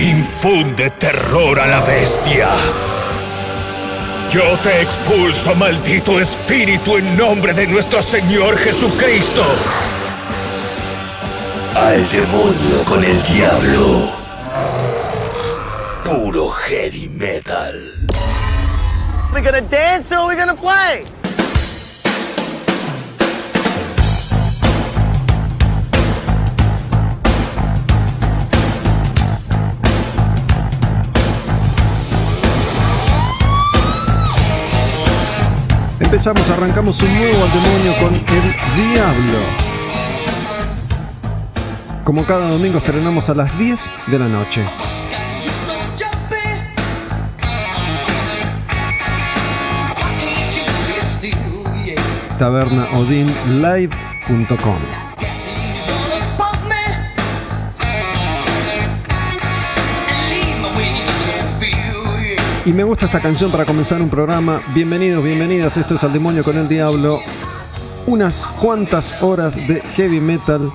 Infunde terror a la bestia. Yo te expulso, maldito espíritu, en nombre de nuestro Señor Jesucristo. Al demonio con el diablo. Puro heavy metal. We gonna dance or we gonna play? Empezamos, arrancamos un nuevo al demonio con el diablo. Como cada domingo estrenamos a las 10 de la noche. tabernaodinlive.com Y me gusta esta canción para comenzar un programa. Bienvenidos, bienvenidas. Esto es Al Demonio con el Diablo. Unas cuantas horas de heavy metal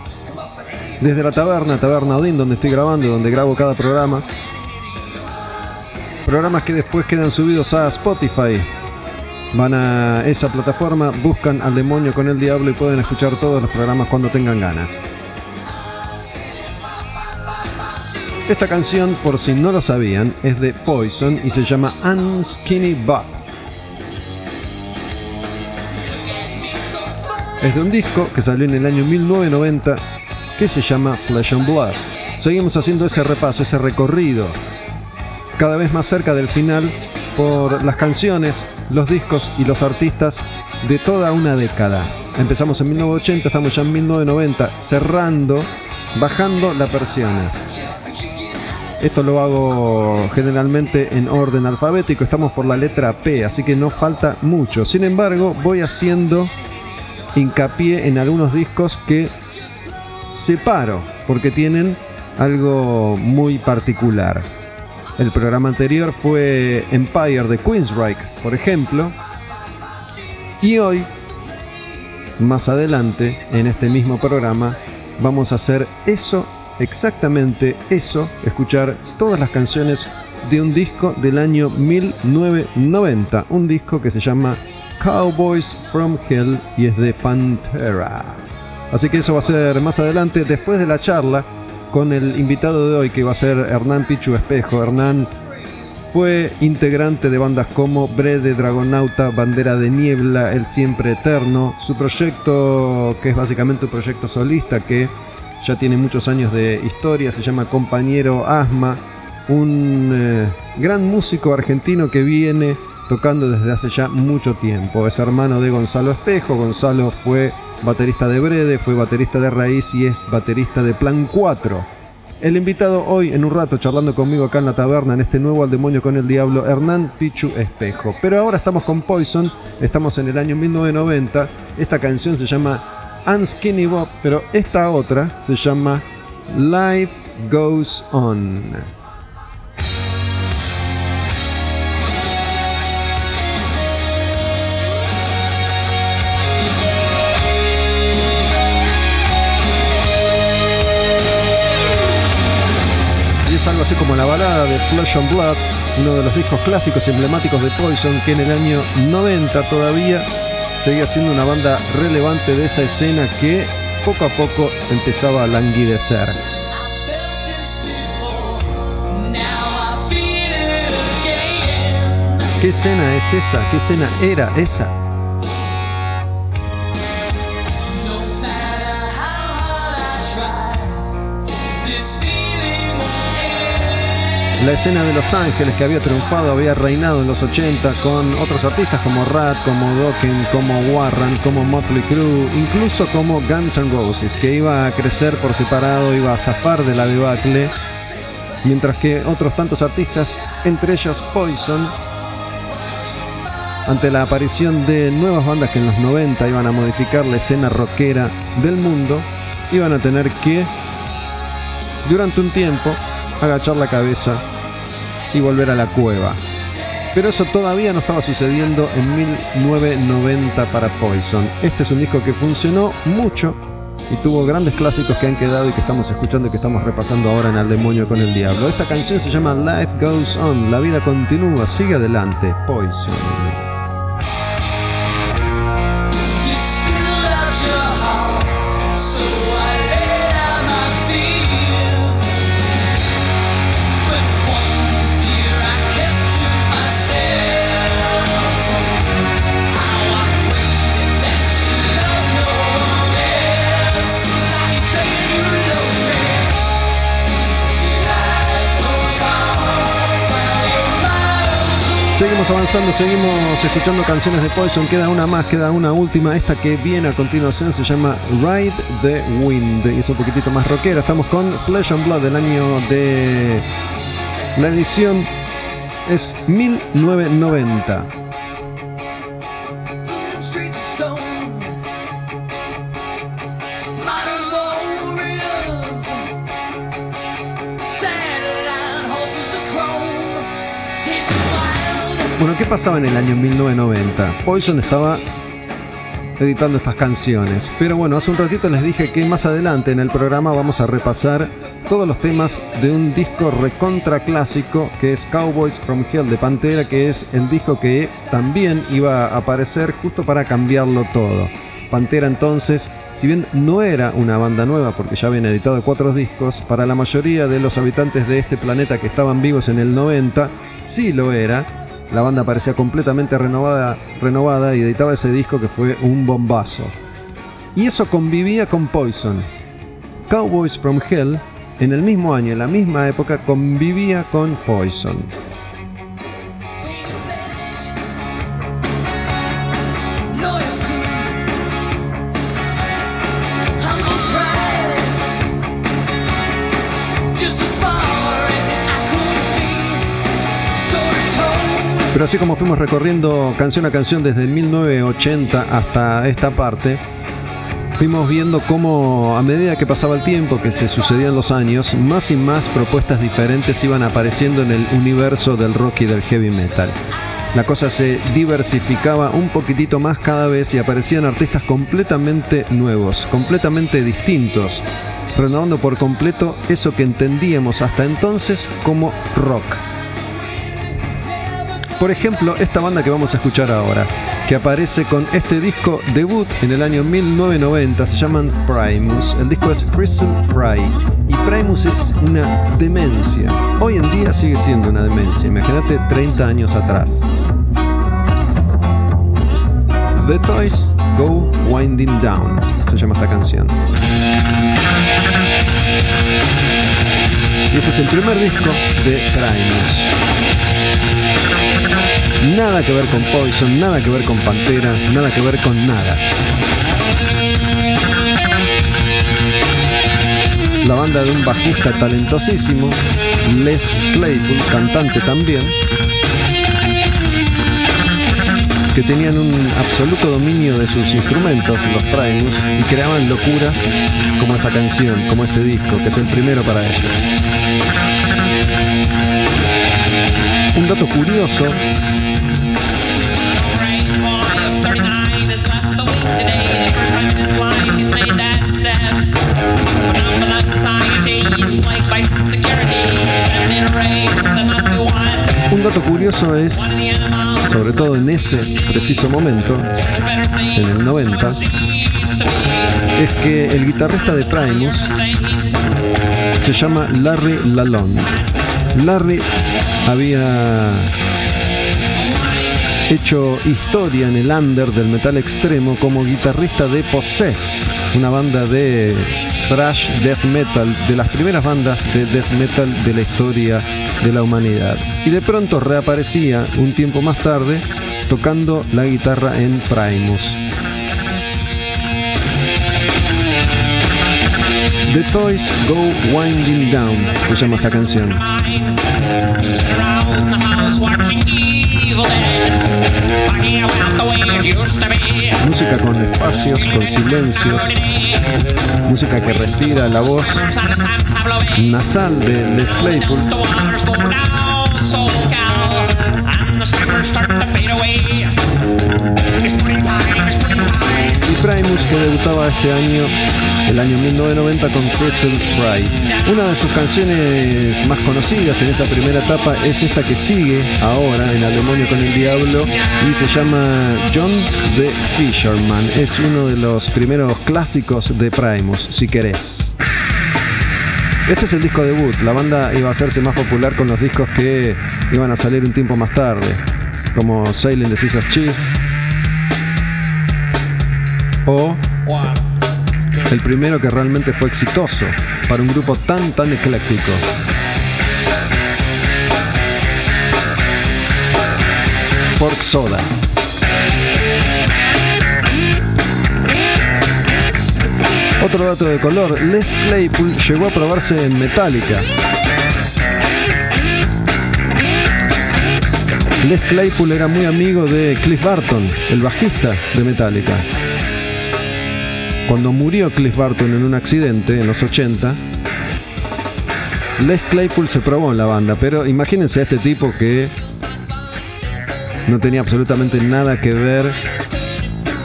desde la taberna, Taberna Odin, donde estoy grabando, donde grabo cada programa. Programas que después quedan subidos a Spotify. Van a esa plataforma, buscan al demonio con el diablo y pueden escuchar todos los programas cuando tengan ganas. Esta canción, por si no lo sabían, es de Poison y se llama Unskinny Bob. Es de un disco que salió en el año 1990 que se llama Flesh and Blood. Seguimos haciendo ese repaso, ese recorrido, cada vez más cerca del final por las canciones, los discos y los artistas de toda una década. Empezamos en 1980, estamos ya en 1990, cerrando, bajando la persiana. Esto lo hago generalmente en orden alfabético, estamos por la letra P, así que no falta mucho. Sin embargo, voy haciendo hincapié en algunos discos que separo, porque tienen algo muy particular. El programa anterior fue Empire de Queensryche, por ejemplo. Y hoy, más adelante, en este mismo programa, vamos a hacer eso, exactamente eso, escuchar todas las canciones de un disco del año 1990, un disco que se llama Cowboys from Hell y es de Pantera. Así que eso va a ser más adelante, después de la charla con el invitado de hoy, que va a ser Hernán Pichu Espejo. Hernán fue integrante de bandas como Brede, Dragonauta, Bandera de Niebla, El Siempre Eterno. Su proyecto, que es básicamente un proyecto solista que ya tiene muchos años de historia, se llama Compañero Asma. Un eh, gran músico argentino que viene tocando desde hace ya mucho tiempo. Es hermano de Gonzalo Espejo. Gonzalo fue baterista de Brede, fue baterista de Raíz y es baterista de Plan 4. El invitado hoy, en un rato, charlando conmigo acá en la taberna, en este nuevo Al Demonio con el Diablo, Hernán Pichu Espejo. Pero ahora estamos con Poison, estamos en el año 1990. Esta canción se llama Unskinny Bob, pero esta otra se llama Life Goes On. algo así como la balada de Flesh and Blood, uno de los discos clásicos y emblemáticos de Poison, que en el año 90 todavía seguía siendo una banda relevante de esa escena que poco a poco empezaba a languidecer. ¿Qué escena es esa? ¿Qué escena era esa? La escena de Los Ángeles que había triunfado, había reinado en los 80 con otros artistas como Rat, como Dokken, como Warren, como Motley Crue, incluso como Guns N' Roses, que iba a crecer por separado, iba a zafar de la debacle, mientras que otros tantos artistas, entre ellos Poison, ante la aparición de nuevas bandas que en los 90 iban a modificar la escena rockera del mundo, iban a tener que, durante un tiempo, agachar la cabeza y volver a la cueva. Pero eso todavía no estaba sucediendo en 1990 para Poison. Este es un disco que funcionó mucho y tuvo grandes clásicos que han quedado y que estamos escuchando y que estamos repasando ahora en Al Demonio con el Diablo. Esta canción se llama Life Goes On, la vida continúa, sigue adelante, Poison. Seguimos avanzando, seguimos escuchando canciones de Poison. Queda una más, queda una última. Esta que viene a continuación se llama Ride the Wind. Y es un poquitito más rockera. Estamos con Flesh and Blood del año de. La edición es 1990. Bueno, ¿qué pasaba en el año 1990? Poison estaba editando estas canciones. Pero bueno, hace un ratito les dije que más adelante en el programa vamos a repasar todos los temas de un disco recontra clásico que es Cowboys from Hell de Pantera, que es el disco que también iba a aparecer justo para cambiarlo todo. Pantera entonces, si bien no era una banda nueva porque ya habían editado cuatro discos, para la mayoría de los habitantes de este planeta que estaban vivos en el 90, sí lo era la banda parecía completamente renovada, renovada y editaba ese disco que fue un bombazo. Y eso convivía con Poison. Cowboys from Hell, en el mismo año, en la misma época, convivía con Poison. Pero así como fuimos recorriendo canción a canción desde 1980 hasta esta parte, fuimos viendo cómo a medida que pasaba el tiempo, que se sucedían los años, más y más propuestas diferentes iban apareciendo en el universo del rock y del heavy metal. La cosa se diversificaba un poquitito más cada vez y aparecían artistas completamente nuevos, completamente distintos, renovando por completo eso que entendíamos hasta entonces como rock. Por ejemplo, esta banda que vamos a escuchar ahora, que aparece con este disco debut en el año 1990, se llaman Primus. El disco es Crystal Fry. Y Primus es una demencia. Hoy en día sigue siendo una demencia. Imagínate 30 años atrás. The Toys Go Winding Down. Se llama esta canción. Y este es el primer disco de Primus. Nada que ver con Poison, nada que ver con Pantera, nada que ver con nada. La banda de un bajista talentosísimo, Les Claypool, cantante también, que tenían un absoluto dominio de sus instrumentos, los Primus, y creaban locuras como esta canción, como este disco, que es el primero para ellos. Un dato curioso ese preciso momento, en el 90, es que el guitarrista de Primus se llama Larry Lalonde. Larry había hecho historia en el under del metal extremo como guitarrista de Possessed, una banda de thrash death metal, de las primeras bandas de death metal de la historia de la humanidad. Y de pronto reaparecía un tiempo más tarde tocando la guitarra en Primus. The Toys Go Winding Down se llama esta canción. Música con espacios, con silencios. Música que respira la voz nasal de Les Claypool. Y Primus que debutaba este año, el año 1990 con Crystal Fry. Una de sus canciones más conocidas en esa primera etapa es esta que sigue ahora en Al Demonio con el Diablo y se llama John the Fisherman. Es uno de los primeros clásicos de Primus, si querés. Este es el disco debut. La banda iba a hacerse más popular con los discos que iban a salir un tiempo más tarde, como Sailing the Seas Cheese o el primero que realmente fue exitoso para un grupo tan tan ecléctico. Pork Soda. Otro dato de color, Les Claypool llegó a probarse en Metallica. Les Claypool era muy amigo de Cliff Barton, el bajista de Metallica. Cuando murió Cliff Barton en un accidente en los 80, Les Claypool se probó en la banda, pero imagínense a este tipo que no tenía absolutamente nada que ver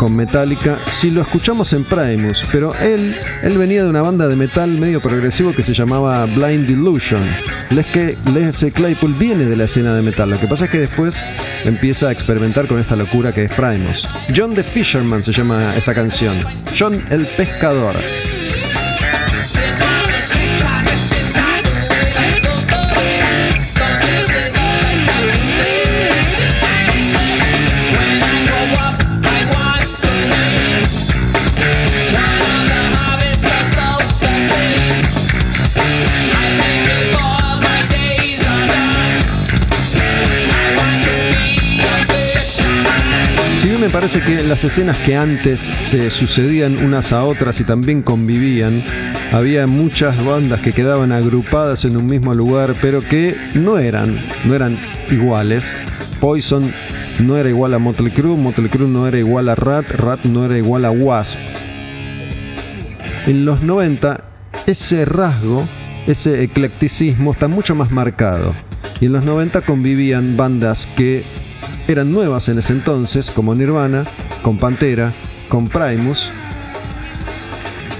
con Metallica si lo escuchamos en Primus, pero él, él venía de una banda de metal medio progresivo que se llamaba Blind Delusion. Les, que, Les Claypool viene de la escena de metal, lo que pasa es que después empieza a experimentar con esta locura que es Primus. John the Fisherman se llama esta canción. John el Pescador. Me parece que las escenas que antes se sucedían unas a otras y también convivían, había muchas bandas que quedaban agrupadas en un mismo lugar, pero que no eran, no eran iguales. Poison no era igual a Motley Crue, Motley Crue no era igual a Rat, Rat no era igual a Wasp. En los 90 ese rasgo, ese eclecticismo está mucho más marcado. Y en los 90 convivían bandas que eran nuevas en ese entonces, como Nirvana, con Pantera, con Primus,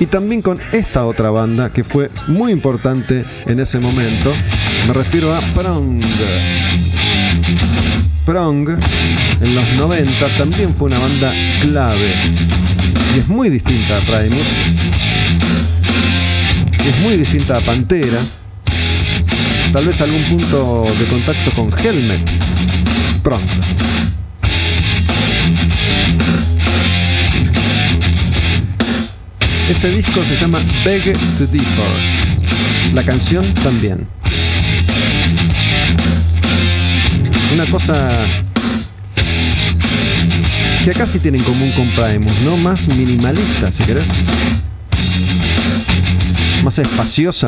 y también con esta otra banda que fue muy importante en ese momento. Me refiero a Prong. Prong en los 90 también fue una banda clave y es muy distinta a Primus. es muy distinta a Pantera. Tal vez algún punto de contacto con Helmet. Este disco se llama Beg to Differ. La canción también. Una cosa que acá sí tiene en común con Primus, ¿no? Más minimalista, si querés. Más espaciosa.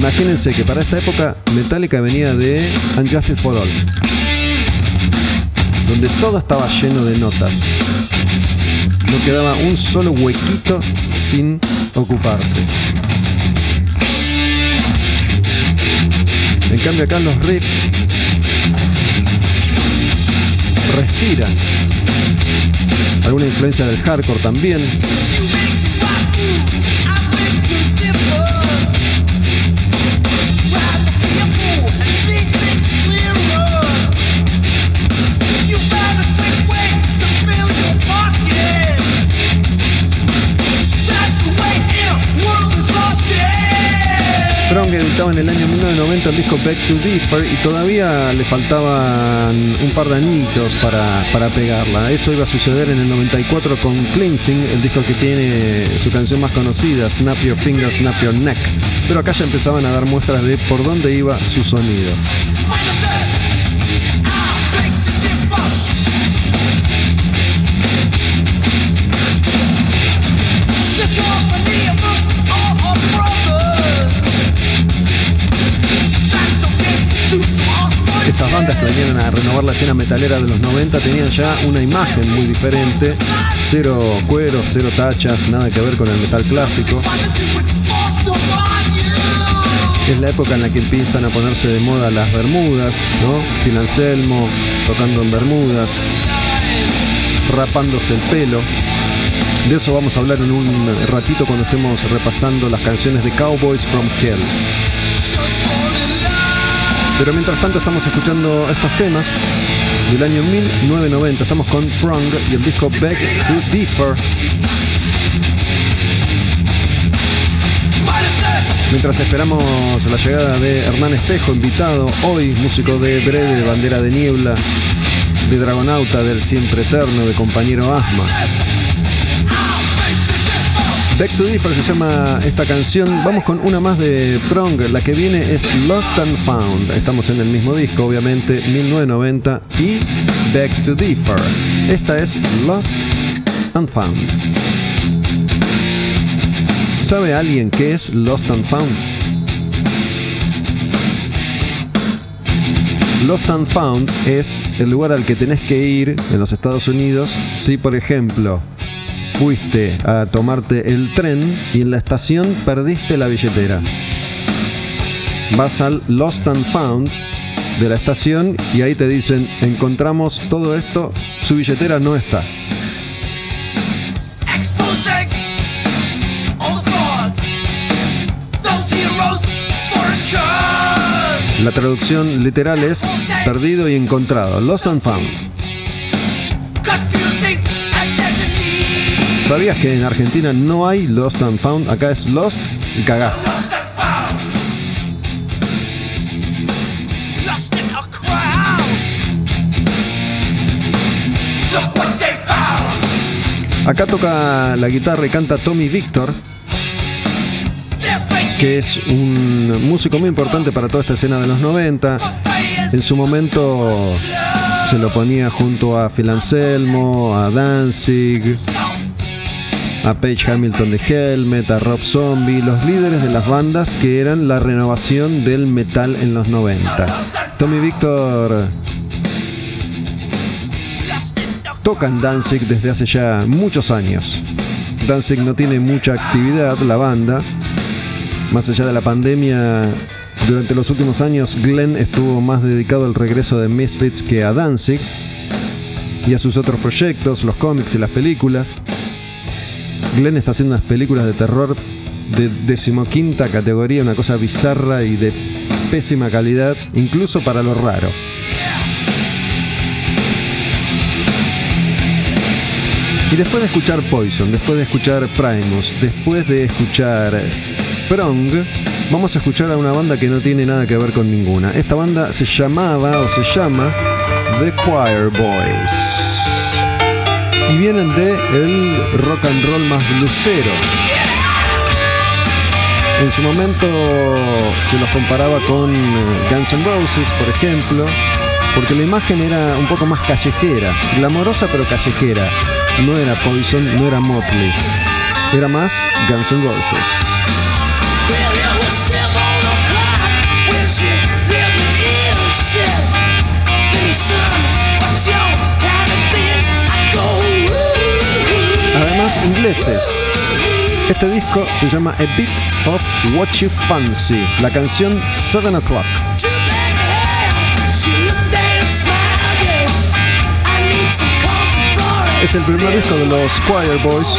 Imagínense que para esta época Metallica venía de Unjustice for All, donde todo estaba lleno de notas no quedaba un solo huequito sin ocuparse. En cambio acá los riffs respiran. Alguna influencia del hardcore también. Editaba en el año 1990 el disco Back to Deeper y todavía le faltaban un par de añitos para, para pegarla. Eso iba a suceder en el 94 con Cleansing, el disco que tiene su canción más conocida, Snap Your Fingers, Snap Your Neck. Pero acá ya empezaban a dar muestras de por dónde iba su sonido. Venían a renovar la escena metalera de los 90 tenían ya una imagen muy diferente, cero cuero, cero tachas, nada que ver con el metal clásico. Es la época en la que empiezan a ponerse de moda las bermudas, ¿no? Phil Anselmo tocando en bermudas, rapándose el pelo. De eso vamos a hablar en un ratito cuando estemos repasando las canciones de Cowboys from Hell. Pero mientras tanto estamos escuchando estos temas del año 1990. Estamos con Prong y el disco Back to Differ. Mientras esperamos la llegada de Hernán Espejo, invitado hoy, músico de Brede, de Bandera de Niebla, de Dragonauta, del Siempre Eterno, de Compañero Asma. Back to Differ se llama esta canción. Vamos con una más de Prong. La que viene es Lost and Found. Estamos en el mismo disco, obviamente, 1990 y Back to Differ. Esta es Lost and Found. ¿Sabe alguien qué es Lost and Found? Lost and Found es el lugar al que tenés que ir en los Estados Unidos si, por ejemplo, fuiste a tomarte el tren y en la estación perdiste la billetera. Vas al Lost and Found de la estación y ahí te dicen, encontramos todo esto, su billetera no está. La traducción literal es perdido y encontrado, lost and found. ¿Sabías que en Argentina no hay lost and found? Acá es lost y cagaste. Acá toca la guitarra y canta Tommy Victor, que es un músico muy importante para toda esta escena de los 90. En su momento se lo ponía junto a Phil Anselmo, a Danzig, a Page Hamilton de Helmet, a Rob Zombie, los líderes de las bandas que eran la renovación del metal en los 90. Tommy Victor toca en Danzig desde hace ya muchos años. Danzig no tiene mucha actividad, la banda. Más allá de la pandemia, durante los últimos años Glenn estuvo más dedicado al regreso de Misfits que a Danzig y a sus otros proyectos, los cómics y las películas. Glenn está haciendo unas películas de terror de decimoquinta categoría, una cosa bizarra y de pésima calidad, incluso para lo raro. Y después de escuchar Poison, después de escuchar Primus, después de escuchar Prong, vamos a escuchar a una banda que no tiene nada que ver con ninguna. Esta banda se llamaba o se llama The Choir Boys. Y vienen de el rock and roll más blusero. En su momento se los comparaba con Guns N' Roses, por ejemplo, porque la imagen era un poco más callejera, glamorosa pero callejera. No era Poison, no era Motley, era más Guns N' Roses. Ingleses. Este disco se llama A Bit of What You Fancy, la canción 7 O'Clock. Es el primer disco de los Choir Boys,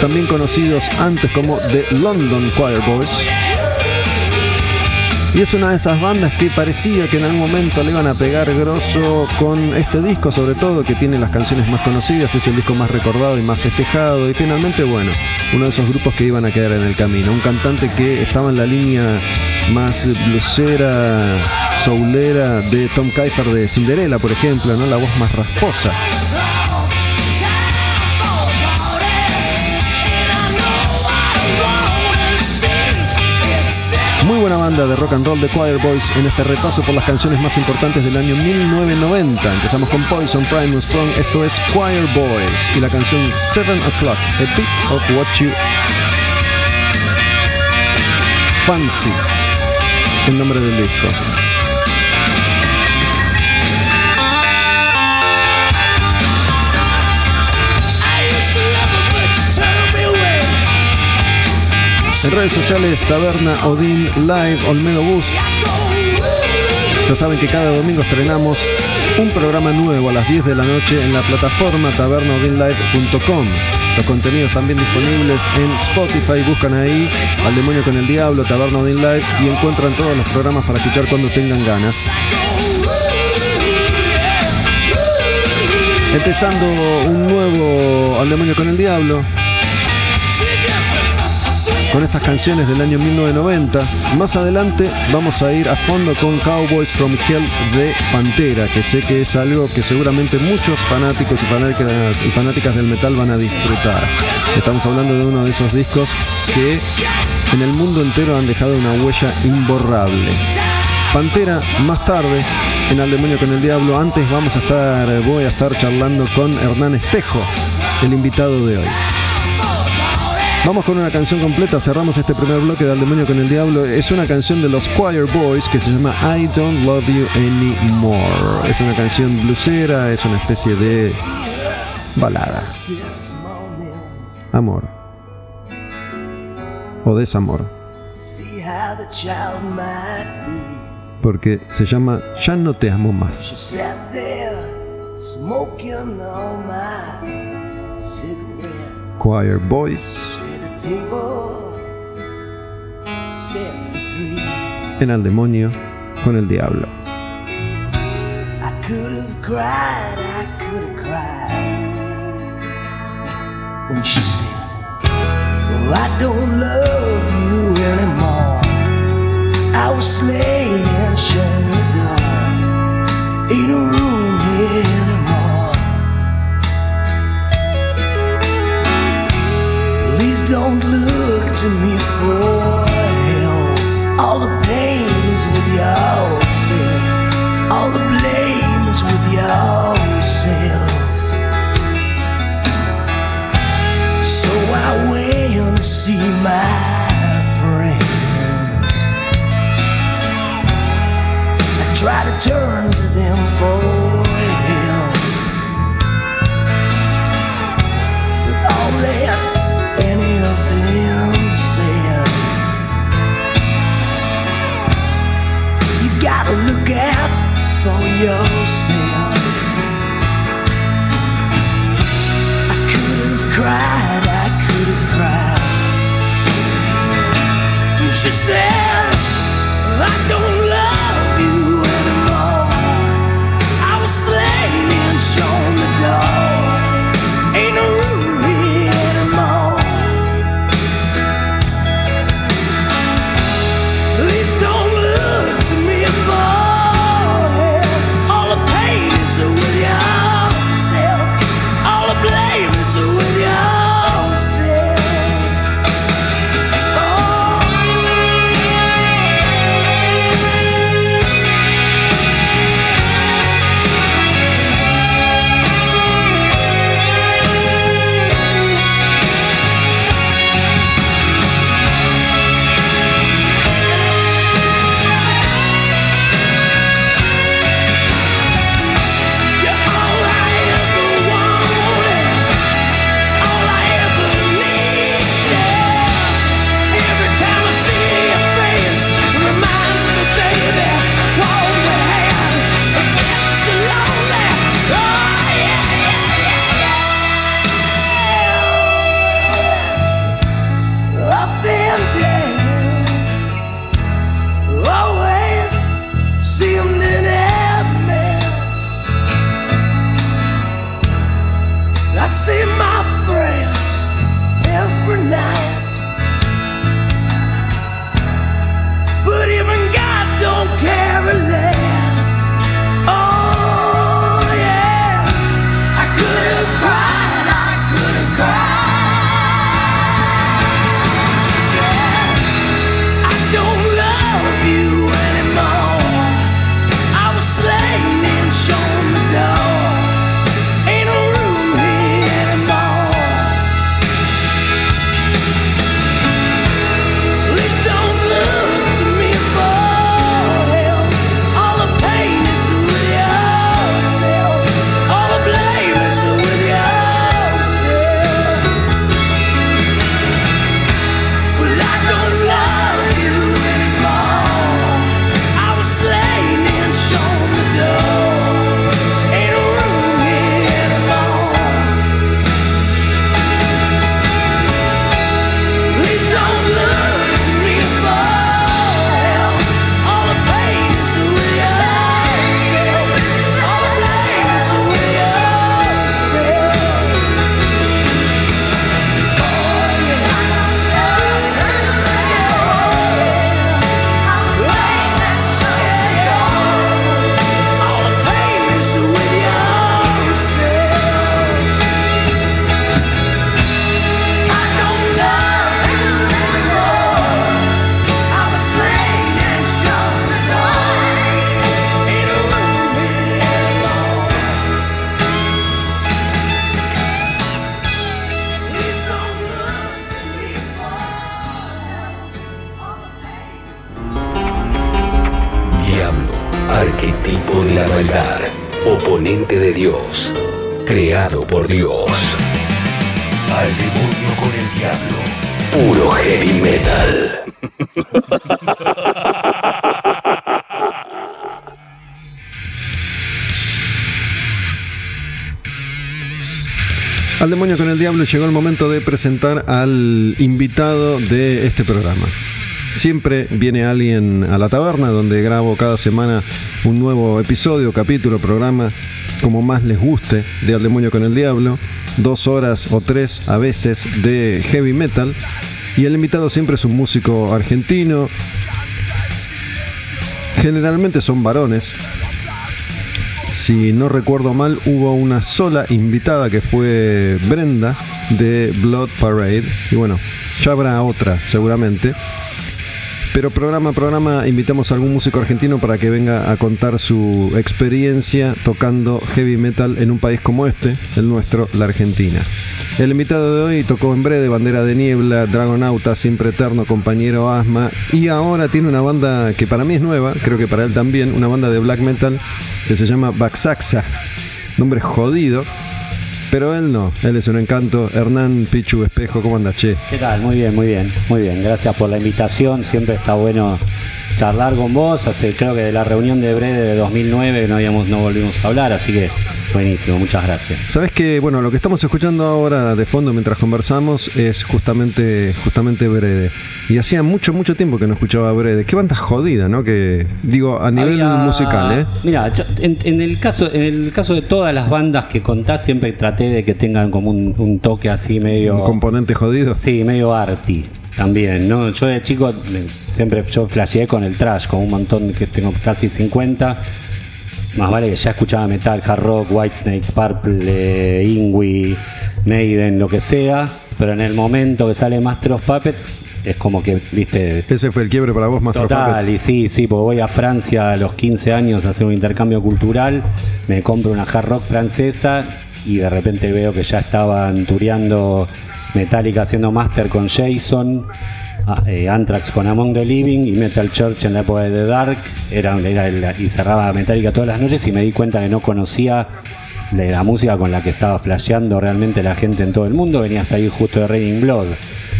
también conocidos antes como The London Choir Boys. Y es una de esas bandas que parecía que en algún momento le iban a pegar grosso con este disco, sobre todo, que tiene las canciones más conocidas, es el disco más recordado y más festejado. Y finalmente, bueno, uno de esos grupos que iban a quedar en el camino. Un cantante que estaba en la línea más blusera, soulera de Tom Keifer de Cinderella, por ejemplo, ¿no? La voz más rasposa. Banda de rock and roll de Choir Boys en este repaso por las canciones más importantes del año 1990. Empezamos con Poison, Primus Strong, esto es Choir Boys y la canción 7 O'Clock, A Bit of What You Fancy, el nombre del disco. En redes sociales, Taberna Odin Live, Olmedo Bus. Ya saben que cada domingo estrenamos un programa nuevo a las 10 de la noche en la plataforma tabernaodinlive.com. Los contenidos también disponibles en Spotify. Buscan ahí al demonio con el diablo, Taberna Odin Live y encuentran todos los programas para escuchar cuando tengan ganas. Empezando un nuevo Al demonio con el diablo con estas canciones del año 1990. Más adelante vamos a ir a fondo con Cowboys from Hell de Pantera, que sé que es algo que seguramente muchos fanáticos y fanáticas, del metal van a disfrutar. Estamos hablando de uno de esos discos que en el mundo entero han dejado una huella imborrable. Pantera, más tarde, en Al Demonio con el Diablo. Antes vamos a estar, voy a estar charlando con Hernán Espejo, el invitado de hoy. Vamos con una canción completa, cerramos este primer bloque de Al Demonio con el Diablo. Es una canción de los Choir Boys que se llama I Don't Love You Anymore. Es una canción blusera, es una especie de balada. Amor. O desamor. Porque se llama Ya no te amo más. Choir Boys. En al demonio con el diablo. I could have cried, I to me for help. All the pain is with yourself. All the blame is with yourself. So I went to see my friends. I try to turn to them for yourself. I could have cried, I could have cried. She said, I don't llegó el momento de presentar al invitado de este programa. Siempre viene alguien a la taberna donde grabo cada semana un nuevo episodio, capítulo, programa, como más les guste, de Al demonio con el diablo. Dos horas o tres a veces de heavy metal. Y el invitado siempre es un músico argentino. Generalmente son varones, si no recuerdo mal, hubo una sola invitada que fue Brenda de Blood Parade. Y bueno, ya habrá otra seguramente. Pero programa programa invitamos a algún músico argentino para que venga a contar su experiencia tocando heavy metal en un país como este, el nuestro, la Argentina. El invitado de hoy tocó en breve Bandera de Niebla, Dragonauta, Siempre Eterno, Compañero Asma y ahora tiene una banda que para mí es nueva, creo que para él también, una banda de black metal que se llama Baxaxa. Nombre jodido, pero él no, él es un encanto. Hernán Pichu Espejo, ¿cómo anda, che? ¿Qué tal? Muy bien, muy bien, muy bien. Gracias por la invitación. Siempre está bueno charlar con vos. Hace, creo que de la reunión de Brede de 2009 no, habíamos, no volvimos a hablar, así que buenísimo, muchas gracias. Sabes que, bueno, lo que estamos escuchando ahora de fondo mientras conversamos es justamente, justamente Brede. Y hacía mucho, mucho tiempo que no escuchaba Brede. Qué banda jodida, ¿no? Que, digo, a nivel Había- musical, ¿eh? Mira, en, en el caso, en el caso de todas las bandas que contás, siempre traté de que tengan como un, un toque así medio. Un componente jodido. Sí, medio arty también, ¿no? Yo de chico siempre yo flasheé con el trash, con un montón que tengo casi 50. Más vale que ya escuchaba metal, hard rock, Whitesnake, Purple, eh, Ingui, Maiden, lo que sea. Pero en el momento que sale Master of Puppets, es como que, viste, Ese fue el quiebre para vos, Master of Total, Puppets. y sí, sí, porque voy a Francia a los 15 años a hacer un intercambio cultural, me compro una hard rock francesa y de repente veo que ya estaban tureando Metallica haciendo Master con Jason, eh, Anthrax con Among the Living y Metal Church en la época de The Dark, era, era y cerraba Metallica todas las noches y me di cuenta que no conocía la música con la que estaba flasheando realmente la gente en todo el mundo, venía a salir justo de Raining Blood.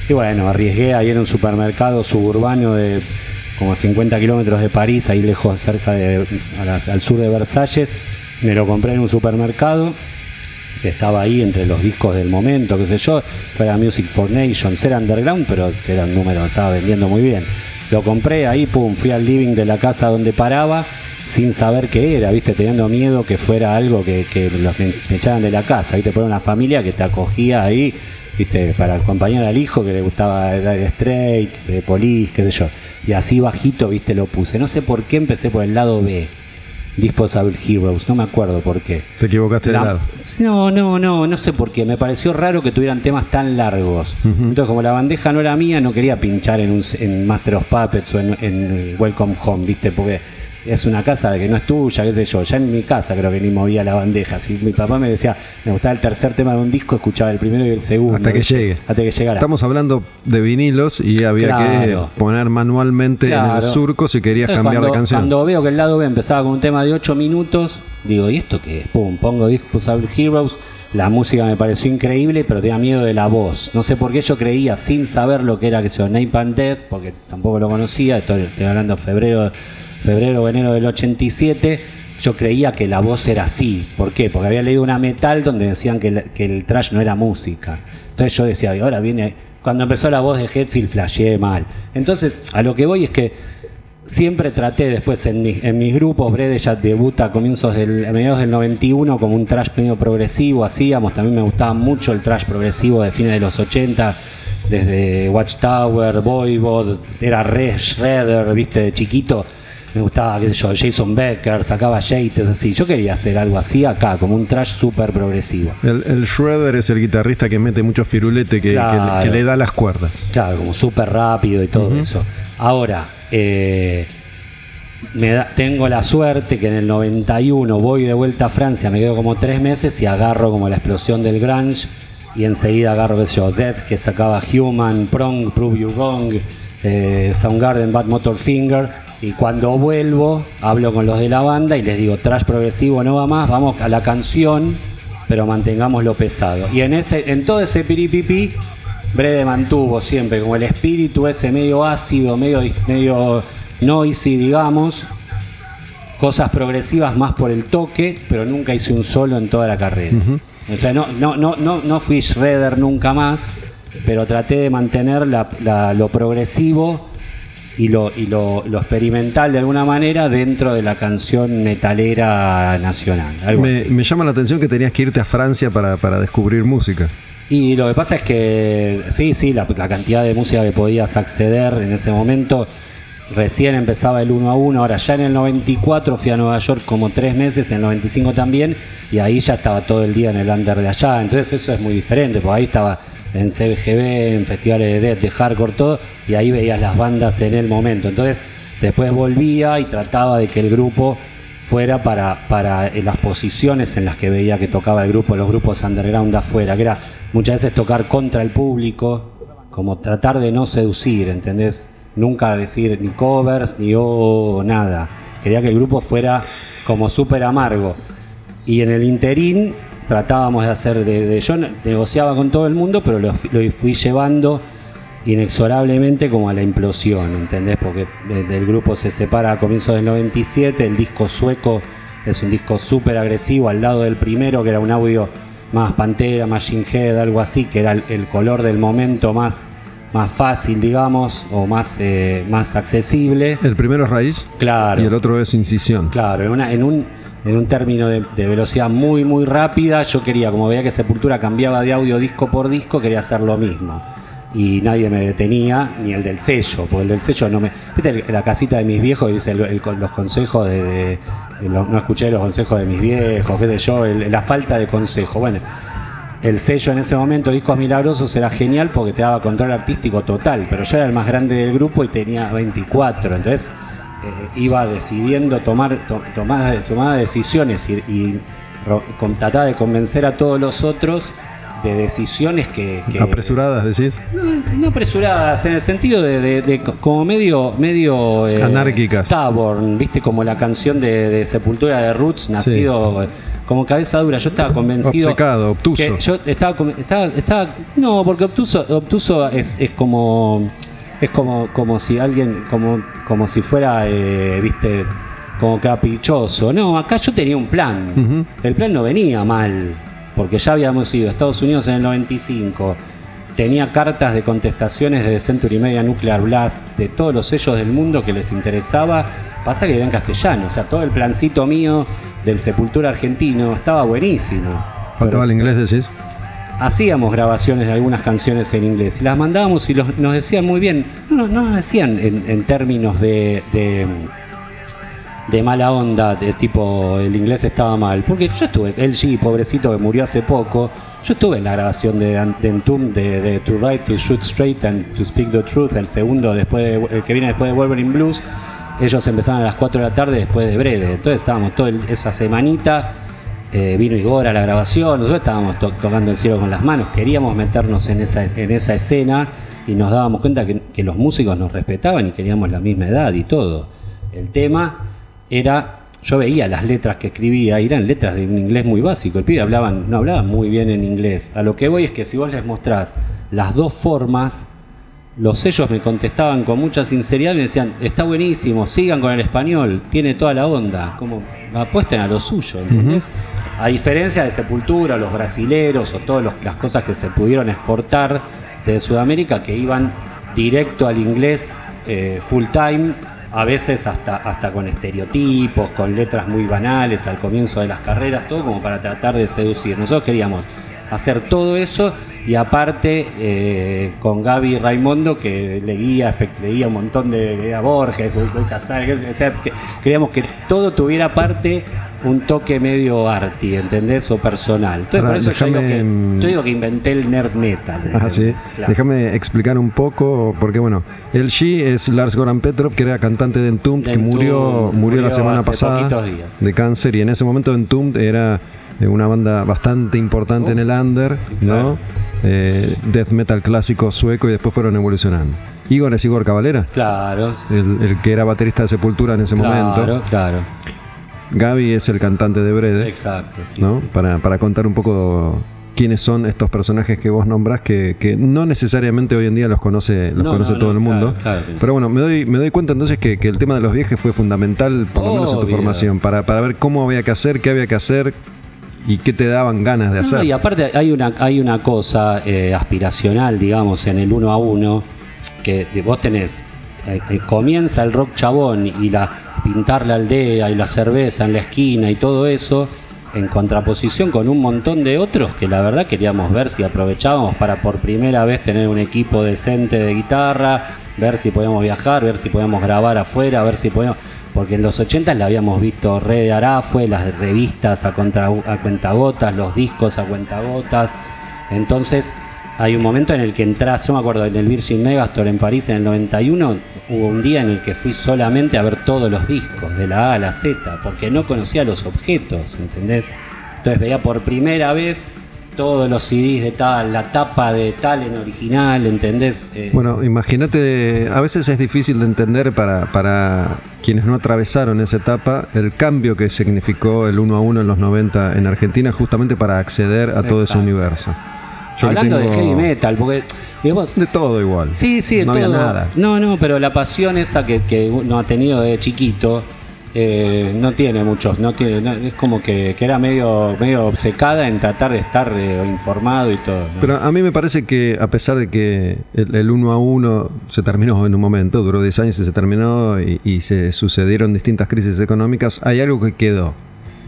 Y bueno, arriesgué ahí en un supermercado suburbano de como a 50 kilómetros de París, ahí lejos, cerca de, al sur de Versalles. Me lo compré en un supermercado que estaba ahí entre los discos del momento, qué sé yo. Era Music for Nations, era underground, pero era un número, estaba vendiendo muy bien. Lo compré ahí, pum, fui al living de la casa donde paraba, sin saber qué era, viste, teniendo miedo que fuera algo que, me, me echaran de la casa, viste, por una familia que te acogía ahí, viste, para acompañar al hijo que le gustaba Dire Straits, eh, Police, qué sé yo. Y así bajito, viste, lo puse. No sé por qué empecé por el lado B. Disposable Heroes, no me acuerdo por qué. Te equivocaste de La- lado. No, no, no, no sé por qué. Me pareció raro que tuvieran temas tan largos. Entonces, como la bandeja no era mía, no quería pinchar en, un, en Master of Puppets o en, en Welcome Home, ¿viste? Porque es una casa que no es tuya, qué sé yo. Ya en mi casa creo que ni movía la bandeja. Si mi papá me decía, me gustaba el tercer tema de un disco, escuchaba el primero y el segundo. Hasta que llegue. Hasta que llegara. Estamos hablando de vinilos y había Claro. que poner manualmente en el surco si querías Entonces, cambiar cuando, de canción. Cuando veo que el lado B empezaba con un tema de 8 minutos, digo, ¿y esto qué es? Pum, pongo Disposable Heroes. La música me pareció increíble, pero tenía miedo de la voz. No sé por qué yo creía, sin saber lo que era que sea Nape and Death, porque tampoco lo conocía, estoy, estoy hablando de febrero, febrero o enero del 87, yo creía que la voz era así. ¿Por qué? Porque había leído una metal donde decían que el, trash no era música. Entonces yo decía, ahora viene... Cuando empezó la voz de Hetfield, flasheé mal. Entonces, a lo que voy es que siempre traté después en, mi- en mis grupos, Brede ya debuta a comienzos del, mediados del 91 como un trash medio progresivo, hacíamos, también me gustaba mucho el trash progresivo de fines de los 80, desde Watchtower, Voivod, era re Shredder, viste, de chiquito, me gustaba, qué sé yo, Jason Becker, sacaba Yates, así, yo quería hacer algo así acá, como un trash súper progresivo. El, el Shredder es el guitarrista que mete mucho firulete que, le- Claro. que le da las cuerdas. Claro, como súper rápido y todo eso. Ahora, eh, me da- tengo la suerte que en el 91 voy de vuelta a Francia, me quedo como tres meses y agarro como la explosión del grunge y enseguida agarro, qué sé yo, Death, que sacaba Human, Prong, Prove You Wrong, eh, Soundgarden, Bad Motor Finger Y cuando vuelvo, hablo con los de la banda y les digo, trash progresivo no va más, vamos a la canción, pero mantengamos lo pesado. Y en, ese, en todo ese piripipi, Brede mantuvo siempre como el espíritu ese medio ácido, medio, medio noisy, digamos, cosas progresivas más por el toque, pero nunca hice un solo en toda la carrera. O sea, no, no, no, no, no fui shredder nunca más, pero traté de mantener la- la- lo progresivo y, lo, y lo, lo experimental de alguna manera dentro de la canción metalera nacional. Algo Me, así. me llama la atención que tenías que irte a Francia para, para descubrir música. Y lo que pasa es que sí, sí, la, la cantidad de música que podías acceder en ese momento, recién empezaba el 1 a 1, ahora ya en el 94 fui a Nueva York como tres meses, en el 95 también, y ahí ya estaba todo el día en el under de allá, entonces eso es muy diferente, porque ahí estaba en CBGB, en festivales de death, de hardcore, todo, y ahí veías las bandas en el momento, entonces después volvía y trataba de que el grupo fuera para, para eh, las posiciones en las que veía que tocaba el grupo, los grupos underground de afuera, que era muchas veces tocar contra el público, como tratar de no seducir, ¿entendés? Nunca decir ni covers ni oh, nada. Quería que el grupo fuera como súper amargo. Y en el interín tratábamos de hacer, de, de- yo ne- negociaba con todo el mundo, pero lo, fui- lo fui llevando inexorablemente como a la implosión, ¿entendés? Porque el, el grupo se separa a comienzos del 97, el disco sueco es un disco súper agresivo al lado del primero, que era un audio más Pantera, Machine Head, algo así, que era el, el color del momento más, más fácil, digamos, o más, eh, más accesible. El primero es raíz Claro. y el otro es incisión. Claro, en, una- en un, en un término de, velocidad muy, muy rápida, yo quería, como veía que Sepultura cambiaba de audio disco por disco, quería hacer lo mismo. Y nadie me detenía, ni el del sello, porque el del sello no me. ¿Viste la casita de mis viejos? Dice los consejos de. no escuché los consejos de mis viejos, sé yo, el- la falta de consejo. Bueno, el sello en ese momento, Discos Milagrosos, era genial porque te daba control artístico total, pero yo era el más grande del grupo y tenía 24, entonces eh, iba decidiendo tomar, to- tomar decisiones y, y ro- con- trataba de convencer a todos los otros de decisiones que... que- Apresuradas, decís. no, no apresuradas, en el sentido de, de- de co- como medio, medio eh, Anárquicas. Stubborn, viste, como la canción de, de Sepultura de Roots, nacido como cabeza dura. Yo estaba convencido. Obcecado, obtuso. que yo estaba, estaba, estaba- no, porque obtuso, obtuso es, es como, es como, como si alguien, como, como si fuera, eh, viste, como caprichoso. No, acá yo tenía un plan. El plan no venía mal, porque ya habíamos ido a Estados Unidos en el 95. Tenía cartas de contestaciones de Century Media Nuclear Blast, de todos los sellos del mundo que les interesaba. Pasa que era en castellano, o sea, todo el plancito mío del Sepultura argentino estaba buenísimo. Faltaba el inglés, decís. Hacíamos grabaciones de algunas canciones en inglés y las mandábamos y los- nos decían muy bien, no, no nos decían en, en términos de, de, mala onda, de tipo el inglés estaba mal, porque yo estuve, el G, pobrecito que murió hace poco, yo estuve en la grabación de, de de, de To Write, To Shoot Straight and To Speak the Truth, el segundo después de- el que viene después de Wolverine Blues, ellos empezaron a las 4 de la tarde después de Brede, entonces estábamos toda esa semanita eh, vino Igor a la grabación, nosotros estábamos to- tocando el cielo con las manos, queríamos meternos en esa, en esa escena y nos dábamos cuenta que, que los músicos nos respetaban y queríamos la misma edad y todo. El tema era, yo veía las letras que escribía, eran letras de un inglés muy básico, el pibe hablaban, no hablaban muy bien en inglés. A lo que voy es que si vos les mostrás las dos formas, los sellos me contestaban con mucha sinceridad y me decían, está buenísimo, sigan con el español, tiene toda la onda, como apuesten a lo suyo, ¿entendés? A diferencia de Sepultura, los brasileros o todas las cosas que se pudieron exportar de Sudamérica que iban directo al inglés eh, full time, a veces hasta, hasta con estereotipos, con letras muy banales al comienzo de las carreras, todo como para tratar de seducir. Nosotros queríamos hacer todo eso y aparte eh, con Gaby Raimondo que leía, leía un montón de leía Borges, Godoy Casares, o sea, que queríamos que todo tuviera aparte un toque medio arty, ¿entendés? O personal. Entonces Ahora, por eso yo digo, que, mm, yo digo que inventé el nerd metal. Ah, sí. Déjame explicar un poco, porque bueno, el G es Lars Goran Petrov, que era cantante de Entombed, De que murió, murió la semana pasada días. de cáncer, y en ese momento Entombed era una banda bastante importante en el under, ¿no? Eh, death metal clásico sueco y después fueron evolucionando. Igor es Igor Cavalera, Claro. el, el que era baterista de Sepultura en ese Claro, momento. claro. Gaby es el cantante de Brede, Exacto. sí, ¿no? sí. Para, para contar un poco quiénes son estos personajes que vos nombrás, que, que no necesariamente hoy en día los conoce, los No, conoce no, todo no, el mundo. claro, claro. Pero bueno, me doy, me doy cuenta entonces que, que el tema de los viajes fue fundamental, por lo menos en tu formación, para, para ver cómo había que hacer, qué había que hacer y qué te daban ganas de No, hacer. y aparte hay una, hay una cosa eh, aspiracional, digamos, en el uno a uno, que vos tenés, eh, eh, comienza el rock chabón y la pintar la aldea y la cerveza en la esquina y todo eso, en contraposición con un montón de otros que la verdad queríamos ver si aprovechábamos para por primera vez tener un equipo decente de guitarra, ver si podíamos viajar, ver si podíamos grabar afuera, ver si podíamos... Porque en los 80 la habíamos visto Red de Arafue, las revistas a, a cuentagotas, los discos a cuentagotas. Entonces hay un momento en el que entras, yo me acuerdo en el Virgin Megastore en París en el 91, hubo un día en el que fui solamente a ver todos los discos, de la A a la Z, porque no conocía los objetos, ¿entendés? Entonces veía por primera vez todos los CDs de tal, la tapa de tal en original, ¿entendés? Eh, Bueno, imagínate, a veces es difícil de entender para, para quienes no atravesaron esa etapa el cambio que significó el uno a uno en los 90 en Argentina justamente para acceder a todo ese universo. Yo hablando tengo de heavy metal, porque digamos, De todo igual. Sí, sí, de no todo. había nada. No, no, pero la pasión esa que, que uno ha tenido de chiquito eh, no tiene muchos, no tiene, no- es como que, que era medio, medio obcecada en tratar de estar eh, informado y todo. ¿no? Pero a mí me parece que a pesar de que el, el uno a uno se terminó en un momento, duró 10 años y se terminó y, y se sucedieron distintas crisis económicas, hay algo que quedó,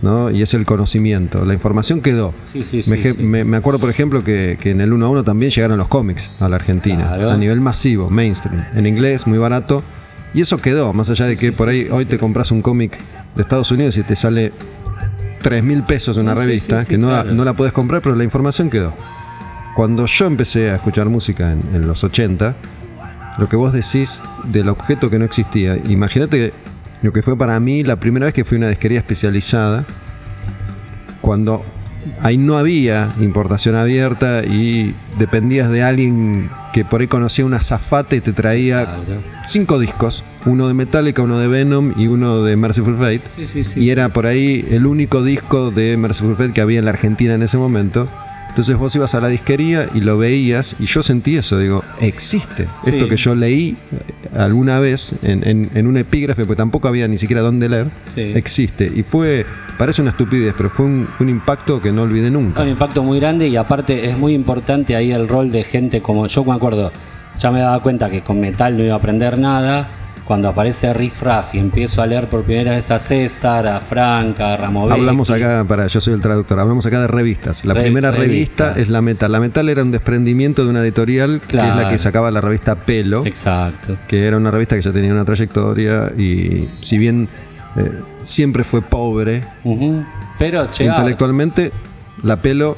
¿no? Y es el conocimiento. La información quedó. Sí, sí, sí, me, me- me acuerdo, por ejemplo, que, que en el uno a uno también llegaron los cómics a la Argentina, Claro. a nivel masivo, mainstream, en inglés, muy barato. Y eso quedó, más allá de que por ahí hoy te compras un cómic de Estados Unidos y te sale 3 mil pesos una Sí, revista, sí, sí, que no, la, no la puedes comprar, pero la información quedó. Cuando yo empecé a escuchar música en, en los 80, lo que vos decís del objeto que no existía, imagínate lo que fue para mí la primera vez que fui a una disquería especializada, cuando ahí no había importación abierta y dependías de alguien que por ahí conocía una zafata y te traía cinco discos, uno de Metallica, uno de Venom y uno de Merciful Fate. Sí, sí, sí. Y era por ahí el único disco de Merciful Fate que había en la Argentina en ese momento. Entonces vos ibas a la disquería y lo veías y yo sentí eso, digo, existe. Esto que yo leí eh, alguna vez en, en- en un epígrafe, porque tampoco había ni siquiera dónde leer, Sí. existe. Y fue, parece una estupidez, pero fue un, fue un impacto que no olvidé nunca. Un impacto muy grande y aparte es muy importante ahí el rol de gente como yo me acuerdo, ya me daba cuenta que con metal no iba a aprender nada. Cuando aparece Riff Raff y empiezo a leer por primera vez a César, a Franca, a Ramovecchi. Hablamos acá, para, yo soy el traductor, hablamos acá de revistas. La Re- primera revista. revista. es La Metal. La Metal era un desprendimiento de una editorial que es la que sacaba la revista Pelo. Exacto. que era una revista que ya tenía una trayectoria y si bien eh, siempre fue pobre. Pero llegaba. intelectualmente, la pelo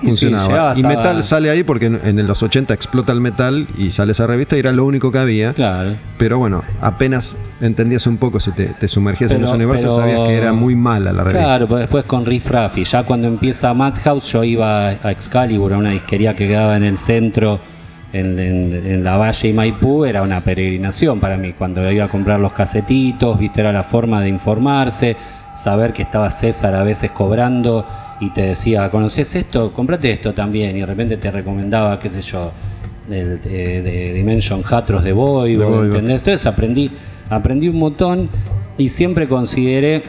Sí, funcionaba. sí, y a- metal sale ahí porque en, en los 80 explota el metal y sale esa revista y era lo único que había. Claro. Pero bueno, apenas entendías un poco, si te, te sumergías en Pero- los universos, pero- sabías que era muy mala la revista. Claro, pues después con Riff Raff y ya cuando empieza Madhouse yo iba a Excalibur, a una disquería que quedaba en el centro, en, en- en la Valle y Maipú, era una peregrinación para mí. Cuando iba a comprar los casetitos, viste, era la forma de informarse, saber que estaba César a veces cobrando y te decía, ¿conoces esto? Comprate esto también. Y de repente te recomendaba, qué sé yo, el, de, de Dimension Hatros de Voivod. ¿entendés? Entonces aprendí, aprendí un montón y siempre consideré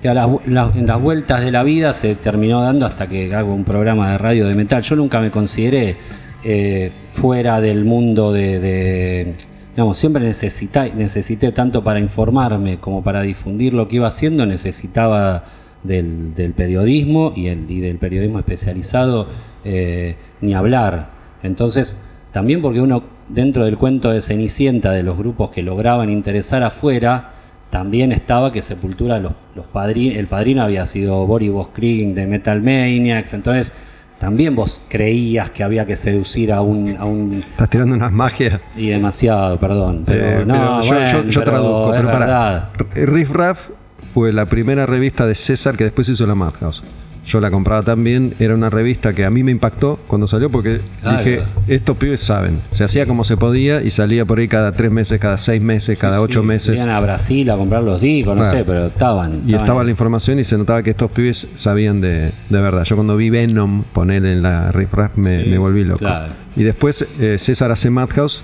que a las, vu- la- en las vueltas de la vida se terminó dando hasta que hago un programa de radio de metal. Yo nunca me consideré eh, fuera del mundo de, de- digamos, siempre necesita, necesité tanto para informarme como para difundir lo que iba haciendo, necesitaba del, del periodismo y, el, y del periodismo especializado eh, ni hablar. Entonces, también porque uno, dentro del cuento de Cenicienta, de los grupos que lograban interesar afuera, también estaba que Sepultura, los, los padri- el padrino había sido Boris Voskrin de Metal Maniacs, entonces también vos creías que había que seducir a un... A un Estás tirando unas magias. y demasiado, perdón. Pero, Eh, no, pero yo, bueno, yo- yo pero traduzco, pero para. Riff Raff fue la primera revista de César que después hizo la Madhouse. Yo la compraba también, era una revista que a mí me impactó cuando salió porque Claro. dije, estos pibes saben. Se hacía como se podía y salía por ahí cada tres meses, cada seis meses, cada ocho Sí, meses. Iban a Brasil a comprar los discos, no Claro. sé, pero estaban. Y estaba la información y se notaba que estos pibes sabían de, de verdad. Yo cuando vi Venom poner en la Riff Raff me, Sí, me volví loco. claro. Y después eh, César hace Madhouse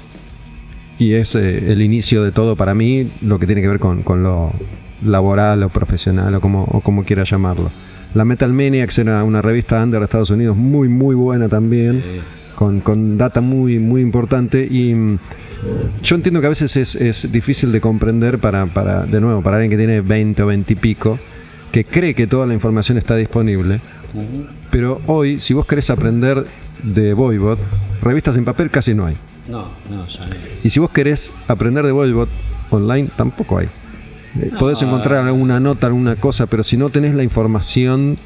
y es eh, el inicio de todo para mí, lo que tiene que ver con, con lo laboral o profesional o como, o como quiera llamarlo. La Metal Maniacs era una revista under de Estados Unidos muy muy buena también, con, con data muy muy importante y mm, yo entiendo que a veces es, es difícil de comprender para, para, de nuevo, para alguien que tiene 20 o 20 y pico, que cree que toda la información está disponible, pero hoy si vos querés aprender de Voivod, revistas en papel casi no hay. No, no, ya no. Y si vos querés aprender de Voivod online, tampoco hay. Eh. Podés encontrar alguna nota, alguna cosa, pero si no tenés la información,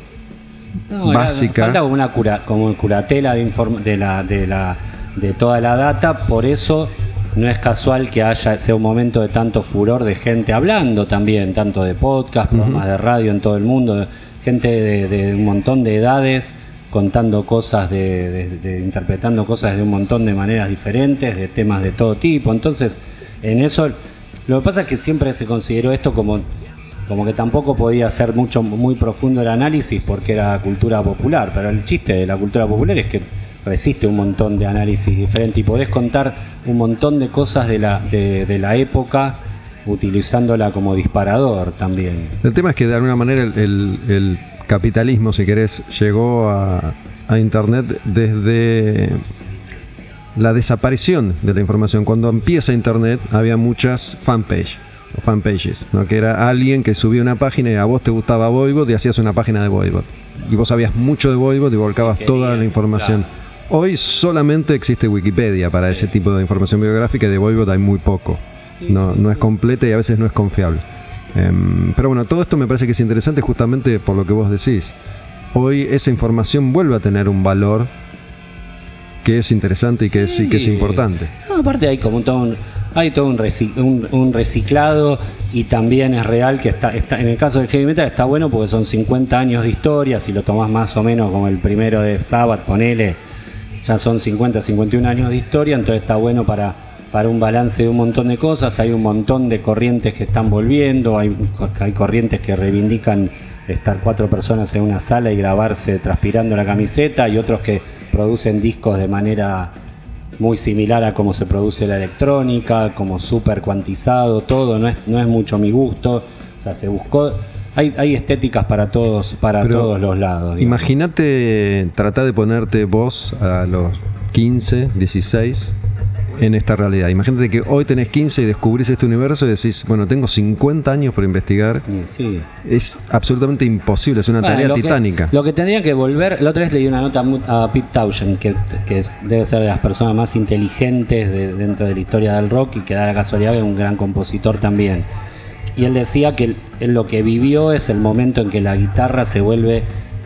No, Básica. falta como una cura, como curatela de, inform- de, la, de, la, de toda la data, por eso no es casual que haya sea un momento de tanto furor de gente hablando también, tanto de podcast, programas de radio en todo el mundo, gente de, de un montón de edades contando cosas, de, de- de- interpretando cosas de un montón de maneras diferentes, de temas de todo tipo. Entonces, en eso, lo que pasa es que siempre se consideró esto como como que tampoco podía ser mucho muy profundo el análisis porque era cultura popular, pero el chiste de la cultura popular es que resiste un montón de análisis diferentes y podés contar un montón de cosas de la, de, la época utilizándola como disparador también. el tema es que de alguna manera el, el- el capitalismo, si querés, llegó a, a Internet desde la desaparición de la información. Cuando empieza Internet había muchas fanpage o fanpages, ¿no? que era alguien que subía una página y a vos te gustaba Voivod y hacías una página de Voivod. Y vos sabías mucho de Voivod y volcabas toda la información. Hoy solamente existe Wikipedia para ese tipo de información biográfica y de Voivod hay muy poco. No, no es completa y a veces no es confiable. Em, pero bueno, todo esto me parece que es interesante justamente por lo que vos decís. Hoy esa información vuelve a tener un valor que es interesante y que, es, y que es Sí. importante. No, aparte hay como todo un, hay todo un, reci- un- un reciclado y también es real que está, está en el caso del heavy metal está bueno porque son 50 años de historia, si lo tomás más o menos como el primero de Sabbath, ponele, ya son 50, 51 años de historia, entonces está bueno para, para un balance de un montón de cosas, hay un montón de corrientes que están volviendo, hay, hay corrientes que reivindican estar cuatro personas en una sala y grabarse transpirando la camiseta y otros que producen discos de manera muy similar a cómo se produce la electrónica, como súper cuantizado, todo, no es, no es mucho mi gusto, o sea, se buscó, hay, hay estéticas para todos, para Pero todos los lados. Imagínate tratar de ponerte vos a los 15, 16 en esta realidad. Imagínate que hoy tenés 15 y descubrís este universo y decís, bueno, tengo 50 años por investigar. Sí. Es absolutamente imposible, es una Bueno, tarea lo que- titánica. lo que tendría que volver, la otra vez leí una nota a Pete Townshend, que, que es- debe ser de las personas más inteligentes de- dentro de la historia del rock y que da la casualidad que es un gran compositor también. Y él decía que lo que vivió es el momento en que la guitarra se vuelve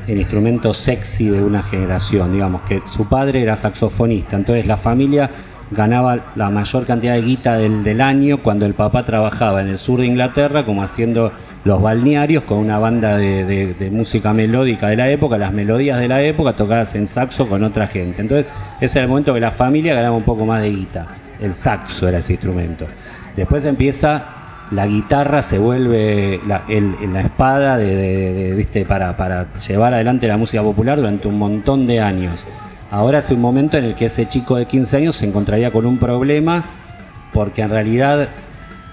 el instrumento sexy de una generación, digamos, que su padre era saxofonista, entonces la familia ganaba la mayor cantidad de guita del, del año cuando el papá trabajaba en el sur de Inglaterra como haciendo los balnearios con una banda de, de- música melódica de la época, las melodías de la época tocadas en saxo con otra gente. Entonces ese era el momento que la familia ganaba un poco más de guita. El saxo era ese instrumento. Después empieza la guitarra se vuelve la, el- la espada de- ¿viste? Para, para llevar adelante la música popular durante un montón de años. Ahora es un momento en el que ese chico de 15 años se encontraría con un problema porque en realidad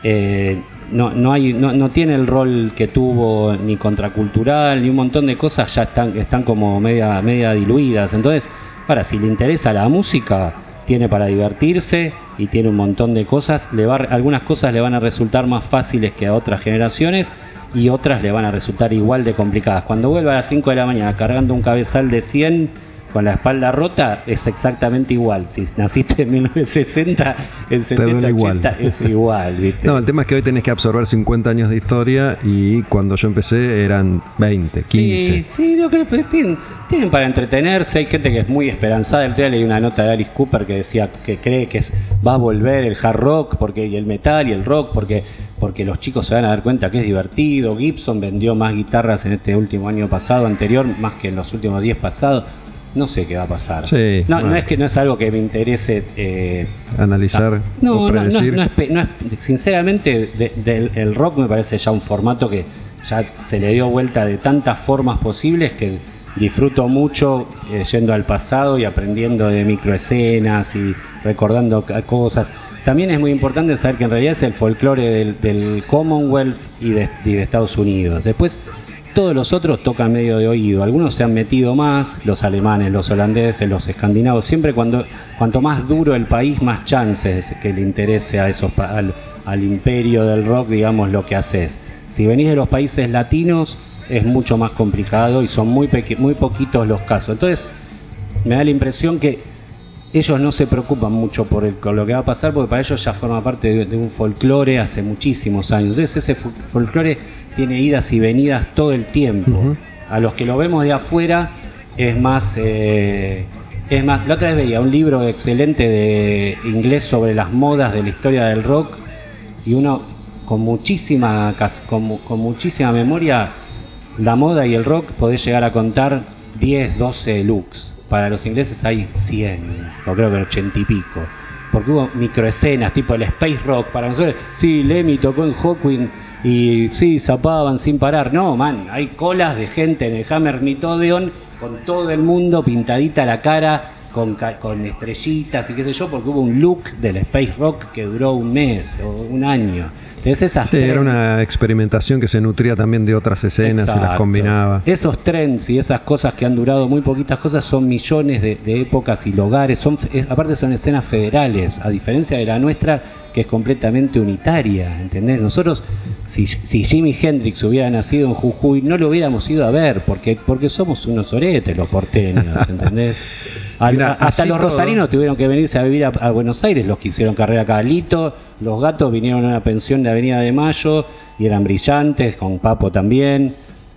eh, no, no, tiene el rol que tuvo ni contracultural ni un montón de cosas ya están, están como media, media diluidas. Entonces, ahora, si le interesa la música, tiene para divertirse y tiene un montón de cosas. Le va, algunas cosas le van a resultar más fáciles que a otras generaciones y otras le van a resultar igual de complicadas. Cuando vuelva a las 5 de la mañana cargando un cabezal de 100 con la espalda rota, es exactamente igual. Si naciste en 1960, el 70 duele igual. 80 es igual, ¿viste? No, el tema es que hoy tenés que absorber 50 años de historia y cuando yo empecé eran 20, 15. Sí, sí, yo creo que tienen, tienen para entretenerse. Hay gente que es muy esperanzada. El día leí una nota de Alice Cooper que decía que cree que es, va a volver el hard rock porque, y el metal y el rock porque, porque los chicos se van a dar cuenta que es divertido. Gibson vendió más guitarras en este último año pasado, anterior, más que en los últimos 10 pasados. No sé qué va a pasar. Sí, no, no es que no es algo que me interese eh, Analizar no, o predecir. no es es- sinceramente, de- el rock me parece ya un formato que ya se le dio vuelta de tantas formas posibles que disfruto mucho eh, yendo al pasado y aprendiendo de microescenas y recordando cosas. También es muy importante saber que en realidad es el folclore del, del Commonwealth y de, y de Estados Unidos. Después, todos los otros tocan medio de oído. Algunos se han metido más, los alemanes, los holandeses, los escandinavos. Siempre cuando cuanto más duro el país, más chances que le interese a esos al, al imperio del rock, digamos, lo que haces. Si venís de los países latinos, es mucho más complicado y son muy, muy poquitos los casos. Entonces, me da la impresión que ellos no se preocupan mucho por el- lo que va a pasar, porque para ellos ya forma parte de, de un folclore hace muchísimos años. Entonces ese fo- folclore tiene idas y venidas todo el tiempo. A los que lo vemos de afuera es más... eh, es más, la otra vez veía un libro excelente de inglés sobre las modas de la historia del rock y uno con muchísima con, con muchísima memoria la moda y el rock podés llegar a contar 10, 12 looks. Para los ingleses hay 100, o creo que 80 y pico. Porque hubo microescenas, tipo el space rock. Para nosotros, sí, Lemmy tocó en Hawkwind y sí, zapaban sin parar. No, man, hay colas de gente en el Hammersmith Odeon con todo el mundo pintadita la cara, con, con estrellitas y qué sé yo, porque hubo un look del space rock que duró un mes o un año. Entonces esas Sí, era una experimentación que se nutría también de otras escenas y las combinaba. Esos trends y esas cosas que han durado muy poquitas cosas son millones de, de épocas y lugares. Son, es- aparte son escenas federales, a diferencia de la nuestra que es completamente unitaria, ¿entendés? Nosotros, si, si Jimi Hendrix hubiera nacido en Jujuy, no lo hubiéramos ido a ver, porque, porque somos unos oretes los porteños, ¿entendés? Al- Mirá, a- hasta los todo- rosarinos tuvieron que venirse a vivir a, a Buenos Aires, los que hicieron carrera acá. Lito, los gatos vinieron a una pensión de Avenida de Mayo y eran brillantes, con Papo también.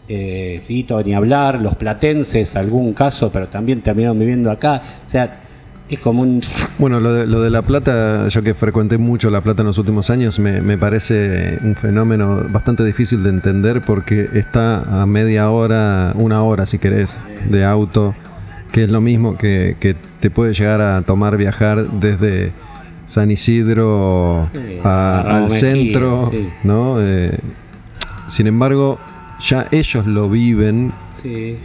Eh, Fito, ni hablar. Los platenses, algún caso, pero también terminaron viviendo acá. O sea, es como un. Bueno, lo de, lo de La Plata, yo que frecuenté mucho La Plata en los últimos años, me, me parece un fenómeno bastante difícil de entender porque está a media hora, una hora si querés, de auto, que es lo mismo que, que te puede llegar a tomar viajar desde San Isidro Sí, a- al Mejía, centro, sí. ¿no? Eh, sin embargo, ya ellos lo viven Sí,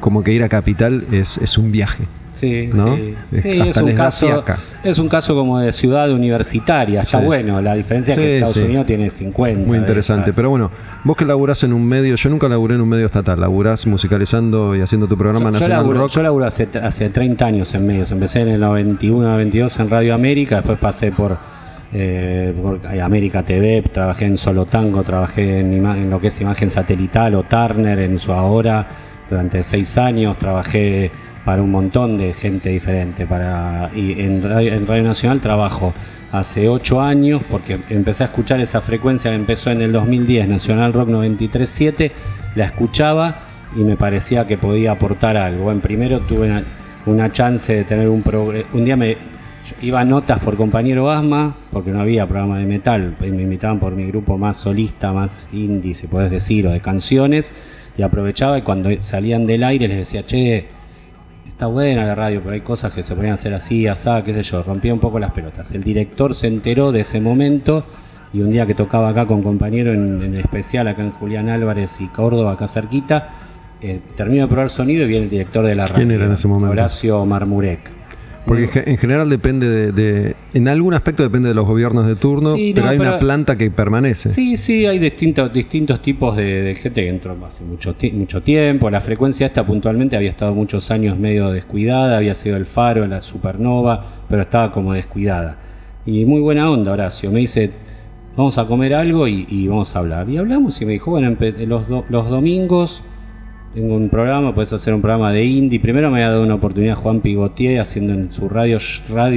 como que ir a Capital es, es un viaje. Sí, ¿no? sí. Es- Sí, hasta es, un caso, fiaca. es un caso como de ciudad universitaria. Está Sí. bueno. La diferencia es que Estados. Unidos tiene 50. Muy interesante. Pero bueno, vos que laburás en un medio, yo nunca laburé en un medio estatal, laburás musicalizando y haciendo tu programa Yo, yo nacional laburo, rock. yo laburo hace, hace 30 años en medios. Empecé en el 91, 92 en Radio América, después pasé por, eh, por América TV, trabajé en Solo Tango, trabajé en, en lo que es imagen satelital o Turner en su ahora durante seis años, trabajé para un montón de gente diferente. Para, y en Radio, en Nacional trabajo hace ocho años porque empecé a escuchar esa frecuencia que empezó en el 2010, Nacional Rock 93.7, la escuchaba y me parecía que podía aportar algo. Bueno, primero tuve una, chance de tener un programa. Un día me iba a notas por compañero Asma, porque no había programa de metal. y Me invitaban por mi grupo más solista, más indie, si podés decir, o de canciones. Y aprovechaba y cuando salían del aire les decía, che, está buena la radio, pero hay cosas que se podían hacer así, asá, qué sé yo. Rompía un poco las pelotas. El director se enteró de ese momento y un día que tocaba acá con compañero en, en especial, acá en Julián Álvarez y Córdoba, acá cerquita, eh, termino de probar sonido y viene el director de la radio. ¿Quién era en ese momento? Horacio Marmurek. Porque en general depende de, de- En algún aspecto depende de los gobiernos de turno, Sí, pero no, hay una planta que permanece. Sí, sí, hay distintos, distintos tipos de, de gente que entró hace mucho, mucho tiempo. La frecuencia esta puntualmente había estado muchos años medio descuidada, había sido el faro, la supernova, pero estaba como descuidada. Y muy buena onda, Horacio. Me dice, vamos a comer algo y, y vamos a hablar. Y hablamos y me dijo, bueno, los, do- los domingos tengo un programa, puedes hacer un programa de indie. Primero me había dado una oportunidad Juan Pigotier haciendo en su radio,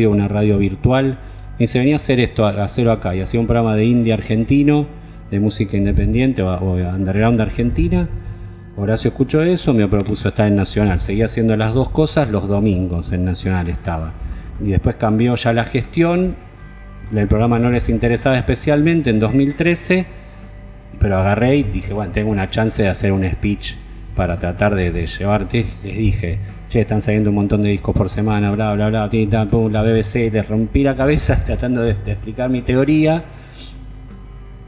una radio virtual. Y se venía a hacer esto, a hacerlo acá. Y hacía un programa de indie argentino, de música independiente o, o underground argentina. Horacio escuchó eso, me propuso estar en Nacional. Seguía haciendo las dos cosas los domingos en Nacional estaba. Y después cambió ya la gestión el programa no les interesaba especialmente en 2013, pero agarré y dije, bueno, tengo una chance de hacer un speech para tratar de, llevarte. Les dije, che, están saliendo un montón de discos por semana, bla, bla, bla, tin, tan, pum, la BBC, les rompí la cabeza tratando de, explicar mi teoría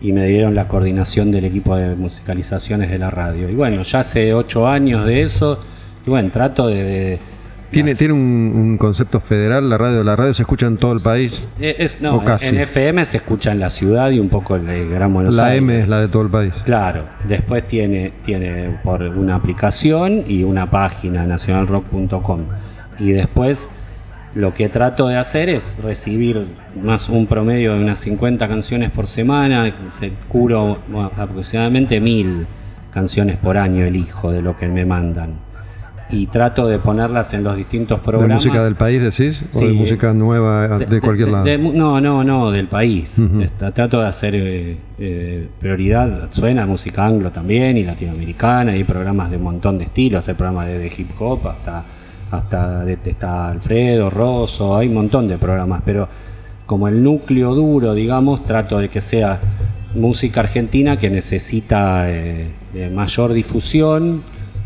y me dieron la coordinación del equipo de musicalizaciones de la radio. Y bueno, ya hace ocho años de eso, y bueno, trato de- Tiene, tiene un, un concepto federal, la radio. La radio se escucha en todo el país. Eh, es- no, o casi. en FM se escucha en la ciudad y un poco en el Gran Buenos La Aires. M es la de todo el país. Claro, después tiene, tiene por una aplicación y una página, nacionalrock.com. Y después lo que trato de hacer es recibir más un promedio de unas 50 canciones por semana, se curo aproximadamente mil canciones por año elijo de lo que me mandan. Y trato de ponerlas en los distintos ¿De programas. música del país decís? ¿O Sí. de música nueva de, cualquier lado? de no, no, no, del país. Esta- Trato de hacer eh, eh, prioridad. Suena música anglo también y latinoamericana. Hay programas de un montón de estilos. Hay programas de, de hip hop hasta, hasta de, está Alfredo, Rosso. Hay un montón de programas. Pero como el núcleo duro, digamos, trato de que sea música argentina que necesita eh, de mayor difusión.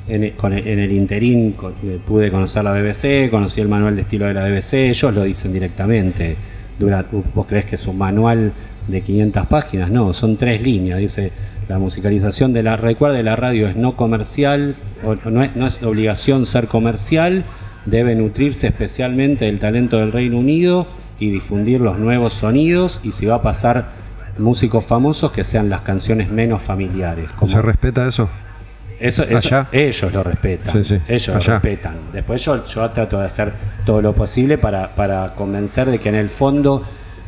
En el, con el- el interín eh, pude conocer la BBC, conocí el manual de estilo de la BBC, ellos lo dicen directamente. Dura, ¿Vos crees que es un manual de 500 páginas? No, son tres líneas. Dice, la musicalización de la... Recuerde, la radio es no comercial, o no es, no es obligación ser comercial, debe nutrirse especialmente del talento del Reino Unido y difundir los nuevos sonidos y si va a pasar músicos famosos que sean las canciones menos familiares. como- ¿Se respeta eso? Eso, eso- Allá. ellos lo respetan. Sí, sí, Ellos lo respetan. Después yo, yo trato de hacer todo lo posible para, para convencer de que en el fondo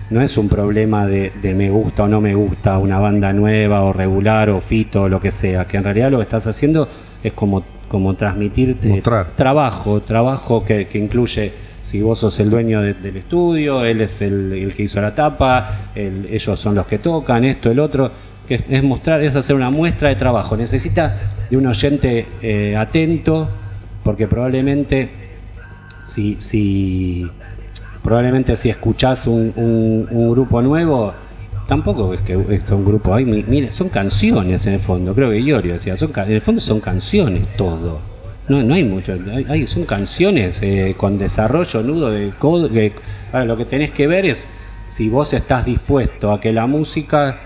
no es un problema de, de me gusta o no me gusta una banda nueva o regular o fito o lo que sea. Que en realidad lo que estás haciendo es como, como transmitir Mostrar. trabajo, trabajo que, que incluye si vos sos el dueño de- del estudio, él es el, el que hizo la tapa, el- ellos son los que tocan, esto, el otro, es, mostrar, es hacer una muestra de trabajo. Necesita de un oyente eh, atento, porque probablemente si, si probablemente si escuchás un, un- grupo nuevo, tampoco es que es un grupo mire, son canciones en el fondo, creo que Iorio decía, en el fondo son canciones todo. No, no hay mucho, son canciones eh, con desarrollo, nudo de código. Ahora lo que tenés que ver es si vos estás dispuesto a que la música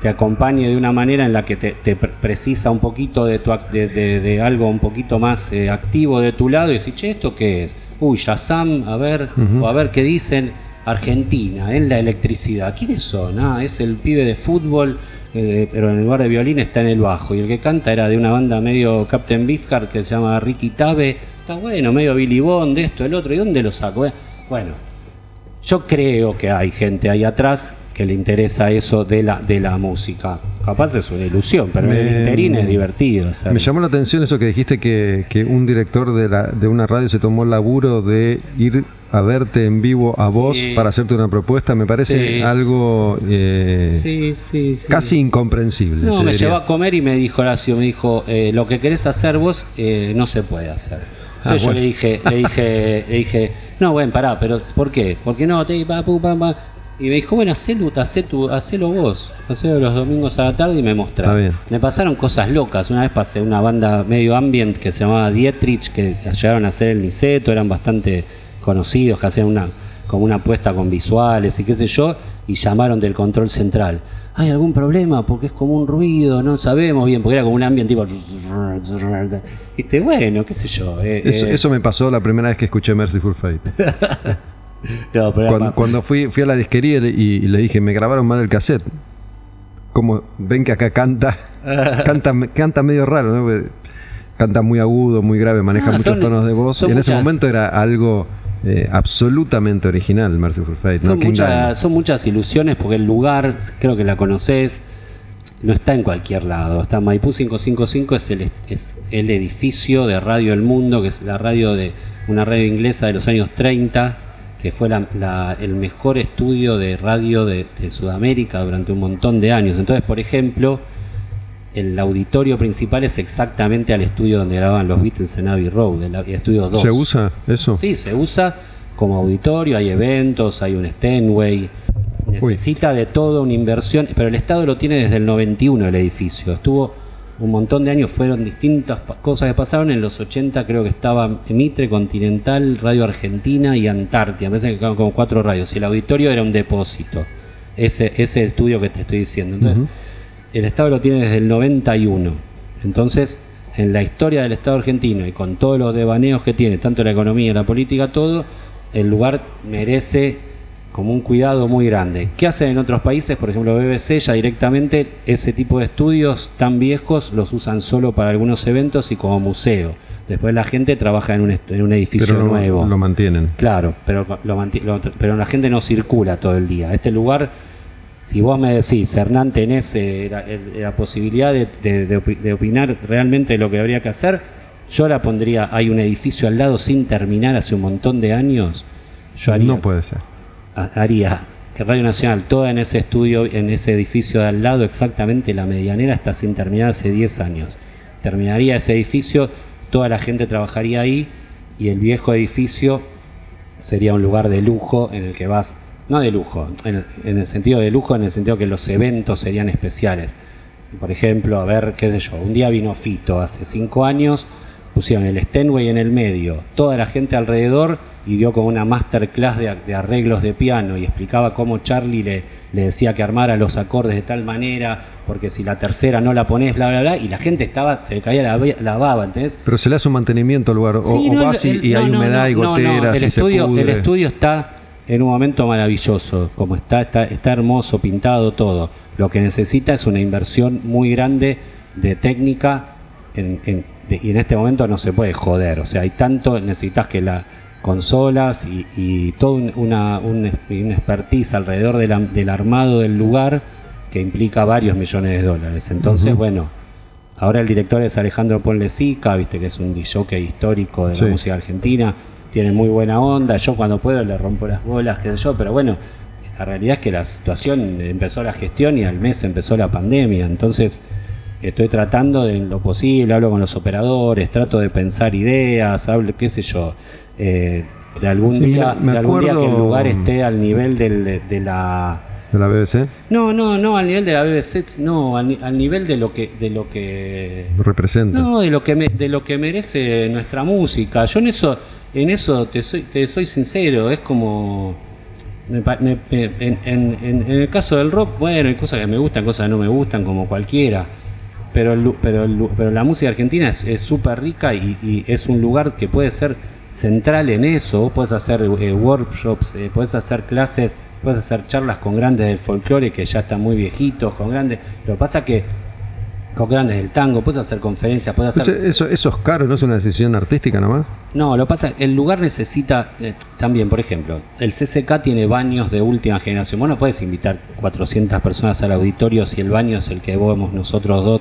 te acompañe de una manera en la que te, te pre- precisa un poquito de, tu, de, de- de algo un poquito más eh, activo de tu lado y decís, che, ¿esto qué es? Uy, Shazam, a ver, o a ver qué dicen. Argentina, en la electricidad. ¿Quiénes son? Ah, es el pibe de fútbol, eh, pero en lugar de violín está en el bajo. Y el que canta era de una banda medio Captain Beefheart que se llama Ricky Tabe. Está bueno, medio Billy Bond, esto, el otro. ¿Y dónde lo saco? Eh, Bueno, yo creo que hay gente ahí atrás que le interesa eso de la, de la música. Capaz es una ilusión, pero Me- en el interín es divertido. hacerlo. Me llamó la atención eso que dijiste que, que un director de, la, de una radio se tomó el laburo de ir a verte en vivo a vos Sí. para hacerte una propuesta. Me parece Sí. algo eh, Sí, casi incomprensible. No, me diría. llevó a comer y me dijo Horacio, me dijo, eh, lo que querés hacer vos eh, no se puede hacer. Ah, yo le dije, le dije, le dije, no, bueno, pará, pero ¿por qué? Porque no, te pa, pu, pa, pa. Y me dijo, bueno, hacelo, hacé tu, hacelo vos, hacelo los domingos a la tarde y me mostrás. Me pasaron cosas locas. Una vez pasé una banda medio ambient que se llamaba Dietrich, que llegaron a hacer el Niceto, eran bastante conocidos, que hacían una como una apuesta con visuales y qué sé yo, y llamaron del control central. ¿Hay algún problema? Porque es como un ruido, no sabemos bien, porque era como un ambiente tipo... Bueno, qué sé yo. eh, Eso, eh, eso me pasó la primera vez que escuché Merciful Fate. no, pero era Cuando, fui, fui a la disquería y, le- y le dije, me grabaron mal el cassette. Como ven que acá canta, canta, canta medio raro, ¿no? Canta muy agudo, muy grave, maneja Ah, muchos son- tonos de voz. Y en ese momento era algo eh, absolutamente original, Merciful Fate. Son, son muchas ilusiones porque el lugar, creo que la conoces, no está en cualquier lado. Está Maipú 555, es el, es el edificio de Radio El Mundo, que es la radio de una radio inglesa de los años 30, que fue la- la- el mejor estudio de radio de, de Sudamérica durante un montón de años. Entonces, por ejemplo, el auditorio principal es exactamente al estudio donde grababan los Beatles en Abbey Road, el, estudio 2. ¿Se usa eso? Sí, se usa como auditorio, hay eventos, hay un Stenway, necesita de todo una inversión, pero el Estado lo tiene desde el 91 el edificio. Estuvo un montón de años, fueron distintas cosas que pasaron. En los 80 creo que estaba Mitre, Continental, Radio Argentina y Antártida. Me parece que quedaban como cuatro radios. Y el auditorio era un depósito. Ese, ese estudio que te estoy diciendo. Entonces. El Estado lo tiene desde el 91. Entonces, en la historia del Estado argentino y con todos los devaneos que tiene, tanto la economía, la política, todo, el lugar merece como un cuidado muy grande. ¿Qué hacen en otros países? Por ejemplo, BBC ya directamente ese tipo de estudios tan viejos los usan solo para algunos eventos y como museo. Después la gente trabaja en un, en un edificio Pero lo, nuevo. lo mantienen. Claro, pero, lo- pero la gente no circula todo el día. Este lugar, si vos me decís, Hernán, tenés eh, la, posibilidad de, de- de opi- de opinar realmente lo que habría que hacer, yo la pondría, hay un edificio al lado sin terminar hace un montón de años, yo haría, No puede ser. ha- haría que Radio Nacional, toda en ese estudio, en ese edificio de al lado, exactamente la medianera está sin terminar hace 10 años. Terminaría ese edificio, toda la gente trabajaría ahí y el viejo edificio sería un lugar de lujo en el que vas, no de lujo, en el, en el sentido de lujo, en el sentido que los eventos serían especiales. Por ejemplo, a ver, qué sé yo, un día vino Fito hace cinco años, pusieron el Stenway en el medio, toda la gente alrededor y dio como una masterclass de, de arreglos de piano y explicaba cómo Charlie le, le decía que armara los acordes de tal manera, porque si la tercera no la pones, bla, bla, bla, y la gente estaba, se le caía la, la baba, ¿entendés? Pero se le hace un mantenimiento al lugar. O, Sí, o no, vas y, el- y no, hay humedad no, y goteras el y estudio, se pudre. El estudio está en un momento maravilloso, como está, está, está hermoso, pintado todo. Lo que necesita es una inversión muy grande de técnica en- en- de- y en este momento no se puede joder. O sea, hay tanto, necesitas que las consolas y, y todo un- una, un, expertise alrededor de la- del armado del lugar que implica varios millones de dólares. Entonces, bueno, Ahora el director es Alejandro Ponlesica, viste que es un DJ histórico de Sí. la música argentina, tiene muy buena onda, yo cuando puedo le rompo las bolas, qué sé yo, pero bueno, la realidad es que la situación empezó la gestión y al mes empezó la pandemia, entonces estoy tratando de en lo posible, hablo con los operadores, trato de pensar ideas, hablo, qué sé yo, eh, de algún Sí, día, me de algún día que el lugar esté al nivel del- de, de la de la BBC. no, no, no al nivel de la BBC, no, al, al nivel de lo que de lo que Representa. no, de lo que me- de lo que merece nuestra música. Yo en eso en eso te soy te soy sincero, es como me me- en, en- en- el caso del rock, bueno, hay cosas que me gustan, cosas que no me gustan, como cualquiera. Pero, el pero, el pero la música argentina es es súper rica y, y es un lugar que puede ser central en eso. Vos podés hacer eh, workshops, eh, podés hacer clases, podés hacer charlas con grandes del folclore que ya están muy viejitos, con grandes. Lo que pasa que con grandes del tango, podés hacer conferencias, podés hacer. Eso, eso, eso es caro, ¿no es una decisión artística nomás? No, lo que pasa el lugar necesita eh, también, por ejemplo, el CCK tiene baños de última generación. Vos no puedes invitar 400 personas al auditorio si el baño es el que vamos nosotros dos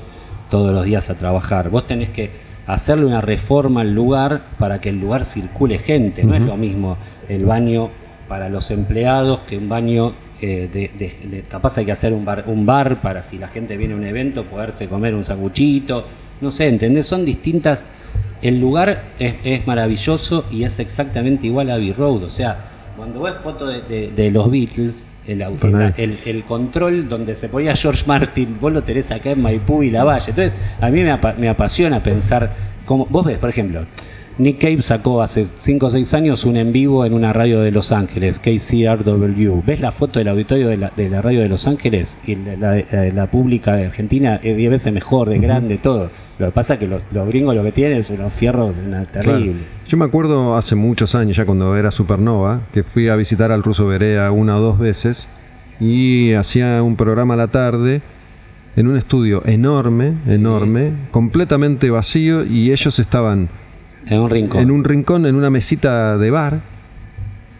todos los días a trabajar. Vos tenés que hacerle una reforma al lugar para que el lugar circule gente. No es lo mismo el baño para los empleados que un baño eh, de, de- de- capaz hay que hacer un bar, un bar para si la gente viene a un evento poderse comer un sanguchito. No sé, ¿entendés? Son distintas el lugar es, es maravilloso y es exactamente igual a Abbey Road. O sea, cuando ves fotos de, de- de los Beatles, el, au- Poné. el, el- el control donde se ponía George Martin, vos lo tenés acá en Maipú y La Valle. Entonces, a mí me, me apasiona pensar cómo. Vos ves, por ejemplo, Nick Cave sacó hace 5 o 6 años un en vivo en una radio de Los Ángeles, KCRW. ¿Ves la foto del auditorio de la, de la radio de Los Ángeles? Y la, la- la pública de Argentina es 10 veces mejor, de grande, todo. Lo que pasa es que los, los gringos lo que tienen son unos fierros terribles. Claro. Yo me acuerdo hace muchos años, ya cuando era Supernova, que fui a visitar al Ruso Berea una o dos veces y hacía un programa a la tarde en un estudio enorme, enorme, completamente vacío y ellos estaban En un rincón. en un rincón, en una mesita de bar,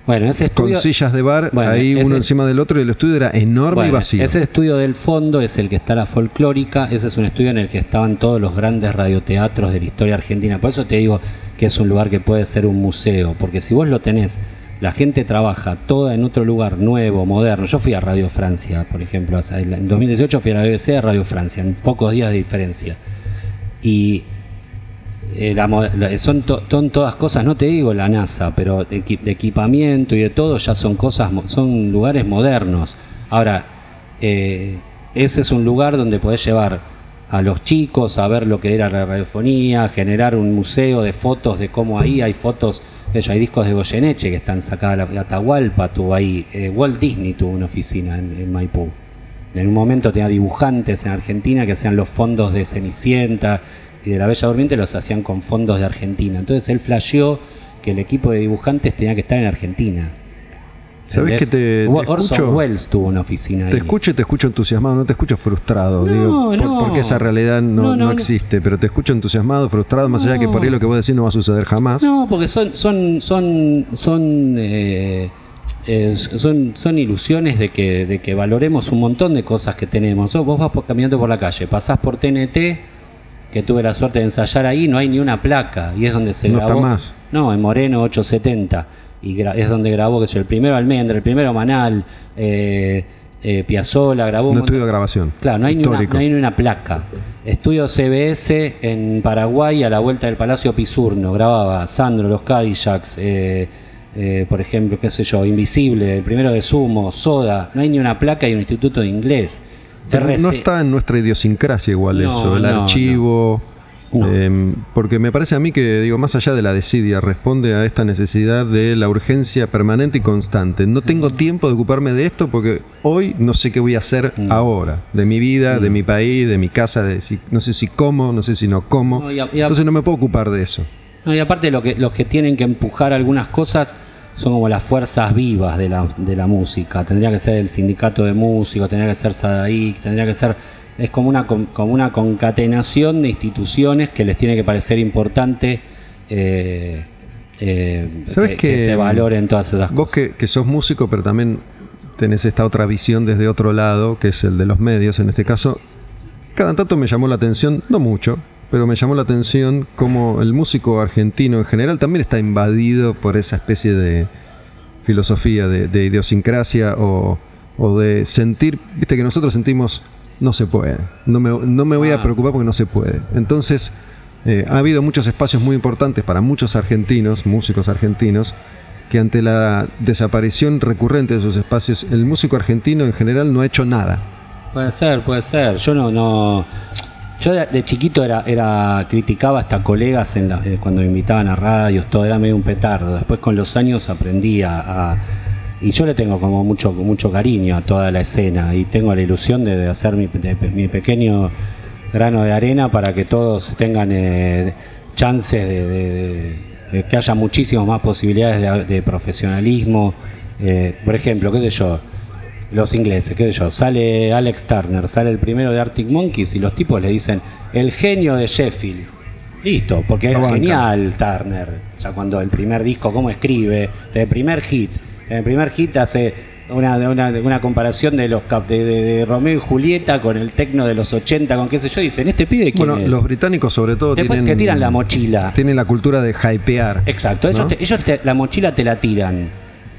bueno, ese con estudio, sillas de bar, Bueno, ahí ese- uno encima del otro y el estudio era enorme y vacío. Ese estudio del fondo es el que está la folclórica, ese es un estudio en el que estaban todos los grandes radioteatros de la historia argentina. Por eso te digo que es un lugar que puede ser un museo, porque si vos lo tenés, la gente trabaja toda en otro lugar nuevo, moderno. Yo fui a Radio Francia, por ejemplo, en 2018 fui a la BBC a Radio Francia, en pocos días de diferencia. Y son, to- son todas cosas, no te digo la NASA, pero de, equi- de equipamiento y de todo ya son cosas, son lugares modernos. Ahora, eh, ese es un lugar donde podés llevar a los chicos a ver lo que era la radiofonía, generar un museo de fotos de cómo ahí hay fotos, de hay discos de Goyeneche que están sacadas, la Atahualpa tuvo ahí, eh, Walt Disney tuvo una oficina en, en Maipú. En un momento tenía dibujantes en Argentina que hacían los fondos de Cenicienta y de la Bella Durmiente los hacían con fondos de Argentina. Entonces él flasheó que el equipo de dibujantes tenía que estar en Argentina. ¿Sabés que te, te Orson escucho? Welles tuvo una oficina Te ahí. escucho y te escucho entusiasmado, no te escucho frustrado, No, digo, por- no. porque esa realidad no, No, existe, pero te escucho entusiasmado, frustrado, más allá de que por ahí lo que vos decís no va a suceder jamás. No, porque son son son son eh, eh, son, son ilusiones de que, de que valoremos un montón de cosas que tenemos. Vos vas caminando por la calle, pasás por TNT, que tuve la suerte de ensayar ahí, no hay ni una placa, y es donde se No grabó. está más. No, en Moreno 870. Y es donde grabó, que el primero Almendra, el primero Manal, eh, eh, Piazzolla, grabó un montón- estudio de grabación. Claro, no hay, ni una, no hay ni una placa. Estudio CBS en Paraguay a la vuelta del Palacio Pisurno. Grababa Sandro, los Cadillacs, eh, eh, por ejemplo, qué sé yo, Invisible, el primero de Sumo, Soda. No hay ni una placa y un instituto de inglés. No está en nuestra idiosincrasia igual No, eso, el no, archivo. No. eh, porque me parece a mí que, digo, más allá de la desidia, responde a esta necesidad de la urgencia permanente y constante. No tengo tiempo de ocuparme de esto porque hoy no sé qué voy a hacer Mm. ahora, de mi vida, de mi país, de mi casa, de si, no sé si como, no sé si no como. No, y a- y a- Entonces no me puedo ocupar de eso. Y aparte lo que, los que tienen que empujar algunas cosas son como las fuerzas vivas de la, de la música. Tendría que ser el sindicato de músicos, tendría que ser Sadaic, tendría que ser... Es como una, como una concatenación de instituciones que les tiene que parecer importante eh, eh, ¿Sabes que, que que, se valoren todas esas Vos cosas. que, que sos músico, pero también tenés esta otra visión desde otro lado, que es el de los medios en este caso. Cada tanto me llamó la atención, no mucho, pero me llamó la atención cómo el músico argentino en general también está invadido por esa especie de filosofía, de, de idiosincrasia o, o de sentir, viste que nosotros sentimos no se puede, no me, no me voy a Ah. preocupar porque no se puede. Entonces, eh, ha habido muchos espacios muy importantes para muchos argentinos, músicos argentinos, que ante la desaparición recurrente de esos espacios, el músico argentino en general no ha hecho nada. Puede ser, puede ser. Yo no, no. Yo de, chiquito era, criticaba hasta colegas en la- eh, cuando me invitaban a radios, todo era medio un petardo. Después con los años aprendí a, y yo le tengo como mucho mucho cariño a toda la escena y tengo la ilusión de, hacer mi, pequeño grano de arena para que todos tengan eh, chances de, que haya muchísimas más posibilidades de, de profesionalismo. Eh, por ejemplo, qué sé yo, los ingleses, qué sé yo, sale Alex Turner, sale el primero de Arctic Monkeys y los tipos le dicen el genio de Sheffield. Listo, porque bancan. genial Turner. Ya cuando el primer disco, cómo escribe, el primer hit. En el primer hit hace una, una, una comparación de los cap- de, de- de Romeo y Julieta con el tecno de los 80, con qué sé yo. Dicen, ¿este pibe quién Bueno, es? los británicos sobre todo Después tienen, te tiran la mochila. tienen la cultura de hypear. Exacto, ellos, te- ellos te- la mochila te la tiran.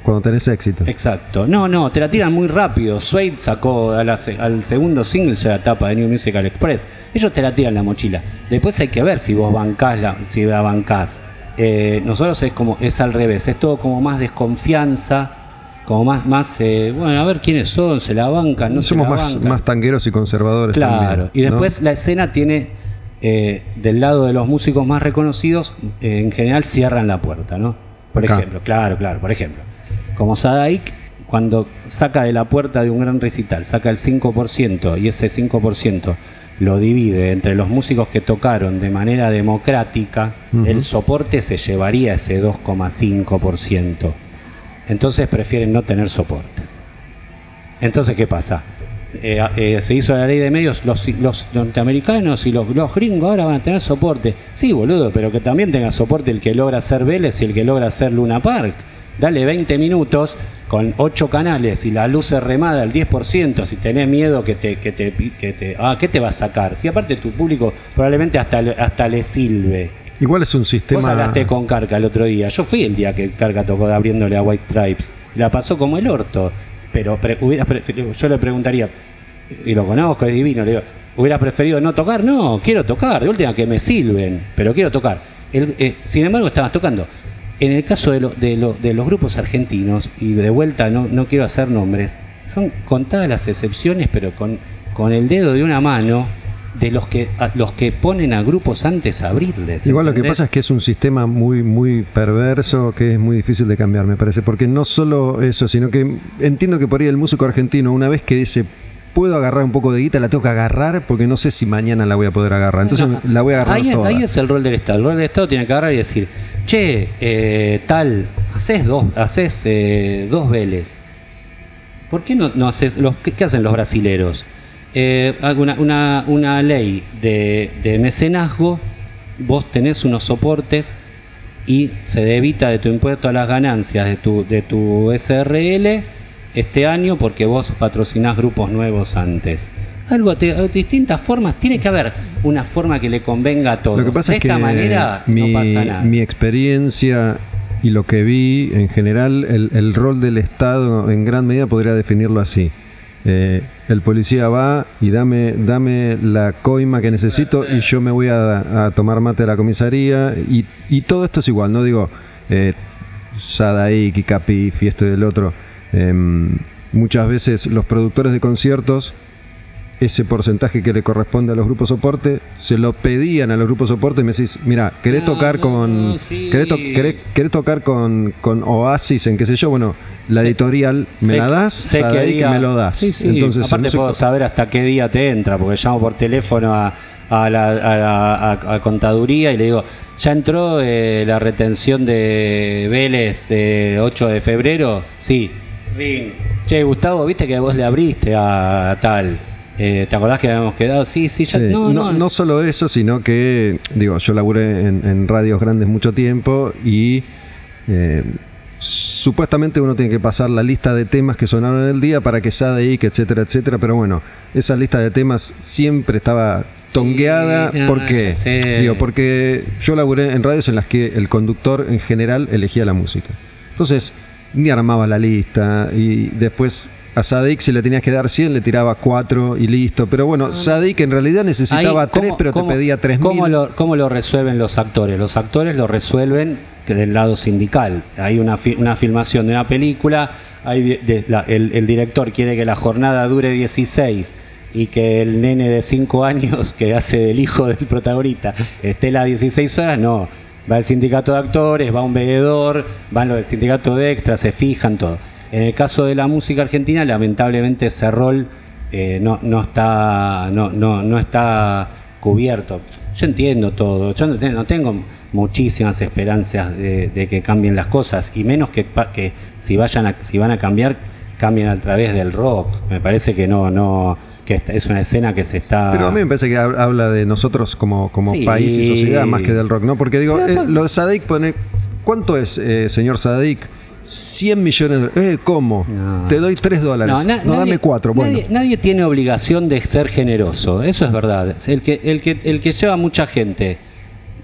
Cuando tenés éxito. Exacto. No, no, te la tiran muy rápido. Suede sacó a la se- al segundo single ya la tapa de New Musical Express. Ellos te la tiran la mochila. Después hay que ver si vos bancás, la, si la bancás. Eh, nosotros es como, es al revés, es todo como más desconfianza, como más, más eh, bueno, a ver quiénes son, se la bancan, no Somos se la más, bancan. más tangueros y conservadores Claro, también, y ¿no? después la escena tiene, eh, del lado de los músicos más reconocidos, eh, en general cierran la puerta, ¿no? Por Acá. ejemplo, claro, claro, por ejemplo, como Sadaik, cuando saca de la puerta de un gran recital, saca el 5% y ese 5% lo divide entre los músicos que tocaron de manera democrática, el soporte se llevaría ese 2,5%. Entonces prefieren no tener soportes. Entonces, ¿qué pasa? Eh, eh, se hizo la ley de medios, los, los norteamericanos y los, los gringos ahora van a tener soporte. Sí, boludo, pero que también tenga soporte el que logra hacer Vélez y el que logra hacer Luna Park. Dale 20 minutos con 8 canales y la luz es remada al 10%, si tenés miedo que te, que te, que te... Ah, ¿qué te va a sacar? Si aparte tu público probablemente hasta, le- hasta le silbe. Igual es un Vos sistema. hablaste con Carca el otro día. Yo fui el día que Carca tocó de abriéndole a White Stripes. La pasó como el orto. Pero pre- hubieras preferido- yo le preguntaría, y lo conozco, es divino, le digo, ¿hubiera preferido no tocar? No, quiero tocar, de última que me silben, pero quiero tocar. El- eh, sin embargo, estabas tocando. En el caso de, lo- de, lo- de los grupos argentinos, y de vuelta no, no quiero hacer nombres, son contadas las excepciones, pero con, con el dedo de una mano de los que a- los que ponen a grupos antes a abrirles. Igual lo que pasa es que es un sistema muy, muy perverso que es muy difícil de cambiar, me parece. Porque no solo eso, sino que entiendo que por ahí el músico argentino, una vez que dice, puedo agarrar un poco de guita, la tengo que agarrar porque no sé si mañana la voy a poder agarrar. Entonces No, la voy a agarrar ahí, es- toda. ahí es el rol del Estado. El rol del Estado tiene que agarrar y decir, che, eh, tal, haces dos, haces eh, dos Vélez. ¿Por qué no, no haces los qué, qué hacen los brasileros? Eh, una, una- una ley de, de mecenazgo, vos tenés unos soportes y se debita de tu impuesto a las ganancias de tu, de tu SRL este año porque vos patrocinás grupos nuevos antes. Algo de, de distintas formas, tiene que haber una forma que le convenga a todos. Lo que pasa de es que esta manera mi, no pasa nada. mi experiencia y lo que vi en general, el, el rol del Estado en gran medida podría definirlo así. Eh, el policía va y dame, dame la coima que necesito y yo me voy a, a tomar mate a la comisaría y, y todo esto es igual, no digo eh, Sadaik y Capi, y esto y del otro. Em, muchas veces los productores de conciertos ese porcentaje que le corresponde a los grupos soporte, se lo pedían a los grupos soporte y me decís, mira, ¿querés tocar con querés, to- querés- querés tocar con, con Oasis en qué sé yo? Bueno, la Sé- editorial me Sé- la das, sé qué Sadaik día- me lo das. Sí, sí. Entonces, Aparte puedo saber hasta qué día te entra, porque llamo por teléfono a, a la a, la- a- a contaduría y le digo, ¿ya entró eh, la retención de Vélez de 8 de febrero? Sí. Ring. Che, Gustavo, viste que vos le abriste a, tal. Eh, ¿Te acordás que habíamos quedado? Sí, sí, ya. Sí, no, no, no, no solo eso, sino que, digo, yo laburé en, en radios grandes mucho tiempo y eh, supuestamente uno tiene que pasar la lista de temas que sonaron en el día para que Sadaik, etcétera, etcétera, pero bueno, esa lista de temas siempre estaba tongueada. ¿Por qué? Digo, porque yo laburé en radios en las que el conductor en general elegía la música. Entonces, ni armaba la lista y después a Sadik si le tenías que dar 100 le tiraba 4 y listo. Pero bueno, Sadik en realidad necesitaba Ahí, 3 ¿cómo- pero cómo- te pedía 3 ¿cómo mil. lo, ¿Cómo lo resuelven los actores? Los actores lo resuelven que del lado sindical. Hay una, fi- una filmación de una película, hay de- de- la- el, el director quiere que la jornada dure 16 y que el nene de 5 años que hace del hijo del protagonista esté las 16 horas, no. Va el sindicato de actores, va un veedor, van los del sindicato de extras, se fijan todo. En el caso de la música argentina, lamentablemente ese rol eh, no, no está no, no, no está cubierto. Yo entiendo todo, yo no tengo, muchísimas esperanzas de, que cambien las cosas y menos que, que si vayan si van a cambiar cambien a través del rock. Me parece que no no que es una escena que se está Pero a mí me parece que hab- habla de nosotros como, como Sí. país y sociedad más que del rock, ¿no? Porque digo, eh, lo de Sadik pone. ¿Cuánto es, eh, señor Sadik? 100 millones de dólares. Eh, ¿cómo? No. Te doy 3 dólares. No, na- dame 4. Bueno. Nadie, nadie tiene obligación de ser generoso, eso es verdad. El que, el, que, el que lleva mucha gente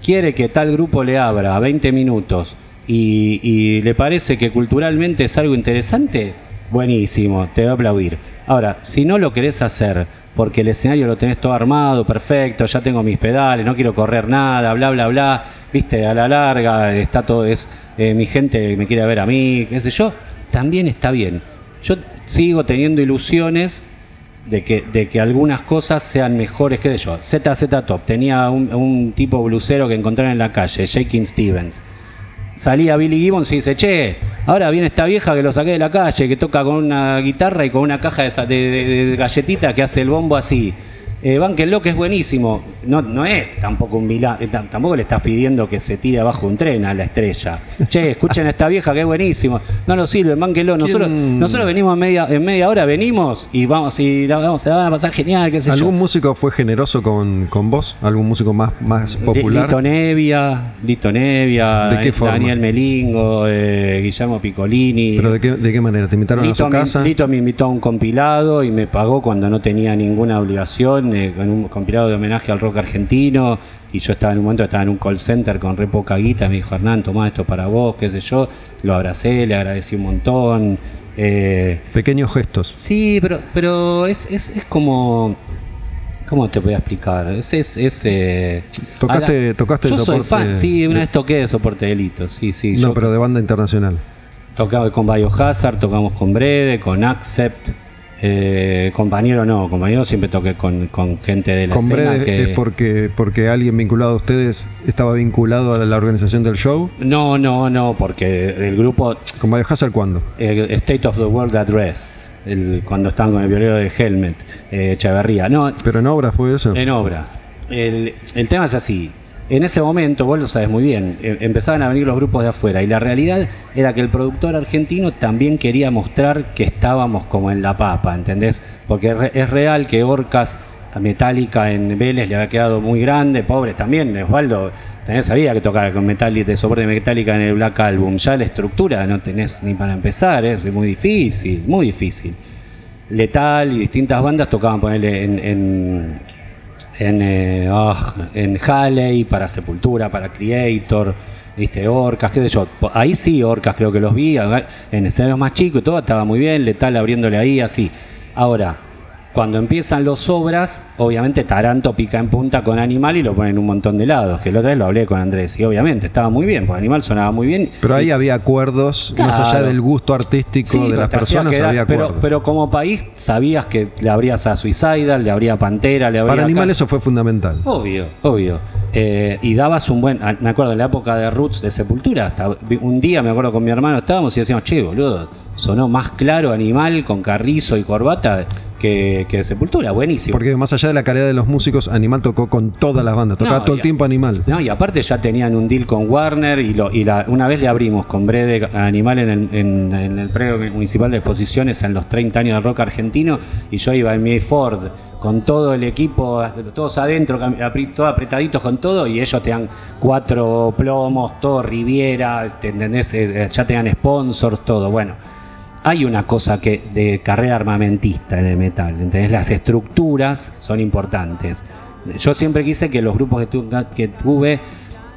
quiere que tal grupo le abra 20 minutos y, y le parece que culturalmente es algo interesante, buenísimo, te va a aplaudir. Ahora, si no lo querés hacer porque el escenario lo tenés todo armado, perfecto, ya tengo mis pedales, no quiero correr nada, bla, bla, bla, viste, a la larga está todo, es eh, mi gente me quiere ver a mí, qué sé yo, también está bien. Yo sigo teniendo ilusiones de que, de que algunas cosas sean mejores que de yo. ZZ Top tenía un, tipo blusero que encontraron en la calle, Shaking Stevens. Salía Billy Gibbons y dice, che, ahora viene esta vieja que lo saqué de la calle, que toca con una guitarra y con una caja de, de, de- de galletita que hace el bombo así. Eh, Bánquenlo, que es buenísimo. No, no es tampoco un milagro, tampoco le estás pidiendo que se tire abajo un tren a la estrella. Che, escuchen a esta vieja que es buenísimo. No lo sirve, bánquenlo. Nosotros, ¿Quién- nosotros venimos en media, en media hora, venimos y vamos y la vamos, se la van a pasar genial, qué sé yo. ¿Algún músico fue generoso con, con vos? ¿Algún músico más, más popular? Lito Nevia, Lito Nevia, ¿De qué forma? Daniel Melingo, eh, Guillermo Piccolini. ¿Pero de qué, de qué manera? ¿Te invitaron a su me, casa? Lito me invitó a un compilado y me pagó cuando no tenía ninguna obligación, eh, con un compilado de homenaje al rock argentino. Y yo estaba en un momento, estaba en un call center con re poca guita. Me dijo, Hernán, tomá esto para vos, qué sé yo. Lo abracé, le agradecí un montón. Eh, Pequeños gestos. Sí, pero, pero es, es, es como. ¿Cómo te voy a explicar? Es. es, es, eh, Tocaste- tocaste el Yo soy fan, sí, una de- vez toqué de soporte de Lito, sí, sí. no, yo pero de banda internacional. Tocaba con Biohazard, tocamos con Brede, con Accept, Eh, compañero no, compañero siempre toqué con, con gente de la Con escena que... es porque, porque alguien vinculado a ustedes estaba vinculado a la organización del show. No, no, no, porque el grupo ¿Con Biohazard cuándo? eh, State of the World Address, el- cuando estaban con el violero de Helmet, eh, Echeverría. No, Pero en obra fue eso. en obras. El, el tema es así. En ese momento, vos lo sabes muy bien, eh, empezaban a venir los grupos de afuera y la realidad era que el productor argentino también quería mostrar que estábamos como en la papa, ¿entendés? Porque es re- es real que Orcas Metallica en Vélez le había quedado muy grande, pobre también, Osvaldo, también sabía que tocar con Metallica, de soporte Metallica en el Black Album, ya la estructura no tenés ni para empezar, es muy difícil, muy difícil. Letal y distintas bandas tocaban ponerle en, en, eh, ah, en Halley, para Sepultura, para Creator, viste, Orcas, qué sé yo. Ahí sí, Orcas creo que los vi, en escenarios más chicos y todo, estaba muy bien, Letal abriéndole ahí, así. Ahora, cuando empiezan los obras, obviamente Taranto pica en punta con Animal y lo ponen en un montón de lados, que la otra vez lo hablé con Andrés, y obviamente estaba muy bien, porque Animal sonaba muy bien. Pero ahí había acuerdos, más allá del gusto artístico Sí, de las personas, quedar- había acuerdos. pero como país sabías que le abrías a Suicidal, le abría a Pantera, le abría Para a Animal eso fue fundamental. Obvio, obvio. Eh, y dabas un buen. ah, Me acuerdo en la época de Roots de Sepultura, hasta un día me acuerdo con mi hermano estábamos y decíamos, che, boludo, sonó más claro Animal con carrizo y corbata que, que Sepultura, buenísimo. Porque más allá de la calidad de los músicos, Animal tocó con todas las bandas, tocaba No, todo el tiempo Animal. No, y aparte ya tenían un deal con Warner y, lo, y la, una vez le abrimos con Brede Animal en el, en, en el predio municipal de exposiciones en los 30 años del rock argentino y yo iba en mi Ford con todo el equipo, todos adentro, todos apretaditos con todo y ellos te dan cuatro plomos, todo Riviera, ¿te entendés? Eh, ya te dan sponsors, todo. Bueno, hay una cosa que de carrera armamentista en el metal, ¿entendés? Las estructuras son importantes. Yo siempre quise que los grupos que, tu- que tuve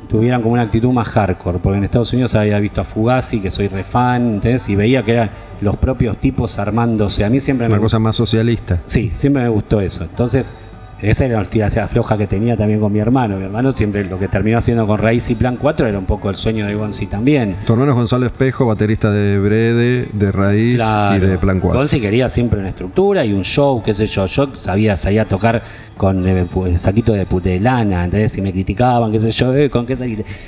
tuvieran como una actitud más hardcore, porque en Estados Unidos había visto a Fugazi, que soy re fan, ¿entendés? Y veía que eran los propios tipos armándose. A mí siempre me Una cosa más socialista. Sí, siempre me gustó eso. Entonces, esa era la tiración floja que tenía también con mi hermano. Mi hermano siempre lo que terminó haciendo con Raíz y Plan 4 era un poco el sueño de Gonzi también. Tu hermano es Gonzalo Espejo, baterista de Brede, de Raíz y de Plan 4. Gonzi quería siempre una estructura y un show, qué sé yo. Yo sabía, sabía tocar con pu- saquito de de lana, ¿entendés? Si me criticaban, qué sé yo, eh, con qué.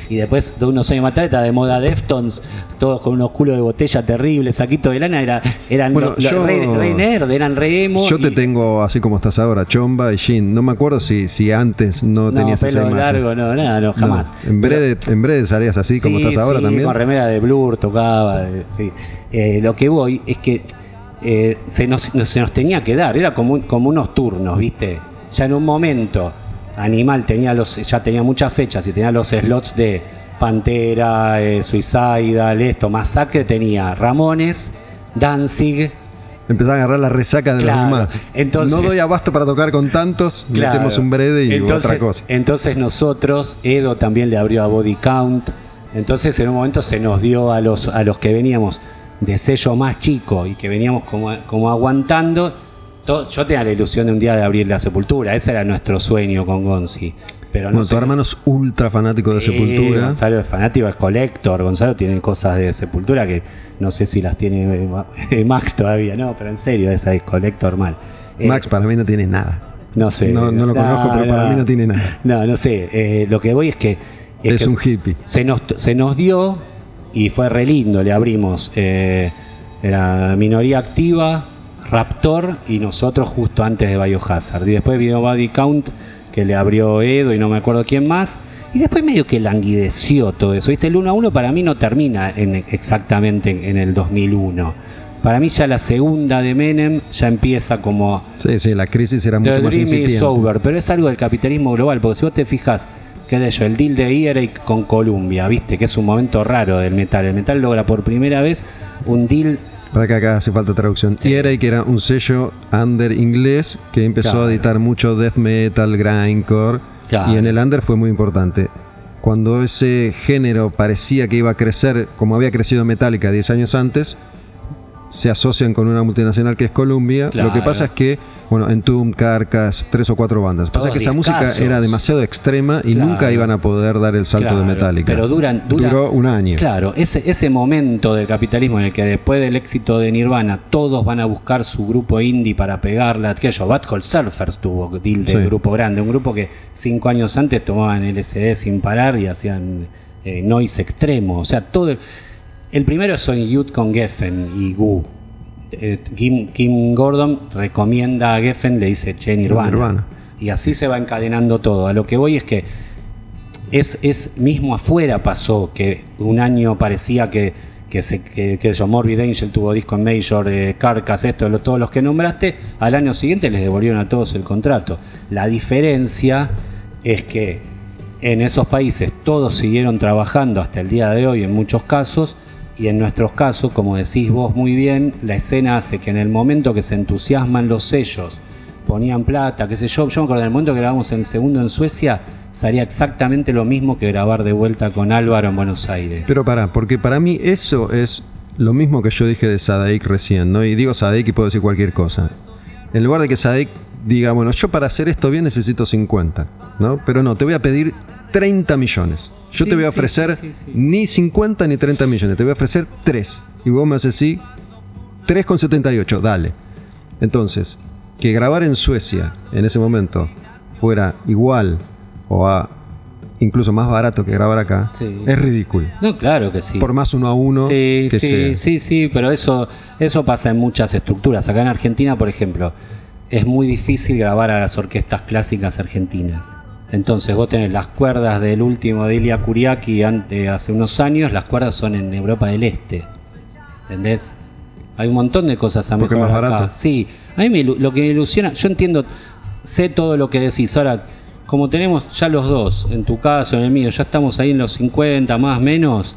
Y después de unos años más tarde, de moda Deftones, todos con unos culos de botella terribles, saquito de lana, era, eran Bueno, lo- lo- yo- re, re nerd, eran re emo. Yo te y- tengo así como estás ahora, Chomba y Shin. No me acuerdo si, si antes no, no, tenías esa pelo imagen. largo, no, nada, no, No, jamás. en, breve, en breve salías así como Sí, estás ahora sí, también. Con remera de Blur tocaba. eh, sí. Eh, lo que voy es que eh, se, nos, no- se nos tenía que dar, era como, un- como unos turnos, ¿viste? Ya en un momento, Animal tenía los, ya tenía muchas fechas y tenía los slots de Pantera, eh, Suicidal, esto, Masacre, tenía Ramones, Danzig. Empezaba a agarrar la resaca de Claro, los demás. entonces- no doy abasto para tocar con tantos, Claro. metemos un brede y entonces, otra cosa. Entonces nosotros, Edo también le abrió a Body Count. Entonces en un momento se nos dio a los, a los que veníamos de sello más chico y que veníamos como, como aguantando. Yo tenía la ilusión de un día de abrir la sepultura. Ese era nuestro sueño con Gonzi. Pero no Bueno, tu hermano es ultra fanático de Sí, Sepultura. Gonzalo es fanático, es collector. Gonzalo tiene cosas de sepultura que no sé si las tiene eh, Max todavía, no, pero en serio, esa es collector mal. Eh, Max para mí no tiene nada. no sé. No, no lo conozco, pero para mí no tiene nada. No, no sé. eh, lo que voy es que. Es que un hippie. Se nos, se nos dio y fue re lindo. Le abrimos. eh, era minoría activa, Raptor y nosotros justo antes de Biohazard. Y después vino Body Count que le abrió Edo y no me acuerdo quién más. Y después medio que languideció todo eso. ¿Viste? El 1 a 1 para mí no termina en, exactamente en, en el 2001. Para mí ya la segunda de Menem ya empieza como Sí, sí, la crisis era mucho más dream is incipiente. over, pero es algo del capitalismo global, porque si vos te fijas, qué de yo, el deal de Earache con Columbia, viste, que es un momento raro del metal. El metal logra por primera vez un deal Para que acá hace falta traducción. Sí. Y era que era un sello under inglés que empezó Claro. a editar mucho death metal, grindcore. Claro. Y en el under fue muy importante. Cuando ese género parecía que iba a crecer como había crecido Metallica 10 años antes, se asocian con una multinacional que es Columbia. Lo que pasa es que, bueno, Entombed, Carcass, tres o cuatro bandas. Pasa Todos que esa música era demasiado extrema y Claro. nunca iban a poder dar el salto de Metallica. Pero duran, dura- Duró un año. Claro, ese, ese momento del capitalismo en el que después del éxito de Nirvana todos van a buscar su grupo indie para pegarla. Aquello, Bad Hole Surfers tuvo deal de Sí. grupo grande, un grupo que cinco años antes tomaban LSD sin parar y hacían eh, noise extremo. O sea, todo. El primero es Sonic Youth con Geffen y Gu. Eh, Kim, Kim Gordon recomienda a Geffen, le dice Che Nirvana. Y así se va encadenando todo. A lo que voy es que es, es mismo afuera pasó que un año parecía que, que, se, que, que yo, Morbid Angel tuvo disco en Major, eh, Carcass, esto, lo- todos los que nombraste, al año siguiente les devolvieron a todos el contrato. La diferencia es que en esos países todos siguieron trabajando hasta el día de hoy en muchos casos y en nuestros casos, como decís vos muy bien, la escena hace que en el momento que se entusiasman los sellos, ponían plata, qué sé yo, yo me acuerdo en el momento que grabamos el segundo en Suecia, salía exactamente lo mismo que grabar de vuelta con Álvaro en Buenos Aires. Pero pará, porque para mí eso es lo mismo que yo dije de Sadaik recién, ¿no? Y digo Sadaik y puedo decir cualquier cosa. En lugar de que Sadaik diga, bueno, yo para hacer esto bien necesito 50, ¿no? Pero no, te voy a pedir 30 millones. Yo Sí, te voy a ofrecer sí, sí, sí. ni 50 ni 30 millones, te voy a ofrecer 3. Y vos me haces sí, 3,78, dale. Entonces, que grabar en Suecia en ese momento fuera igual o a incluso más barato que grabar acá, Sí. es ridículo. no, claro que sí. Por más uno a uno Sí, que sí, sea. sí, sí, pero eso, eso pasa en muchas estructuras. Acá en Argentina, por ejemplo, es muy difícil grabar a las orquestas clásicas argentinas. Entonces vos tenés las cuerdas del último de Ilia Kuriaki ante, hace unos años, las cuerdas son en Europa del Este. ¿Entendés? Hay un montón de cosas a Porque mejorar más acá. barato. Sí, a mí me lo que me ilusiona, yo entiendo, sé todo lo que decís. Ahora, como tenemos ya los dos, en tu caso, en el mío, ya estamos ahí en los 50 más menos,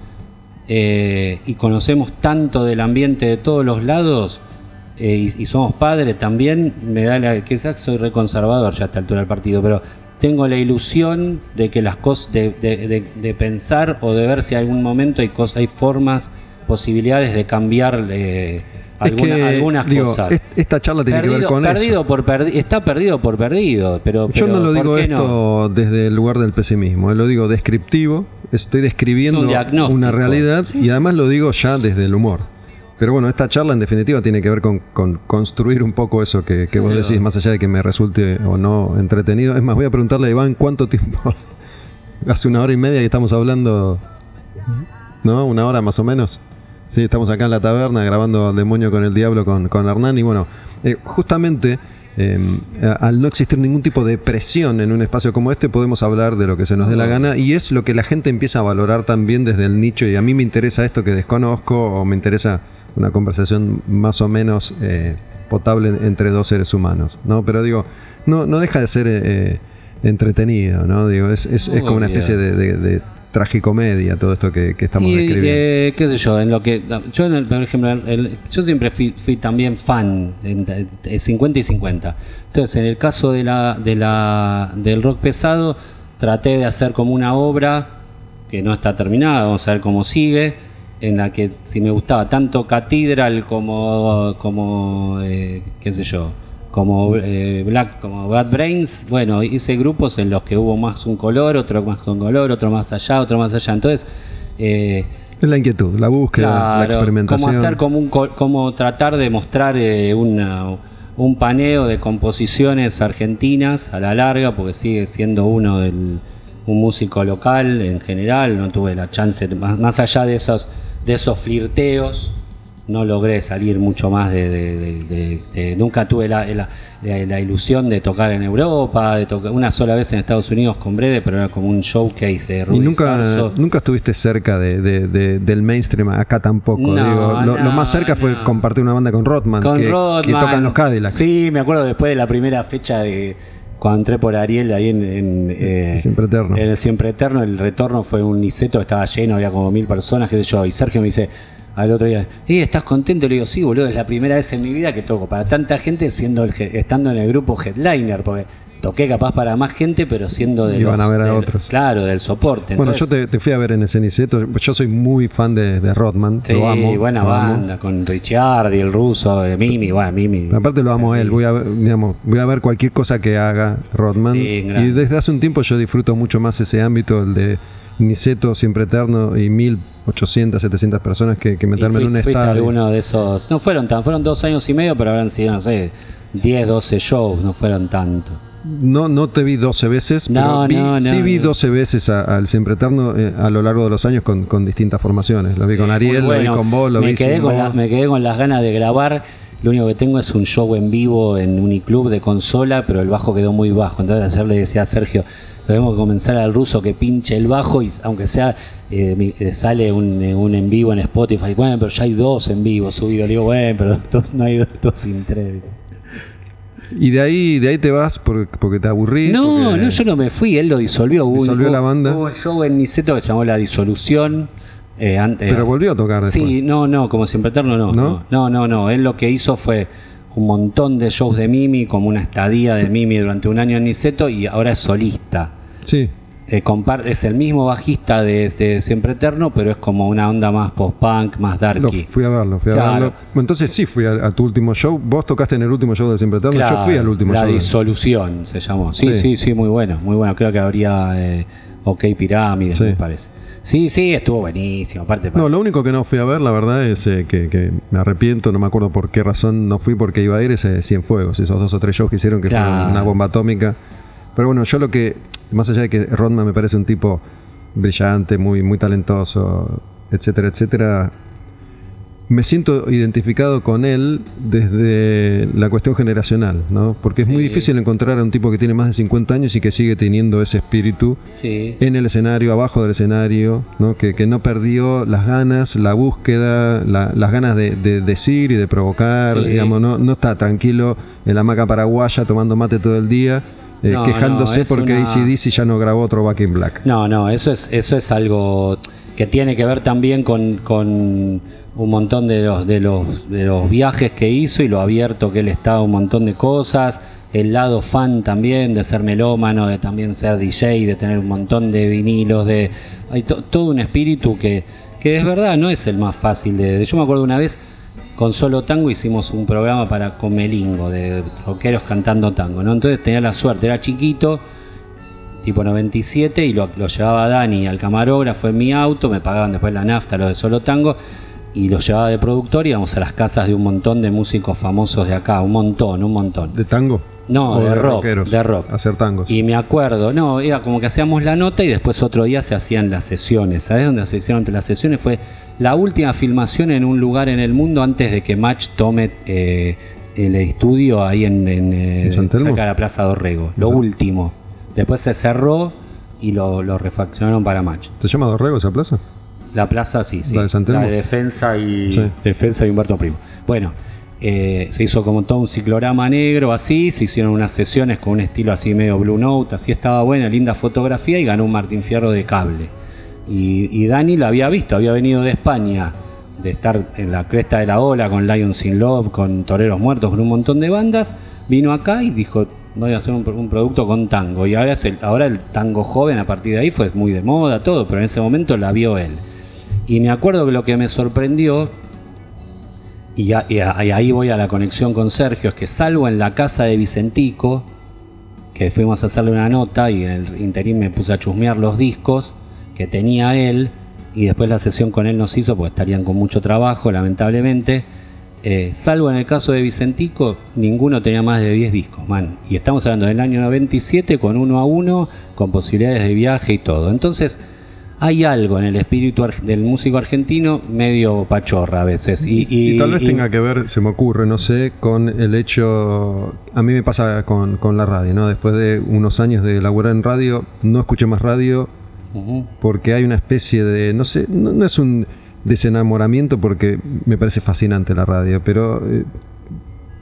eh, y conocemos tanto del ambiente de todos los lados, eh, y, y somos padres también, me da la. Quizás soy reconservador ya a esta altura del partido, pero tengo la ilusión de que las cosas. De, de- de- de pensar o de ver si algún momento hay, cosas, hay formas, posibilidades de cambiar eh, alguna- que, algunas digo, cosas. est- esta charla tiene que ver con perdido eso. por perdi- está perdido por perdido, pero, Yo no lo ¿por digo no? esto desde el lugar del pesimismo, eh, lo digo descriptivo, estoy describiendo un una realidad y además lo digo ya desde el humor. Pero bueno, esta charla en definitiva tiene que ver con, con construir un poco eso que, que vos decís, más allá de que me resulte o no entretenido. Es más, voy a preguntarle a Iván cuánto tiempo, hace una hora y media que estamos hablando, ¿no? Una hora más o menos. Sí, estamos acá en la taberna grabando al demonio con el diablo con, con Hernán y bueno, eh, justamente eh, al no existir ningún tipo de presión en un espacio como este podemos hablar de lo que se nos dé la gana y es lo que la gente empieza a valorar también desde el nicho y a mí me interesa esto que desconozco o me interesa una conversación más o menos eh, potable entre dos seres humanos, ¿no? Pero digo, no, no deja de ser eh, eh, entretenido, ¿no? Digo, es, es, es como una especie de, de- de tragicomedia todo esto que, que estamos Y, describiendo. eh, qué sé yo, en lo que yo en el- por ejemplo, el- yo siempre fui, fui también fan en- de 50 y 50. Entonces, en el caso de la, de la del rock pesado, traté de hacer como una obra que no está terminada, vamos a ver cómo sigue, en la que si me gustaba tanto Cathedral como como eh, qué sé yo, como eh, Black, como Bad Brains, bueno, hice grupos en los que hubo más un color, otro más con color, otro más allá, otro más allá. Entonces, eh, Es la inquietud, la búsqueda, la experimentación. como hacer como un como tratar de mostrar eh, una- un paneo de composiciones argentinas a la larga, porque sigue siendo uno del un músico local en general, no tuve la chance, más, más allá de esos, de esos flirteos, no logré salir mucho más de, nunca tuve la, la- la- la ilusión de tocar en Europa, de tocar una sola vez en Estados Unidos con Brede, pero era como un showcase de Y Rudy nunca, nunca estuviste cerca de, de- de- del mainstream, acá tampoco. No, digo, lo, más cerca fue compartir una banda con Rodman, Con que, Rodman. que tocan los Cadillacs. Sí, me acuerdo después de la primera fecha de cuando entré por Ariel ahí en, en, eh, Siempre Eterno. en el Siempre Eterno, el retorno fue un Niceto, estaba lleno, había como mil personas, qué sé yo, y Sergio me dice, al otro día, ¿y estás contento? Le digo, sí, boludo, es la primera vez en mi vida que toco para tanta gente siendo el, estando en el grupo headliner, porque toqué capaz para más gente, pero siendo de Iban los- a ver a del- otros. Claro, del soporte. Bueno, Entonces, yo te, te fui a ver en ese Niceto. Yo soy muy fan de, de Rodman. Sí, lo amo. buena lo amo. banda, con Richard y el ruso, eh, Mimi, bueno, Mimi. Aparte lo amo a él, voy a, ver, digamos, voy a ver cualquier cosa que haga Rodman. Sí, y desde hace un tiempo yo disfruto mucho más ese ámbito, el de Niceto, Siempre Eterno y 1800, 700 personas que, que Y meterme fui- en un estadio. alguno de esos. No fueron tan, fueron dos años y medio, pero habrán sido, no sé, 10, 12 shows, no fueron tanto. No, no te vi 12 veces, No, pero vi- no, sí no, vi no. 12 veces al Siempre Eterno eh, a lo largo de los años con, con distintas formaciones. Lo vi con Ariel, bueno. lo vi con vos, lo me vi quedé sin con vos. la- Me quedé con las ganas de grabar. Lo único que tengo es un show en vivo en Uniclub de consola, pero el bajo quedó muy bajo. Entonces ayer le decía a Sergio, debemos comenzar al ruso que pinche el bajo y aunque sea, eh, eh, sale un, un en vivo en Spotify. Bueno, pero ya hay dos en vivo subidos. Le digo, bueno, pero dos, no hay dos, dos sin tres. Y de ahí, de ahí te vas porque, porque te aburrí. No, porque- no, yo no me fui, él lo disolvió. Hubo Disolvió la banda. Hubo un show en Niceto que se llamó La Disolución. eh, antes- Pero volvió a tocar después. Sí, no, no, como siempre eterno no. ¿No? No, no, no, no. Él lo que hizo fue un montón de shows de Mimi, como una estadía de Mimi durante un año en Niceto y ahora es solista. Sí. Eh, es el mismo bajista de, de Siempre Eterno, pero es como una onda más post-punk, más Lo, darky. fui a verlo, fui a Claro. verlo. Entonces sí fui a, a tu último show. Vos tocaste en el último show del Siempre Eterno. Claro, yo fui al último La show. de- disolución se llamó. Sí, Sí. sí, sí, muy bueno, muy bueno. Creo que habría eh, OK Pirámides, Sí. me parece. Sí, sí, estuvo buenísimo. Aparte, No, lo único que no fui a ver, la verdad, es eh, que, que me arrepiento, no me acuerdo por qué razón no fui porque iba a ir ese Cienfuegos, esos dos o tres shows que hicieron que Claro. fueron una bomba atómica. Pero bueno, yo lo que, más allá de que Rodman me parece un tipo brillante, muy, muy talentoso, etcétera, etcétera, me siento identificado con él desde la cuestión generacional, ¿no? Porque es muy difícil encontrar a un tipo que tiene más de 50 años y que sigue teniendo ese espíritu sí. en el escenario, abajo del escenario, ¿no? que, que no perdió las ganas, la búsqueda, la- las ganas de, de decir y de provocar, Sí. digamos, no, no está tranquilo en la hamaca paraguaya tomando mate todo el día, eh, No, quejándose no, porque una- ACDC ya no grabó otro Back in Black. No, no, eso es, eso es algo que tiene que ver también con, con un montón de los, de, los, de los viajes que hizo y lo abierto que él está a un montón de cosas. El lado fan también, de ser melómano, de también ser DJ, de tener un montón de vinilos, de hay to- todo un espíritu que, que es verdad, no es el más fácil de, de- Yo me acuerdo una vez con Solo Tango hicimos un programa para Comelingo, de rockeros cantando tango, ¿no? Entonces tenía la suerte, era chiquito, tipo 97 y lo, lo llevaba Dani al camarógrafo en mi auto, me pagaban después la nafta, lo de Solo Tango, y lo llevaba de productor íbamos a las casas de un montón de músicos famosos de acá, un montón, un montón. ¿De tango? No, ¿O de, rock, rockeros? de rock. Hacer tangos. Y me acuerdo, no, era como que hacíamos la nota y después otro día se hacían las sesiones. ¿Sabes dónde se hicieron entre las sesiones? Fue la última filmación en un lugar en el mundo antes de que Match tome eh, el estudio ahí en, en, eh, cerca de la Plaza Dorrego. Lo último. Después se cerró y lo, lo refaccionaron para Match. ¿Se llama Dorrego esa plaza? La plaza sí, sí. ¿La de San Telmo? La de defensa y Sí. defensa y Humberto Primo. Bueno, eh, se hizo como todo un ciclorama negro así, se hicieron unas sesiones con un estilo así medio Blue Note, así estaba buena, linda fotografía y ganó un Martín Fierro de cable. Y, Dani lo había visto, había venido de España, de estar en la cresta de la ola con Lions in Love, con Toreros Muertos, con un montón de bandas, vino acá y dijo, voy a hacer un, producto con tango. Y ahora, es el, ahora el tango joven a partir de ahí fue muy de moda, todo, pero en ese momento la vio él. Y me acuerdo que lo que me sorprendió, y, y ahí voy a la conexión con Sergio, es que salvo en la casa de Vicentico, que fuimos a hacerle una nota y en el interín me puse a chusmear los discos que tenía él, y después la sesión con él nos hizo, porque estarían con mucho trabajo, lamentablemente. Eh, salvo en el caso de Vicentico, ninguno tenía más de 10 discos, man. Y estamos hablando del año 97 con uno a uno, con posibilidades de viaje y todo. Entonces, hay algo en el espíritu del músico argentino medio pachorra a veces. Y, Y, tal vez y- tenga que ver, se me ocurre, no sé, con el hecho. A mí me pasa con, con la radio, ¿no? Después de unos años de laburar en radio, no escuché más radio Porque hay una especie de. No sé, no, no es un desenamoramiento porque me parece fascinante la radio, pero. eh,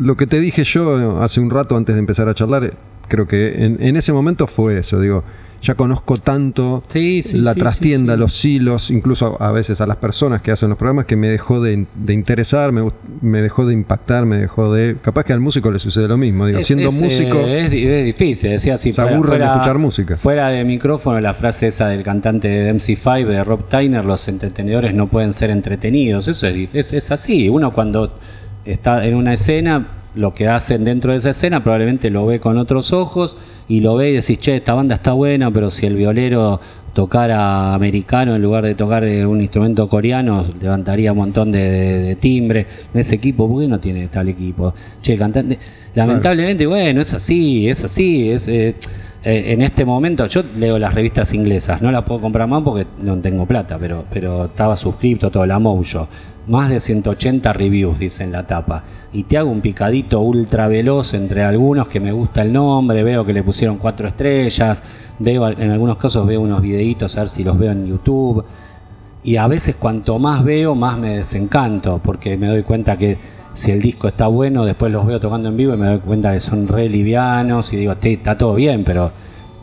lo que te dije yo hace un rato antes de empezar a charlar, eh, creo que en, en ese momento fue eso, digo, ya conozco tanto Sí, sí, la sí, trastienda, los hilos, incluso a veces a las personas que hacen los programas, que me dejó de, de interesar, me, me dejó de impactar, me dejó de... Capaz que al músico le sucede lo mismo, digo, Es- siendo es, músico... eh, es, di- es difícil, decía así. Se aburren de escuchar música. Fuera de micrófono, la frase esa del cantante de MC5, de Rob Tyner, los entretenedores no pueden ser entretenidos. Eso es, es así. Uno cuando está en una escena, lo que hacen dentro de esa escena probablemente lo ve con otros ojos y lo ve y decís, che, esta banda está buena, pero si el violero tocara americano en lugar de tocar eh, un instrumento coreano, levantaría un montón de, de- de timbre. Ese equipo, ¿por qué no tiene tal equipo? Che, el cantante. Lamentablemente, bueno, es así, es así. Es, eh, eh, en este momento, yo leo las revistas inglesas, no las puedo comprar más porque no tengo plata, pero, pero estaba suscrito todo la Mojo. Más de 180 reviews, dice en la tapa. Y te hago un picadito ultra veloz entre algunos que me gusta el nombre, veo que le pusieron cuatro estrellas, veo en algunos casos veo unos videitos a ver si los veo en YouTube. Y a veces cuanto más veo, más me desencanto, porque me doy cuenta que si el disco está bueno, después los veo tocando en vivo y me doy cuenta que son re livianos y digo, "Te- está todo bien, pero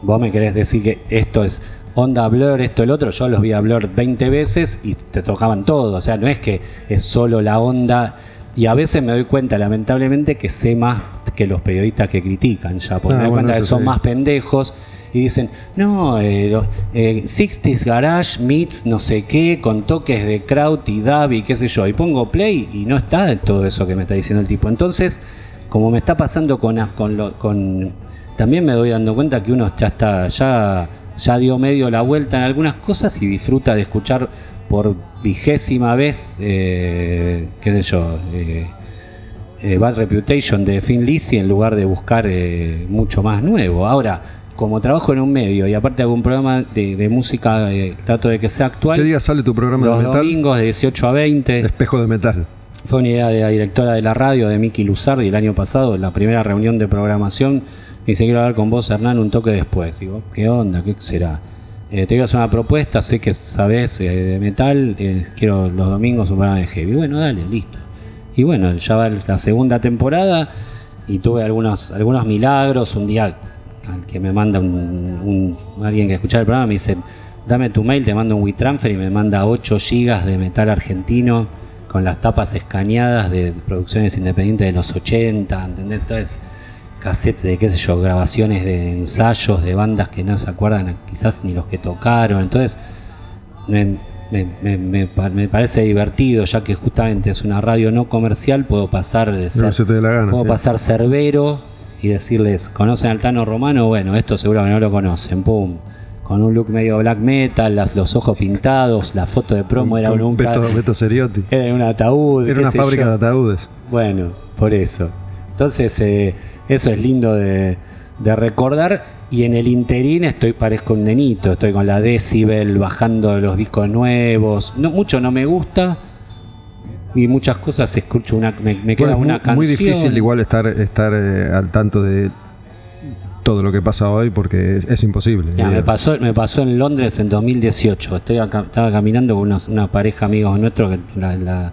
vos me querés decir que esto es onda Blur, esto el otro, yo los vi a Blur 20 veces y te tocaban todo, o sea, no es que es solo la onda. Y a veces me doy cuenta, lamentablemente, que sé más que los periodistas que critican ya, porque Ah, me doy bueno, cuenta que son sí. más pendejos y dicen, no, eh, los, eh, 60s Garage meets no sé qué, con toques de Kraut y Dab y qué sé yo, y pongo play y no está todo eso que me está diciendo el tipo. Entonces, como me está pasando con también me doy dando cuenta que uno ya está, ya, ya dio medio la vuelta en algunas cosas y disfruta de escuchar por vigésima vez, eh, qué sé yo, eh, eh, Bad Reputation de Finn Lizzy en lugar de buscar eh, mucho más nuevo. Ahora, como trabajo en un medio y aparte hago un programa de, de música, eh, trato de que sea actual. ¿Qué día sale tu programa los de metal? domingos de 18 a 20. Espejo de metal. Fue una idea de la directora de la radio, de Miki Luzardi, el año pasado, en la primera reunión de programación. Me dice, quiero hablar con vos, Hernán, un toque después. Digo, ¿qué onda? ¿Qué será? Eh, te voy a hacer una propuesta, sé que sabés eh, de metal, eh, quiero los domingos un programa de heavy. Bueno, dale, listo. Y bueno, ya va la segunda temporada y tuve algunos, algunos milagros. Un día al que me manda un, un- alguien que escucha el programa me dice, dame tu mail, te mando un WeTransfer y me manda 8 gigas de metal argentino con las tapas escaneadas de producciones independientes de los 80, ¿entendés? Entonces, cassettes de, qué sé yo, grabaciones de ensayos de bandas que no se acuerdan quizás ni los que tocaron. Entonces, me, me- me- me pa- me parece divertido, ya que justamente es una radio no comercial, puedo pasar de ser- que se te dé la gana. puedo sí. pasar Cerbero y decirles, ¿conocen al Tano Romano? Bueno, esto seguro que no lo conocen, pum. Con un look medio black metal, las- los ojos pintados, la foto de promo era Con un, Beto, Beto Seriotti. era un ataúd. Era una fábrica yo. de ataúdes. Bueno, por eso. Entonces, eh, eso es lindo de, de recordar. Y en el interín estoy, parezco un nenito, estoy con la Decibel bajando los discos nuevos. No, mucho no me gusta. Y muchas cosas escucho una, me, me queda Bueno, una muy, canción. muy difícil igual estar, estar eh, al tanto de todo lo que pasa hoy porque es, es imposible. Ya, me, pasó, me pasó en Londres en 2018. Estoy acá- estaba caminando con unos- una pareja amigos nuestros, que la, la-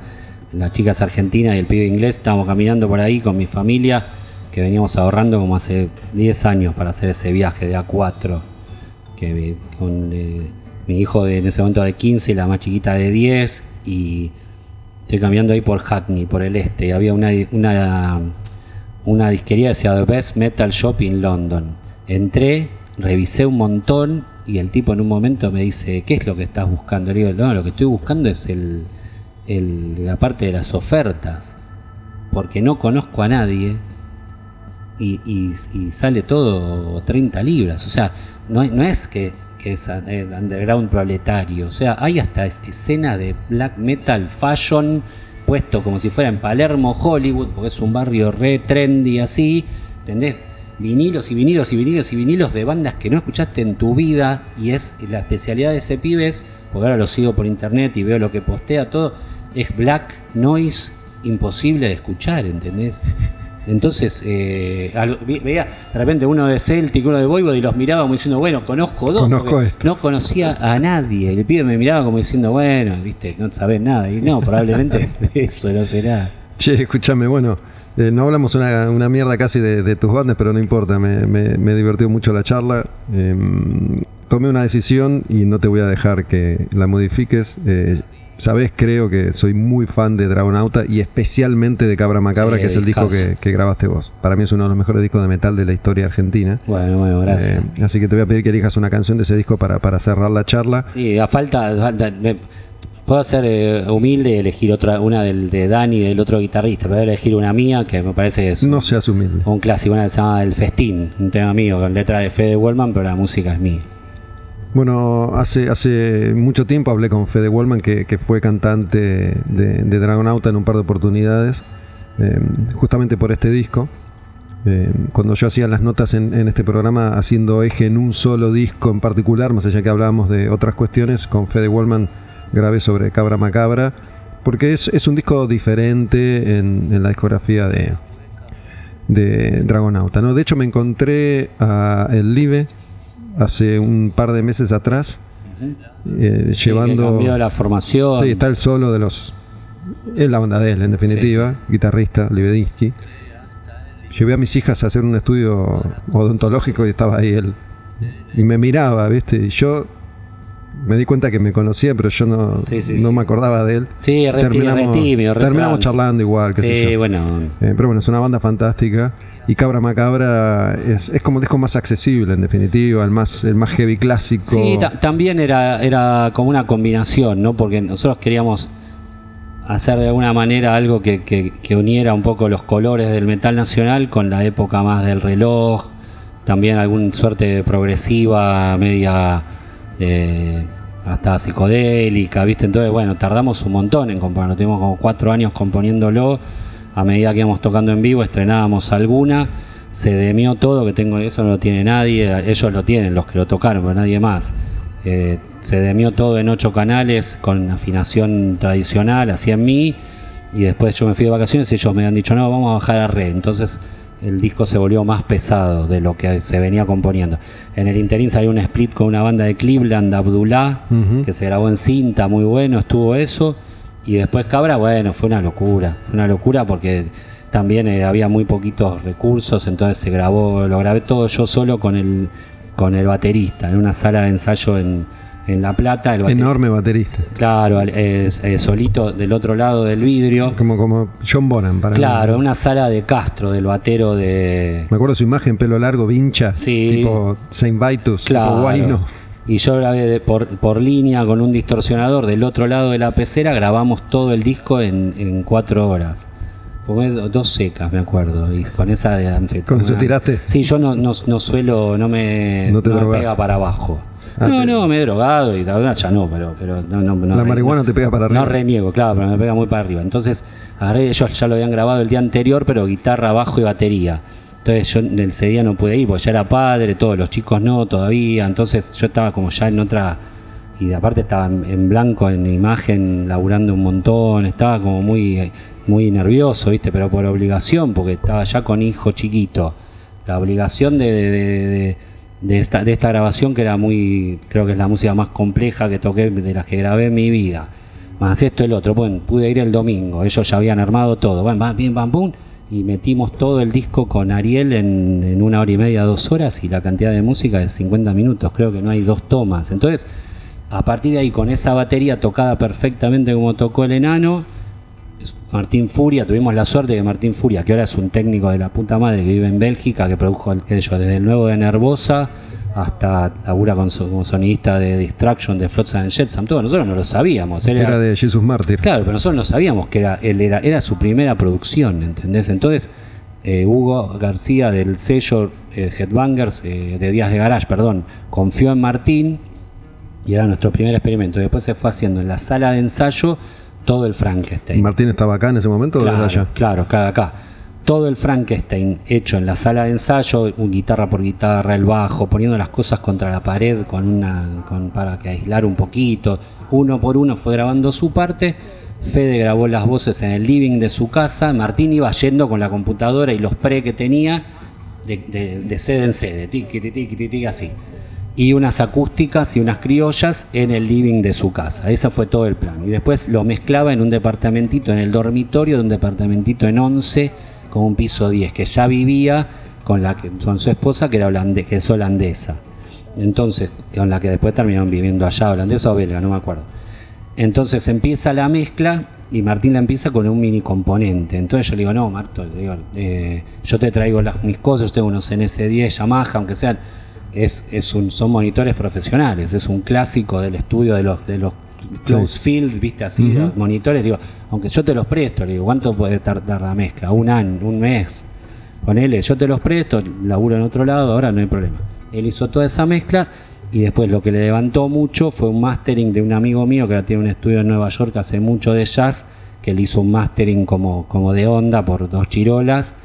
la chica es argentina y el pibe inglés. Estábamos caminando por ahí con mi familia, que veníamos ahorrando como hace 10 años para hacer ese viaje de A4. Que con eh, mi hijo de, en ese momento de 15 y la más chiquita de 10. Y estoy caminando ahí por Hackney, por el este. Había una, una una disquería que decía The Best Metal Shop in London. Entré, revisé un montón y el tipo en un momento me dice, ¿qué es lo que estás buscando? Le digo, no, lo que estoy buscando es el, la parte de las ofertas, porque no conozco a nadie y, y- sale todo 30 libras. O sea, no, no es que, es eh, underground proletario, o sea, hay hasta es- escena de black metal fashion puesto como si fuera en Palermo, Hollywood, porque es un barrio re trendy así, ¿entendés? Vinilos y vinilos y vinilos y vinilos de bandas que no escuchaste en tu vida y es la especialidad de ese pibe es, porque ahora lo sigo por internet y veo lo que postea todo, es black noise imposible de escuchar, ¿entendés? Entonces, eh, algo- ve- veía de repente uno de Celtic, uno de Voivod y los miraba como diciendo, bueno, conozco dos. Conozco esto. No conocía a nadie. El pibe me miraba como diciendo, bueno, viste, no sabes nada. Y no, probablemente eso no será. Che, escúchame, bueno, Eh, no hablamos una, una mierda casi de, de tus bandas, pero no importa, me, me, me divertió mucho la charla. Em, tomé una decisión y no te voy a dejar que la modifiques. Eh, Sabes, creo que soy muy fan de Dragonauta y especialmente de Cabra Macabra, Sí, que es el disco que, grabaste vos. Para mí es uno de los mejores discos de metal de la historia argentina. Bueno, bueno, gracias. Eh, así que te voy a pedir que elijas una canción de ese disco para, para cerrar la charla. Sí, a falta, a falta- me- puedo ser eh, humilde y elegir otra, una del de Dani y del otro guitarrista, pero voy a elegir una mía que me parece que es No seas humilde. un clásico, una que se llama El Festín, un tema mío con letra de Fede Wellman, pero la música es mía. Bueno, hace, hace mucho tiempo hablé con Fede Wellman, que, que fue cantante de, de Dragonauta en un par de oportunidades, eh, justamente por este disco. Eh, cuando yo hacía las notas en, en este programa, haciendo eje en un solo disco en particular, más allá que hablábamos de otras cuestiones, con Fede Wellman grabé sobre Cabra Macabra, porque es, es un disco diferente en, en la discografía de, de Dragonauta. ¿no? De hecho, me encontré a El Live hace un par de meses atrás, eh, Sí, llevando. cambió la formación. Sí, está el solo de los. Es la banda de él, en definitiva, guitarrista, Libedinsky. Llevé a mis hijas a hacer un estudio odontológico y estaba ahí él. Y me miraba, ¿viste? Y yo me di cuenta que me conocía, pero yo no, Sí, sí, no sí. me acordaba de él. Sí, re, re tímido, re terminamos charlando igual, qué sé yo. bueno, Eh, pero bueno, es una banda fantástica. Y Cabra Macabra es, es como disco más accesible, en definitiva, el más, el más heavy clásico. Sí, ta- también era, era como una combinación, ¿no? Porque nosotros queríamos hacer de alguna manera algo que, uniera un poco los colores del metal nacional con la época más del reloj, también alguna suerte progresiva, media eh, hasta psicodélica, ¿viste? Entonces, bueno, tardamos un montón en componerlo, tuvimos como cuatro años componiéndolo, a medida que íbamos tocando en vivo estrenábamos alguna, se demió todo, que tengo eso no lo tiene nadie, ellos lo tienen, los que lo tocaron, pero nadie más. Eh, se demió todo en ocho canales con afinación tradicional, así en mí, y después yo me fui de vacaciones y ellos me han dicho, no, vamos a bajar a re. Entonces el disco se volvió más pesado de lo que se venía componiendo. En el interín salió un split con una banda de Cleveland, Abdullah, que se grabó en cinta, muy bueno, estuvo eso. Y después Cabra, bueno, fue una locura, fue una locura porque también eh, había muy poquitos recursos, entonces se grabó, lo grabé todo yo solo con el, con el baterista, en una sala de ensayo en, en La Plata. El bater- Enorme baterista. Claro, eh, eh, solito del otro lado del vidrio. Como, como John Bonham, para mí. Claro, una sala de Castro, del batero de... Me acuerdo su imagen, pelo largo, vincha, Sí. tipo Saint Vitus, Claro. tipo Guayno. Y yo grabé de- por, por línea con un distorsionador del otro lado de la pecera, grabamos todo el disco en, en cuatro horas. Fumé do- dos secas, me acuerdo, y con esa de anfetamina. ¿Con eso tiraste? Sí, yo no, no, no suelo, no me, No te me drogás. pega para abajo. Ah, no, te- no, me he drogado y ya no, pero, pero no, no, no La marihuana te pega para arriba. No reniego, claro, pero me pega muy para arriba. Entonces, agarré, ellos ya lo habían grabado el día anterior, pero guitarra, bajo y batería. Entonces yo en ese día no pude ir, porque ya era padre, todos los chicos no todavía. Entonces yo estaba como ya en otra. Y aparte estaba en, blanco en imagen, laburando un montón, estaba como muy, muy nervioso, ¿viste? Pero por obligación, porque estaba ya con hijo chiquito. La obligación de, de- esta, de esta grabación, que era muy. Creo que es la música más compleja que toqué, de las que grabé en mi vida. Más esto el otro. Bueno, pude ir el domingo. Ellos ya habían armado todo. Bueno, va, bien, bum. Y metimos todo el disco con Ariel en, una hora y media, dos horas. Y la cantidad de música es 50 minutos. Creo que no hay dos tomas. Entonces, a partir de ahí, con esa batería tocada perfectamente como tocó el enano, Martín Furia, tuvimos la suerte de Martín Furia, que ahora es un técnico de la puta madre que vive en Bélgica, que produjo el- desde el nuevo de Nervosa hasta labura con como sonidista de Distraction, de Flotsam and Jetsam, todo, nosotros no lo sabíamos. Él Era era- de Jesus Mártir. Claro, pero nosotros no sabíamos que era, él era, era su primera producción, ¿entendés? Entonces, eh, Hugo García del sello eh, Headbangers, eh, de Díaz de Garage, perdón, confió en Martín y era nuestro primer experimento. Después se fue haciendo en la sala de ensayo todo el Frankenstein. ¿Martín estaba acá en ese momento o Claro, desde allá? claro, claro, acá. Todo el Frankenstein hecho en la sala de ensayo, guitarra por guitarra, el bajo, poniendo las cosas contra la pared con una, para que aislar un poquito. Uno por uno fue grabando su parte. Fede grabó las voces en el living de su casa. Martín iba yendo con la computadora y los pre que tenía de, de- de sede en sede, tiqui, tiqui, tiqui, así. Y unas acústicas y unas criollas en el living de su casa. Ese fue todo el plan. Y después lo mezclaba en un departamentito, en el dormitorio de un departamentito en 11, como un piso 10, que ya vivía con, la que, con su esposa, que, era holande- que es holandesa. Entonces, con la que después terminaron viviendo allá, holandesa o belga, no me acuerdo. Entonces empieza la mezcla y Martín la empieza con un mini componente. Entonces yo le digo, no, Marto, le digo, eh, yo te traigo las, mis cosas, yo tengo unos NS10, Yamaha, aunque sean, es, es un, son monitores profesionales, es un clásico del estudio de los close field, viste así, los monitores, digo, aunque yo te los presto, le digo, ¿cuánto puede tardar la mezcla? Un año, un mes. Ponele, yo te los presto, laburo en otro lado, ahora no hay problema. Él hizo toda esa mezcla y después lo que le levantó mucho fue un mastering de un amigo mío que ahora tiene un estudio en Nueva York hace mucho de jazz, que le hizo un mastering como, como de onda por dos chirolas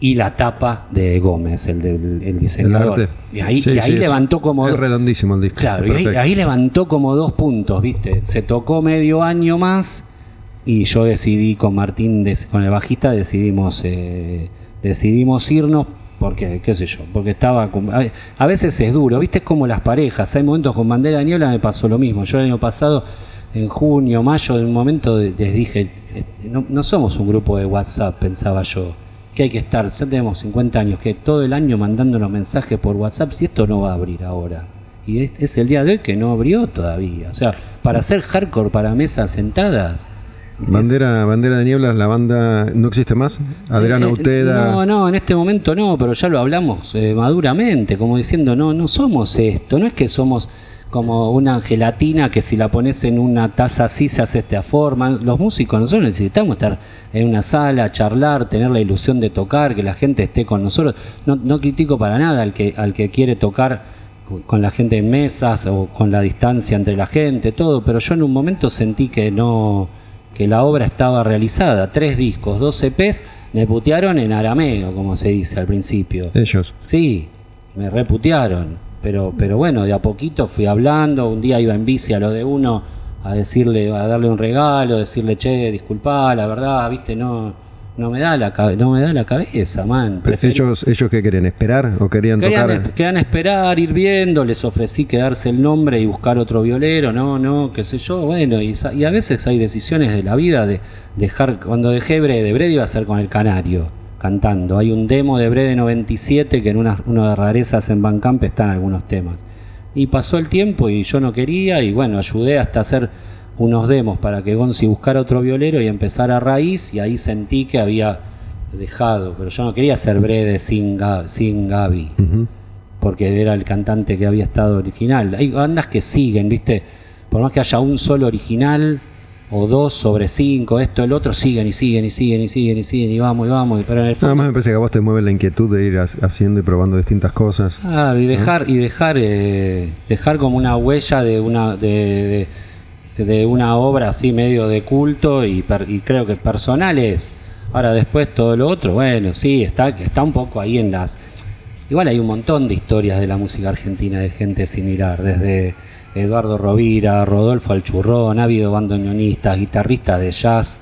y la tapa de Gómez, el del el El diseñador. arte. Y ahí, Sí, y ahí sí, levantó como Es redondísimo el disco. Claro, es y ahí, levantó como dos puntos, ¿viste? Se tocó medio año más y yo decidí con Martín, con el bajista, decidimos eh, decidimos irnos porque, qué sé yo, porque estaba... a, veces es duro, ¿viste? Es como las parejas. Hay momentos con Bandera de Niebla me pasó lo mismo. Yo el año pasado, en junio, mayo, en un momento les dije, eh, no, no somos un grupo de WhatsApp, pensaba yo. Que hay que estar, ya tenemos 50 años, que todo el año mandándonos mensajes por WhatsApp, si esto no va a abrir ahora. Y es, es el día de hoy que no abrió todavía. O sea, para hacer hardcore para mesas sentadas. Bandera, Bandera de Nieblas, la banda no existe más. Adriana eh, eh, Uteda. No, no, en este momento no, pero ya lo hablamos eh, maduramente, como diciendo, no, no somos esto, no es que somos como una gelatina que si la pones en una taza así se hace esta forma. Los músicos nosotros necesitamos estar en una sala, charlar, tener la ilusión de tocar, que la gente esté con nosotros. No, no critico para nada al que, al que quiere tocar con- la gente en mesas o con la distancia entre la gente, todo, pero yo en un momento sentí que no que la obra estaba realizada, tres discos, dos EPs, me putearon en arameo, como se dice al principio. Ellos. Sí, me reputearon, pero pero bueno, de a poquito fui hablando, un día iba en bici a lo de uno a decirle a darle un regalo, decirle, "Che, disculpá, la verdad, viste, no no me da la no me da la cabeza, man." Preferí- Ellos, ellos qué querían esperar o querían Querían, tocar. querían esperar, ir viendo, les ofrecí quedarse el nombre y buscar otro violero, no, no, qué sé yo, bueno, y, y a veces hay decisiones de la vida de dejar, cuando dejé Brede, Brede iba a ser con el Canario, cantando, hay un demo de Brede 97 que en una, una de rarezas en Bandcamp están algunos temas. Y pasó el tiempo y yo no quería y bueno, ayudé hasta hacer unos demos para que Gonzi buscara otro violero y empezara a raíz y ahí sentí que había dejado, pero yo no quería ser Brede sin, Ga- sin Gaby porque era el cantante que había estado original. Hay bandas que siguen, ¿viste? Por más que haya un solo original o dos sobre cinco, esto, el otro, siguen y siguen y siguen y siguen y siguen y vamos y vamos. y- Pero en el Nada fondo, más me parece que a vos te mueve la inquietud de ir ha- haciendo y probando distintas cosas. Ah, y dejar y dejar eh, dejar como una huella de una de, de- de una obra así medio de culto y, per- y creo que personal es ahora después todo lo otro bueno sí está está un poco ahí en las igual hay un montón de historias de la música argentina de gente similar desde Eduardo Rovira Rodolfo Alchurrón ha habido bandoneonistas guitarristas de jazz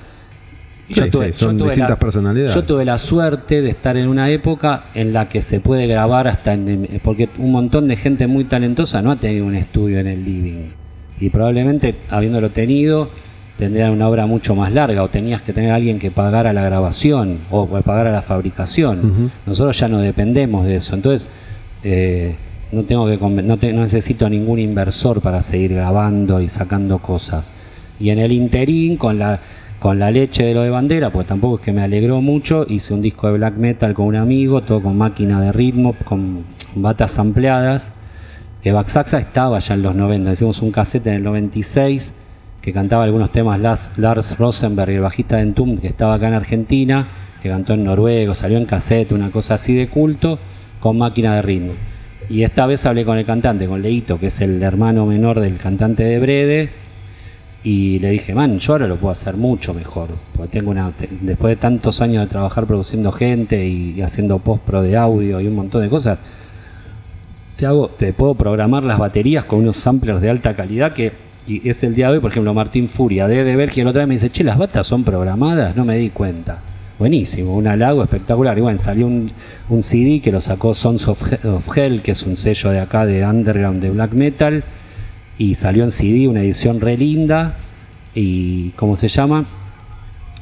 Sí, sí, son tuve distintas personalidades. Yo tuve la suerte de estar en una época en la que se puede grabar hasta en. Porque un montón de gente muy talentosa no ha tenido un estudio en el living. Y probablemente, habiéndolo tenido, tendrían una obra mucho más larga o tenías que tener alguien que pagara la grabación o pagara la fabricación. Nosotros ya no dependemos de eso. Entonces, eh, no, tengo que no, necesito ningún inversor para seguir grabando y sacando cosas. Y en el interín, con la, con la leche de lo de bandera, pues tampoco es que me alegró mucho, hice un disco de black metal con un amigo, todo con máquina de ritmo, con batas ampliadas, que Baxaxa estaba ya en los 90, hicimos un cassette en el 96 que cantaba algunos temas Lars, Lars Rosenberg, el bajista de Entombed, que estaba acá en Argentina, que cantó en noruego, salió en cassette, una cosa así de culto, con máquina de ritmo. Y esta vez hablé con el cantante, con Leito, que es el hermano menor del cantante de Brede, y le dije, man, yo ahora lo puedo hacer mucho mejor, porque tengo una, después de tantos años de trabajar produciendo gente y, haciendo post-pro de audio y un montón de cosas, te hago, te puedo programar las baterías con unos samplers de alta calidad que y es el día de hoy, por ejemplo, Martín Furia de de Bergia, la otra vez me dice, che, las batas son programadas, no me di cuenta. Buenísimo, un halago espectacular. Y bueno, salió un, un CD que lo sacó Sons of, of Hell, que es un sello de acá de underground de black metal, y salió en CD, una edición re linda, y ¿cómo se llama?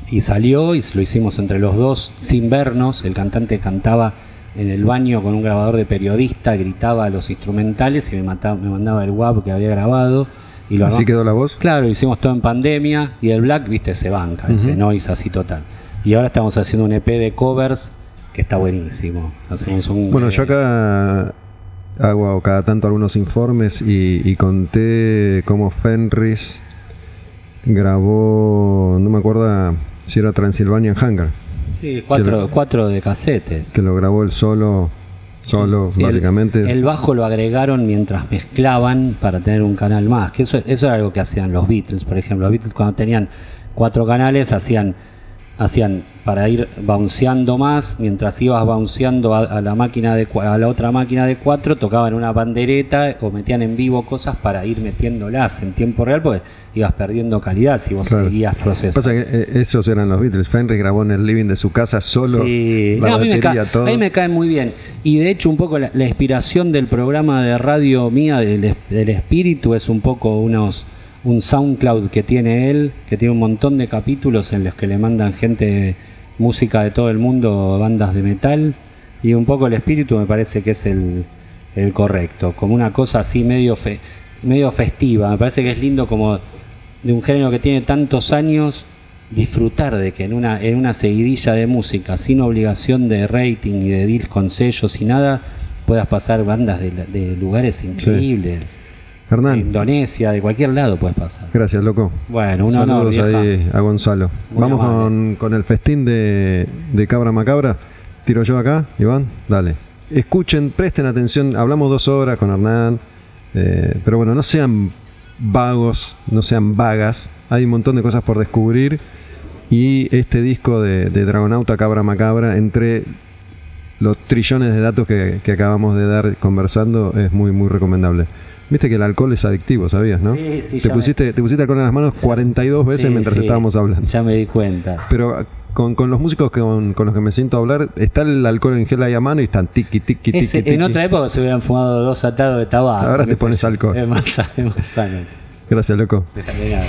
y salió y lo hicimos entre los dos sin vernos. El cantante cantaba en el baño con un grabador de periodista, gritaba los instrumentales y me, mataba, me mandaba el WAP que había grabado. Y lo ¿Así quedó la voz? Claro, lo hicimos todo en pandemia y el Black, viste, se banca, ese noise así total. Y ahora estamos haciendo un EP de covers que está buenísimo. Hacemos un, Bueno, yo acá hago cada tanto algunos informes y, y conté cómo Fenris grabó, no me acuerdo si era Transylvanian Hunger, sí, cuatro, que- cuatro de casetes. que lo grabó él solo, solo Sí, el- básicamente. El, bajo lo agregaron mientras mezclaban para tener un canal más. Que eso, eso era algo que hacían los Beatles, por ejemplo. Los Beatles cuando tenían cuatro canales hacían hacían para ir bounceando más, mientras ibas bounceando a, a la máquina de a la otra máquina de cuatro, tocaban una bandereta o metían en vivo cosas para ir metiéndolas en tiempo real, porque ibas perdiendo calidad si vos Claro. seguías procesando. Pasa que eh, esos eran los Beatles. Fenris grabó en el living de su casa solo Sí. la No, a, mí me todo. a mí me cae muy bien. Y de hecho, un poco la, la inspiración del programa de radio mía, del espíritu, es un poco unos un SoundCloud que tiene él, que tiene un montón de capítulos en los que le mandan gente, música de todo el mundo, bandas de metal. Y un poco el espíritu me parece que es el, el correcto. Como una cosa así medio, fe- medio festiva. Me parece que es lindo como de un género que tiene tantos años disfrutar de que en una, en una seguidilla de música, sin obligación de rating y de deals con sellos y nada, puedas pasar bandas de, de lugares increíbles. Hernán, Indonesia, de cualquier lado puedes pasar. gracias, loco. Bueno, un honor, Saludos vieja. ahí a Gonzalo. Muy Vamos con, con el festín de, de Cabra Macabra. Tiro yo acá, Iván, dale. Escuchen, presten atención. Hablamos dos horas con Hernán. eh, pero bueno, no sean vagos, no sean vagas. Hay un montón de cosas por descubrir. Y este disco de, de Dragonauta Cabra Macabra, entre los trillones de datos que, que acabamos de dar conversando, es muy, muy recomendable. Viste que el alcohol es adictivo, ¿sabías, no? Sí, sí, te, pusiste, te pusiste alcohol en las manos 42 veces Sí, mientras sí, estábamos hablando. Ya me di cuenta. Pero con, con los músicos que- con, con los que me siento a hablar, está el alcohol en gel ahí a mano y están tiki, tiki, tiki, Ese- tiki. en otra época se hubieran fumado dos atados de tabaco. Ahora te pones alcohol. Es más, es más sano. Gracias, loco. De nada.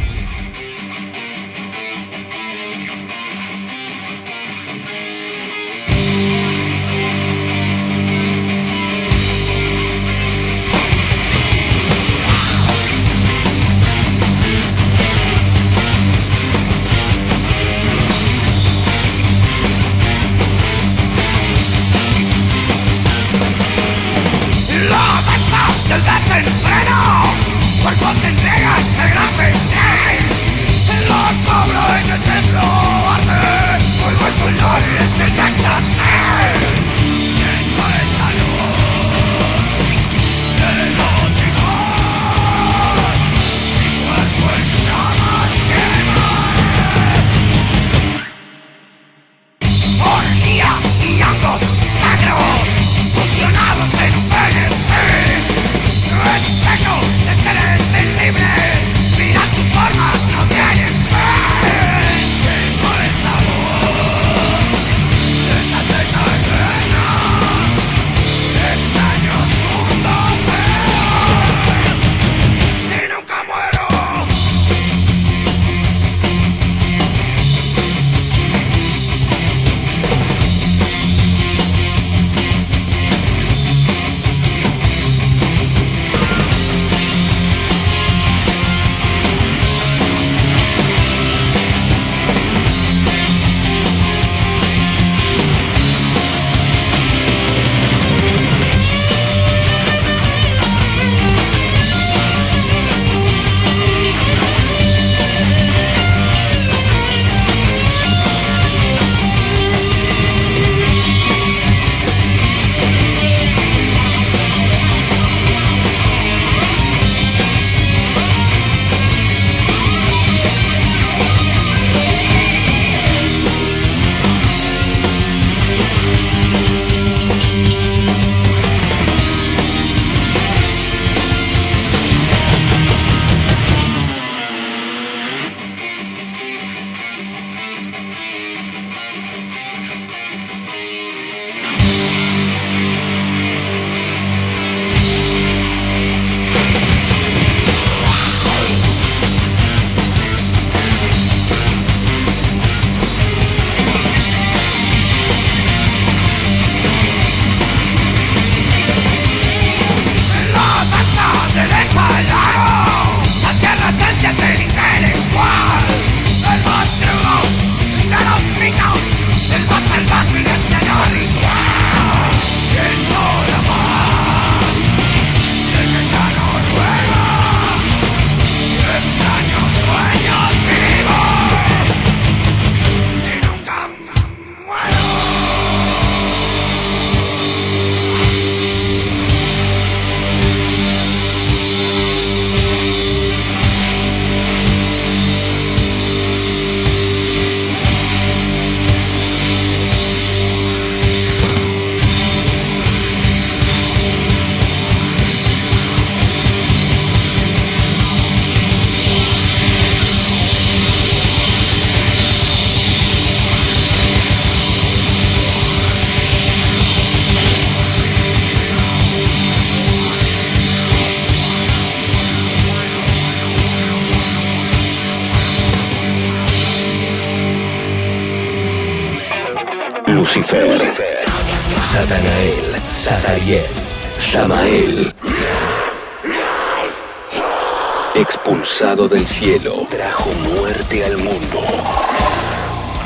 Del cielo, trajo muerte al mundo.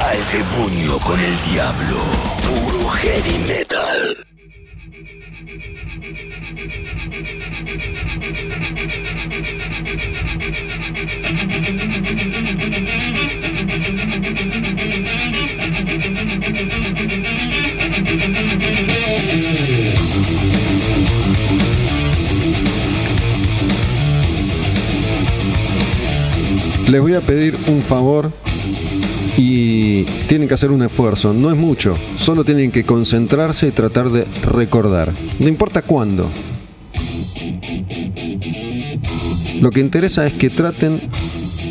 Al demonio con el diablo. Puro heavy metal. Pedir un favor y tienen que hacer un esfuerzo. No es mucho, solo tienen que concentrarse y tratar de recordar. No importa cuándo. Lo que interesa es que traten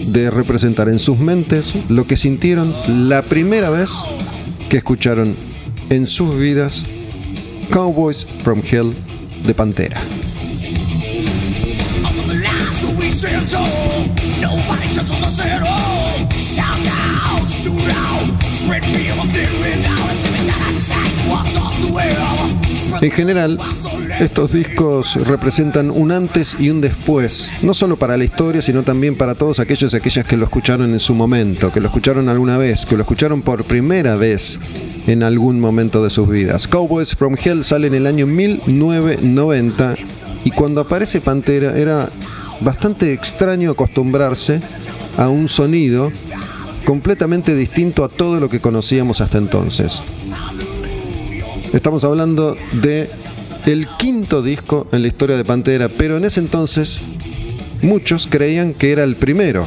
de representar en sus mentes lo que sintieron la primera vez que escucharon en sus vidas Cowboys from Hell de Pantera. En general, estos discos representan un antes y un después, no solo para la historia, sino también para todos aquellos y aquellas que lo escucharon en su momento, que lo escucharon alguna vez, que lo escucharon por primera vez en algún momento de sus vidas. Cowboys from Hell sale en el año 1990 y cuando aparece Pantera era bastante extraño acostumbrarse a un sonido completamente distinto a todo lo que conocíamos hasta entonces. Estamos hablando de el quinto disco en la historia de Pantera, pero en ese entonces muchos creían que era el primero.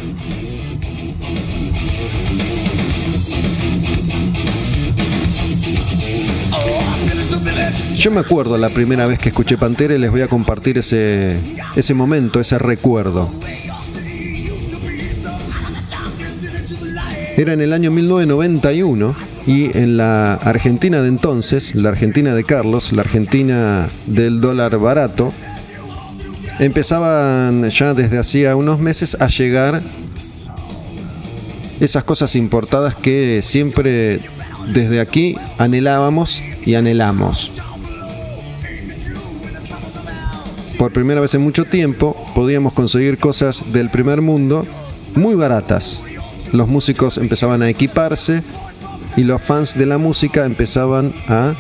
Yo me acuerdo la primera vez que escuché Pantera y les voy a compartir ese, ese momento, ese recuerdo. Era en el año 1991 y en la Argentina de entonces, la Argentina de Carlos, la Argentina del dólar barato, empezaban ya desde hacía unos meses a llegar esas cosas importadas que siempre desde aquí anhelábamos y anhelamos. Por primera vez en mucho tiempo podíamos conseguir cosas del primer mundo muy baratas. Los músicos empezaban a equiparse y los fans de la música empezaban a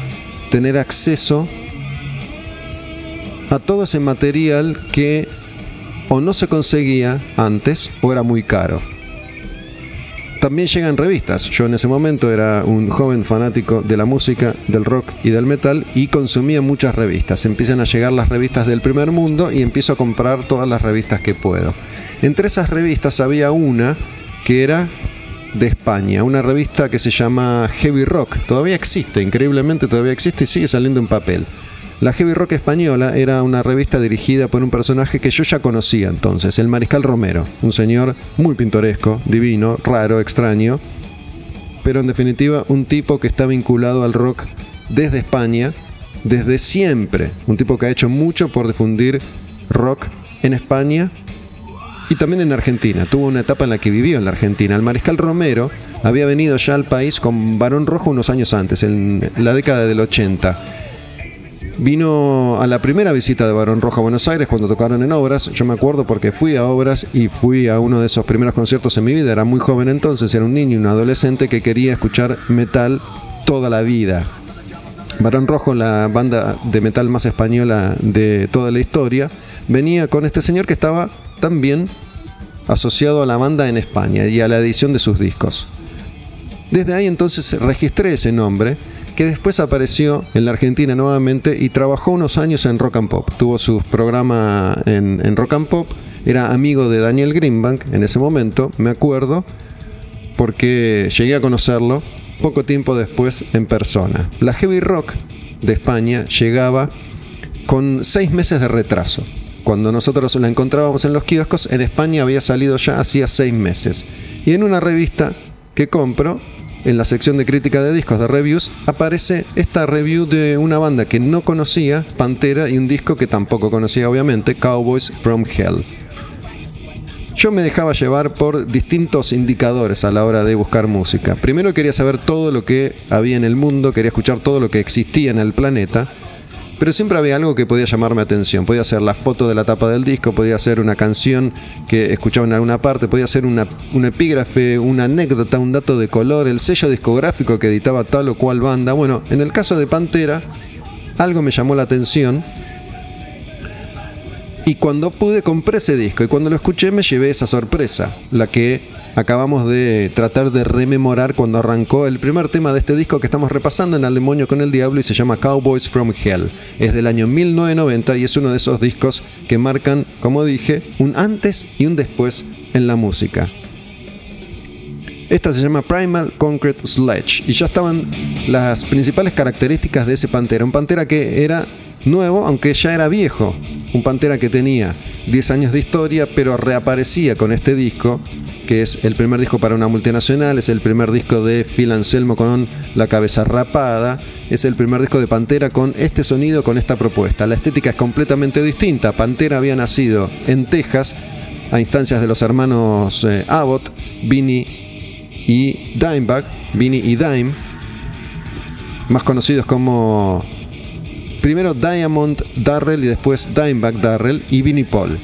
tener acceso a todo ese material que o no se conseguía antes o era muy caro. También llegan revistas. Yo en ese momento era un joven fanático de la música, del rock y del metal y consumía muchas revistas. Empiezan a llegar las revistas del primer mundo y empiezo a comprar todas las revistas que puedo. Entre esas revistas había una que era de España, una revista que se llama Heavy Rock. Todavía existe, increíblemente todavía existe y sigue saliendo en papel. La Heavy Rock española era una revista dirigida por un personaje que yo ya conocía entonces, el Mariscal Romero, un señor muy pintoresco, divino, raro, extraño, pero en definitiva un tipo que está vinculado al rock desde España, desde siempre, un tipo que ha hecho mucho por difundir rock en España y también en Argentina. Tuvo una etapa en la que vivió en la Argentina. El mariscal Romero había venido ya al país con Barón Rojo unos años antes, en la década del 80. Vino a la primera visita de Barón Rojo a Buenos Aires cuando tocaron en obras. Yo me acuerdo porque fui a obras y fui a uno de esos primeros conciertos en mi vida. Era muy joven entonces, era un niño, un adolescente que quería escuchar metal toda la vida. Barón Rojo, la banda de metal más española de toda la historia, venía con este señor que estaba también asociado a la banda en España y a la edición de sus discos. Desde ahí entonces registré ese nombre, que después apareció en la Argentina nuevamente y trabajó unos años en Rock and Pop. Tuvo su programa en, en Rock and Pop, era amigo de Daniel Greenbank en ese momento, me acuerdo, porque llegué a conocerlo poco tiempo después en persona. La heavy rock de España llegaba con seis meses de retraso. Cuando nosotros la encontrábamos en los kioscos, en España había salido ya hacía seis meses. Y en una revista que compro, en la sección de crítica de discos de reviews, aparece esta review de una banda que no conocía, Pantera, y un disco que tampoco conocía obviamente, Cowboys from Hell. yo me dejaba llevar por distintos indicadores a la hora de buscar música. Primero quería saber todo lo que había en el mundo, quería escuchar todo lo que existía en el planeta, pero siempre había algo que podía llamarme atención. Podía ser la foto de la tapa del disco, podía ser una canción que escuchaba en alguna parte, podía ser una, un epígrafe, una anécdota, un dato de color, el sello discográfico que editaba tal o cual banda. Bueno, en el caso de Pantera, algo me llamó la atención y cuando pude compré ese disco y cuando lo escuché me llevé esa sorpresa, la que acabamos de tratar de rememorar cuando arrancó el primer tema de este disco que estamos repasando en Al Demonio con el Diablo y se llama Cowboys from Hell. Es del año 1990 y es uno de esos discos que marcan, como dije, un antes y un después en la música. Esta se llama Primal Concrete Sledge y ya estaban las principales características de ese Pantera. Un Pantera que era nuevo, aunque ya era viejo. Un Pantera que tenía 10 años de historia, pero reaparecía con este disco, que es el primer disco para una multinacional, es el primer disco de Phil Anselmo con la cabeza rapada, es el primer disco de Pantera con este sonido, con esta propuesta. La estética es completamente distinta. Pantera había nacido en Texas a instancias de los hermanos eh, Abbott, Vinny y Dimebag, Vinny y Dime, más conocidos como Primero Diamond Darrell y después Dimebag Darrell y Vinnie Paul.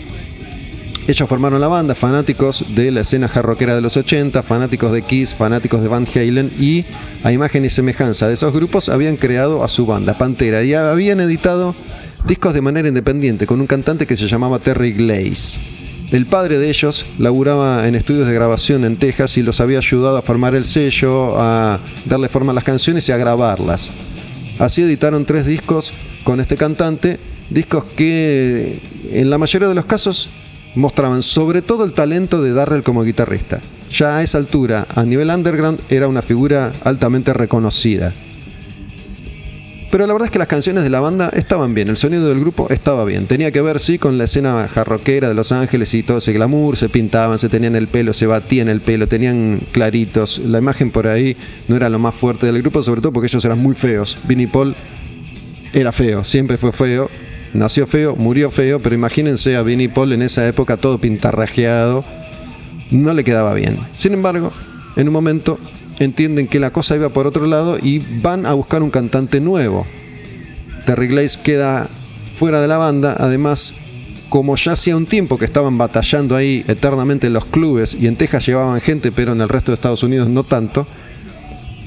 Ellos formaron la banda, fanáticos de la escena jarroquera de los 80, fanáticos de Kiss, fanáticos de Van Halen y a imagen y semejanza de esos grupos habían creado a su banda, Pantera, y habían editado discos de manera independiente con un cantante que se llamaba Terry Glaze. El padre de ellos laburaba en estudios de grabación en Texas y los había ayudado a formar el sello, a darle forma a las canciones y a grabarlas. Así editaron tres discos con este cantante, discos que en la mayoría de los casos mostraban sobre todo el talento de Darrell como guitarrista. Ya a esa altura, a nivel underground, era una figura altamente reconocida. Pero la verdad es que las canciones de la banda estaban bien, el sonido del grupo estaba bien. Tenía que ver, sí, con la escena jarroquera de Los Ángeles y todo ese glamour, se pintaban, se tenían el pelo, se batían el pelo, tenían claritos. La imagen por ahí no era lo más fuerte del grupo, sobre todo porque ellos eran muy feos. Vinnie Paul era feo, siempre fue feo. Nació feo, murió feo, pero imagínense a Vinnie Paul en esa época todo pintarrajeado. No le quedaba bien. Sin embargo, en un momento entienden que la cosa iba por otro lado y van a buscar un cantante nuevo. Terry Glaze queda fuera de la banda, además como ya hacía un tiempo que estaban batallando ahí eternamente en los clubes y en Texas llevaban gente, pero en el resto de Estados Unidos no tanto,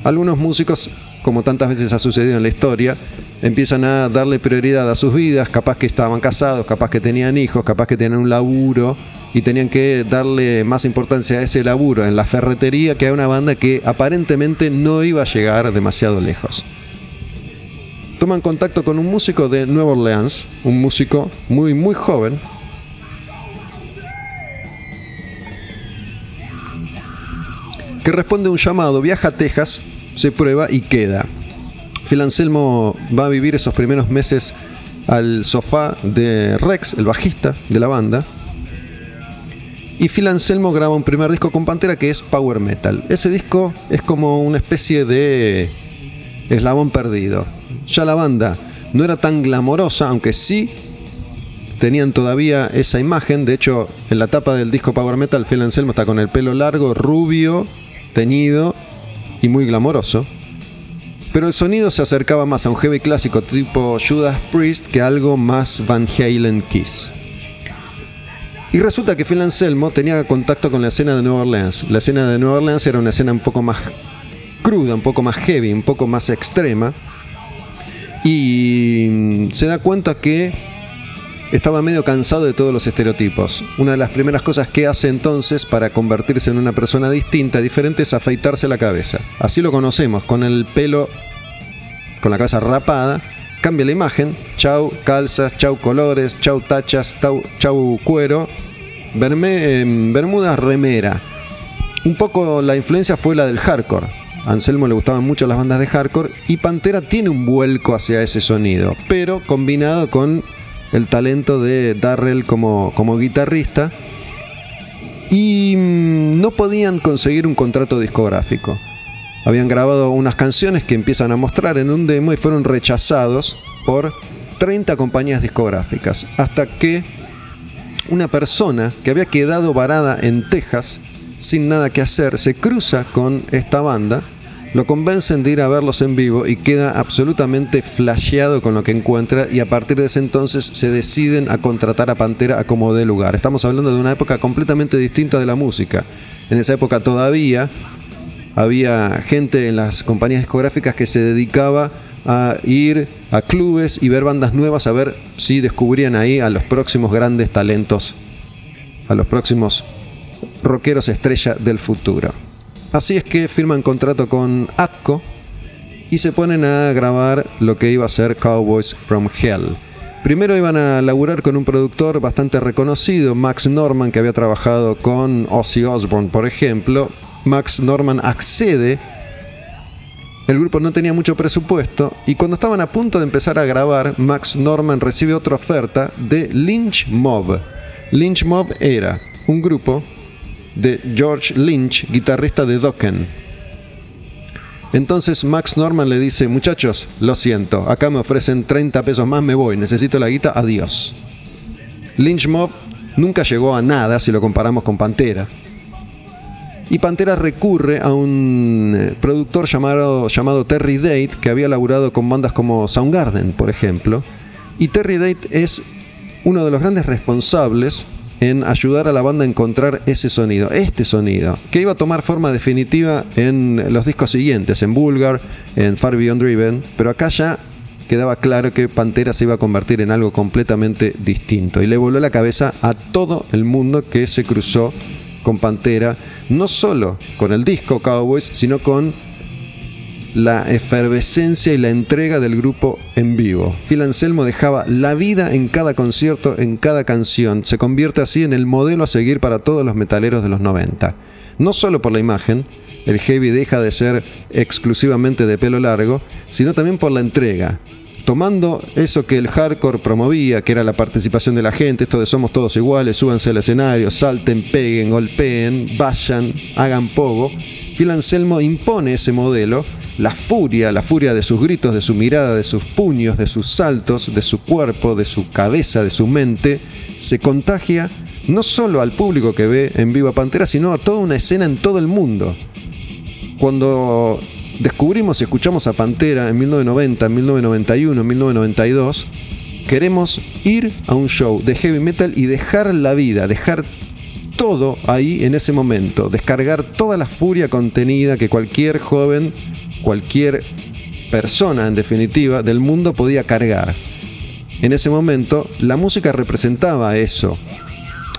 algunos músicos, como tantas veces ha sucedido en la historia, empiezan a darle prioridad a sus vidas, capaz que estaban casados, capaz que tenían hijos, capaz que tenían un laburo y tenían que darle más importancia a ese laburo en la ferretería que a una banda que aparentemente no iba a llegar demasiado lejos. Toman contacto con un músico de Nueva Orleans, un músico muy muy joven, que responde a un llamado, viaja a Texas, se prueba y queda. Phil Anselmo va a vivir esos primeros meses al sofá de Rex, el bajista de la banda, y Phil Anselmo graba un primer disco con Pantera que es Power Metal. Ese disco es como una especie de eslabón perdido. Ya la banda no era tan glamorosa, aunque sí tenían todavía esa imagen. De hecho, en la tapa del disco Power Metal, Phil Anselmo está con el pelo largo, rubio, teñido y muy glamoroso. Pero el sonido se acercaba más a un heavy clásico tipo Judas Priest que algo más Van Halen Kiss. Y resulta que Phil Anselmo tenía contacto con la escena de Nueva Orleans. La escena de Nueva Orleans era una escena un poco más cruda, un poco más heavy, un poco más extrema. Y mm, se da cuenta que estaba medio cansado de todos los estereotipos. Una de las primeras cosas que hace entonces para convertirse en una persona distinta, diferente, es afeitarse la cabeza. Así lo conocemos, con el pelo, con la cabeza rapada, cambia la imagen, chau calzas, chau colores, chau tachas, chau, cuero, em, bermuda remera. Un poco la influencia fue la del hardcore. Anselmo le gustaban mucho las bandas de hardcore y Pantera tiene un vuelco hacia ese sonido, pero combinado con el talento de Darrell como, como guitarrista y mm, no podían conseguir un contrato discográfico habían grabado unas canciones que empiezan a mostrar en un demo y fueron rechazados por 30 compañías discográficas. Hasta que una persona que había quedado varada en Texas sin nada que hacer se cruza con esta banda, lo convencen de ir a verlos en vivo y queda absolutamente flasheado con lo que encuentra y a partir de ese entonces se deciden a contratar a Pantera a como de lugar. Estamos hablando de una época completamente distinta de la música. En esa época todavía había gente en las compañías discográficas que se dedicaba a ir a clubes y ver bandas nuevas, a ver si descubrían ahí a los próximos grandes talentos, a los próximos rockeros estrella del futuro. Así es que firman contrato con Atco y se ponen a grabar lo que iba a ser Cowboys from Hell. Primero iban a laburar con un productor bastante reconocido, Max Norman, que había trabajado con Ozzy Osbourne, por ejemplo. Max Norman accede el grupo no tenía mucho presupuesto y cuando estaban a punto de empezar a grabar, Max Norman recibe otra oferta de Lynch Mob. Lynch Mob era un grupo de George Lynch, guitarrista de Dokken. Entonces Max Norman le dice, muchachos, lo siento, acá me ofrecen 30 pesos más, me voy, necesito la guita, adiós. Lynch Mob nunca llegó a nada si lo comparamos con Pantera. Y Pantera recurre a un eh, productor llamado, llamado Terry Date, que había laburado con bandas como Soundgarden, por ejemplo. Y Terry Date es uno de los grandes responsables en ayudar a la banda a encontrar ese sonido, este sonido, que iba a tomar forma definitiva en los discos siguientes, en Vulgar, en Far Beyond Driven, pero acá ya quedaba claro que Pantera se iba a convertir en algo completamente distinto. Y le voló la cabeza a todo el mundo que se cruzó con Pantera, no solo con el disco Cowboys, sino con la efervescencia y la entrega del grupo en vivo. Phil Anselmo dejaba la vida en cada concierto, en cada canción. Se convierte así en el modelo a seguir para todos los metaleros de los 90. No solo por la imagen, el heavy deja de ser exclusivamente de pelo largo, sino también por la entrega tomando eso que el hardcore promovía, que era la participación de la gente, esto de somos todos iguales, súbanse al escenario, salten, peguen, golpeen, vayan, hagan pogo, Phil Anselmo impone ese modelo, la furia, la furia de sus gritos, de su mirada, de sus puños, de sus saltos, de su cuerpo, de su cabeza, de su mente, se contagia no solo al público que ve en Viva Pantera, sino a toda una escena en todo el mundo. Cuando descubrimos y escuchamos a Pantera en 1990, 1991, 1992, queremos ir a un show de heavy metal y dejar la vida, dejar todo ahí en ese momento, descargar toda la furia contenida que cualquier joven, cualquier persona en definitiva del mundo podía cargar. En ese momento la música representaba eso.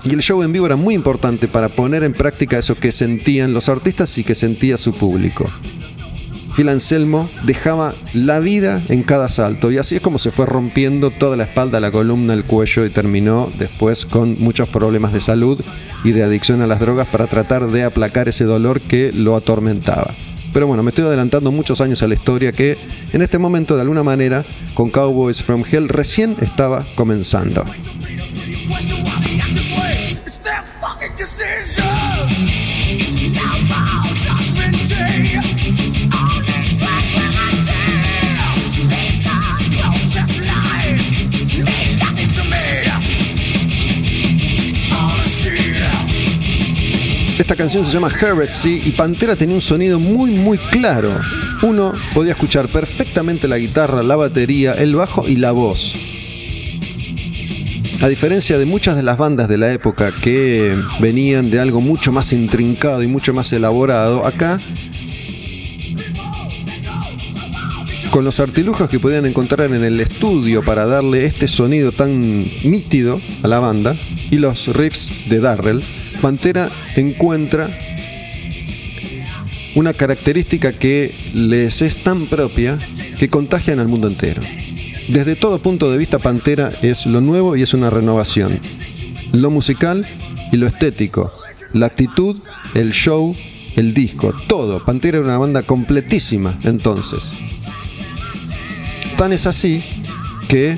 Y el show en vivo era muy importante para poner en práctica eso que sentían los artistas y que sentía su público. Phil Anselmo dejaba la vida en cada salto y así es como se fue rompiendo toda la espalda, la columna, el cuello y terminó después con muchos problemas de salud y de adicción a las drogas para tratar de aplacar ese dolor que lo atormentaba. Pero bueno, me estoy adelantando muchos años a la historia que en este momento de alguna manera con Cowboys from Hell recién estaba comenzando. Esta canción se llama Heresy y Pantera tenía un sonido muy muy claro. Uno podía escuchar perfectamente la guitarra, la batería, el bajo y la voz. A diferencia de muchas de las bandas de la época que venían de algo mucho más intrincado y mucho más elaborado, acá con los artilugios que podían encontrar en el estudio para darle este sonido tan nítido a la banda y los riffs de Darrell, Pantera encuentra una característica que les es tan propia que contagian al mundo entero. Desde todo punto de vista, Pantera es lo nuevo y es una renovación. Lo musical y lo estético. La actitud, el show, el disco, todo. Pantera era una banda completísima entonces. Tan es así que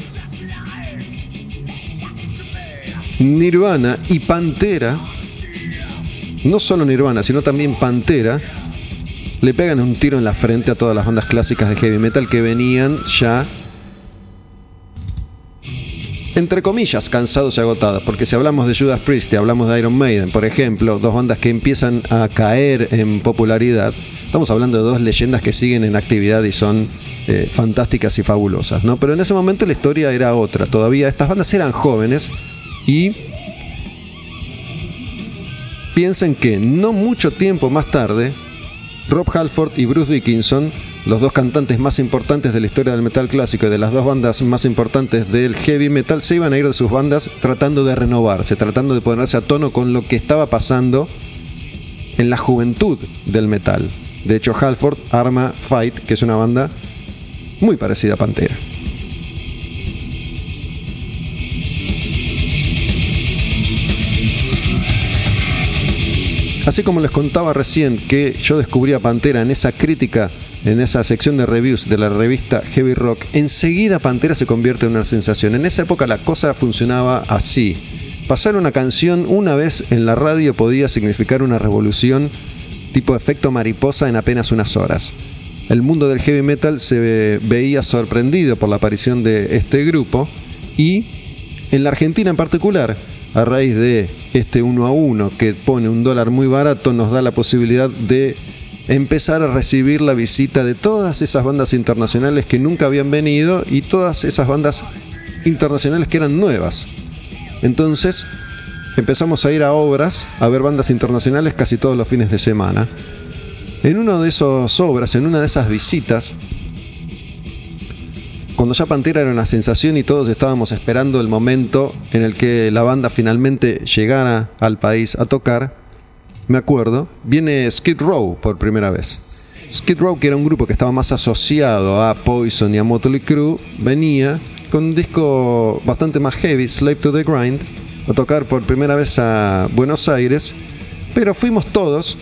Nirvana y Pantera no solo Nirvana, sino también Pantera, le pegan un tiro en la frente a todas las bandas clásicas de heavy metal que venían ya entre comillas, cansados y agotados, porque si hablamos de Judas Priest y hablamos de Iron Maiden, por ejemplo, dos bandas que empiezan a caer en popularidad, estamos hablando de dos leyendas que siguen en actividad y son eh, fantásticas y fabulosas, ¿no? Pero en ese momento la historia era otra, todavía estas bandas eran jóvenes y piensen que no mucho tiempo más tarde, Rob Halford y Bruce Dickinson los dos cantantes más importantes de la historia del metal clásico y de las dos bandas más importantes del heavy metal se iban a ir de sus bandas tratando de renovarse, tratando de ponerse a tono con lo que estaba pasando en la juventud del metal. De hecho, Halford arma Fight, que es una banda muy parecida a Pantera. Así como les contaba recién que yo descubrí a Pantera en esa crítica en esa sección de reviews de la revista Heavy Rock, enseguida Pantera se convierte en una sensación. En esa época la cosa funcionaba así. Pasar una canción una vez en la radio podía significar una revolución tipo efecto mariposa en apenas unas horas. El mundo del heavy metal se veía sorprendido por la aparición de este grupo y en la Argentina en particular, a raíz de este uno a uno que pone un dólar muy barato, nos da la posibilidad de empezar a recibir la visita de todas esas bandas internacionales que nunca habían venido y todas esas bandas internacionales que eran nuevas. Entonces empezamos a ir a obras, a ver bandas internacionales casi todos los fines de semana. En una de esas obras, en una de esas visitas, cuando ya Pantera era una sensación y todos estábamos esperando el momento en el que la banda finalmente llegara al país a tocar, me acuerdo, viene Skid Row por primera vez. Skid Row, que era un grupo que estaba más asociado a Poison y a Motley Crue, venía con un disco bastante más heavy, Slave to the Grind, a tocar por primera vez a Buenos Aires, pero fuimos todos,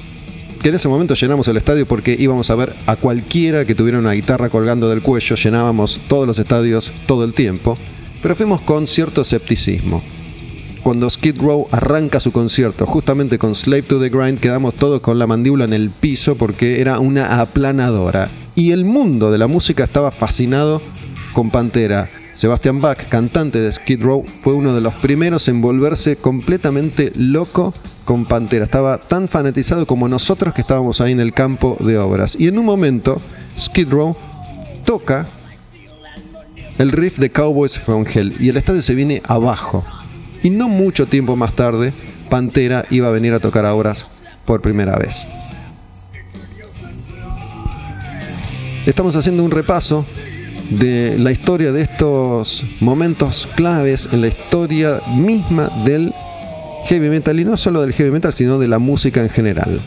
que en ese momento llenamos el estadio porque íbamos a ver a cualquiera que tuviera una guitarra colgando del cuello, llenábamos todos los estadios todo el tiempo, pero fuimos con cierto escepticismo cuando Skid Row arranca su concierto, justamente con Slave to the Grind, quedamos todos con la mandíbula en el piso porque era una aplanadora. Y el mundo de la música estaba fascinado con Pantera. Sebastian Bach, cantante de Skid Row, fue uno de los primeros en volverse completamente loco con Pantera. Estaba tan fanatizado como nosotros que estábamos ahí en el campo de obras. Y en un momento, Skid Row toca el riff de Cowboys from Hell y el estadio se viene abajo. Y no mucho tiempo más tarde, Pantera iba a venir a tocar obras por primera vez. Estamos haciendo un repaso de la historia de estos momentos claves en la historia misma del heavy metal y no solo del heavy metal sino de la música en general.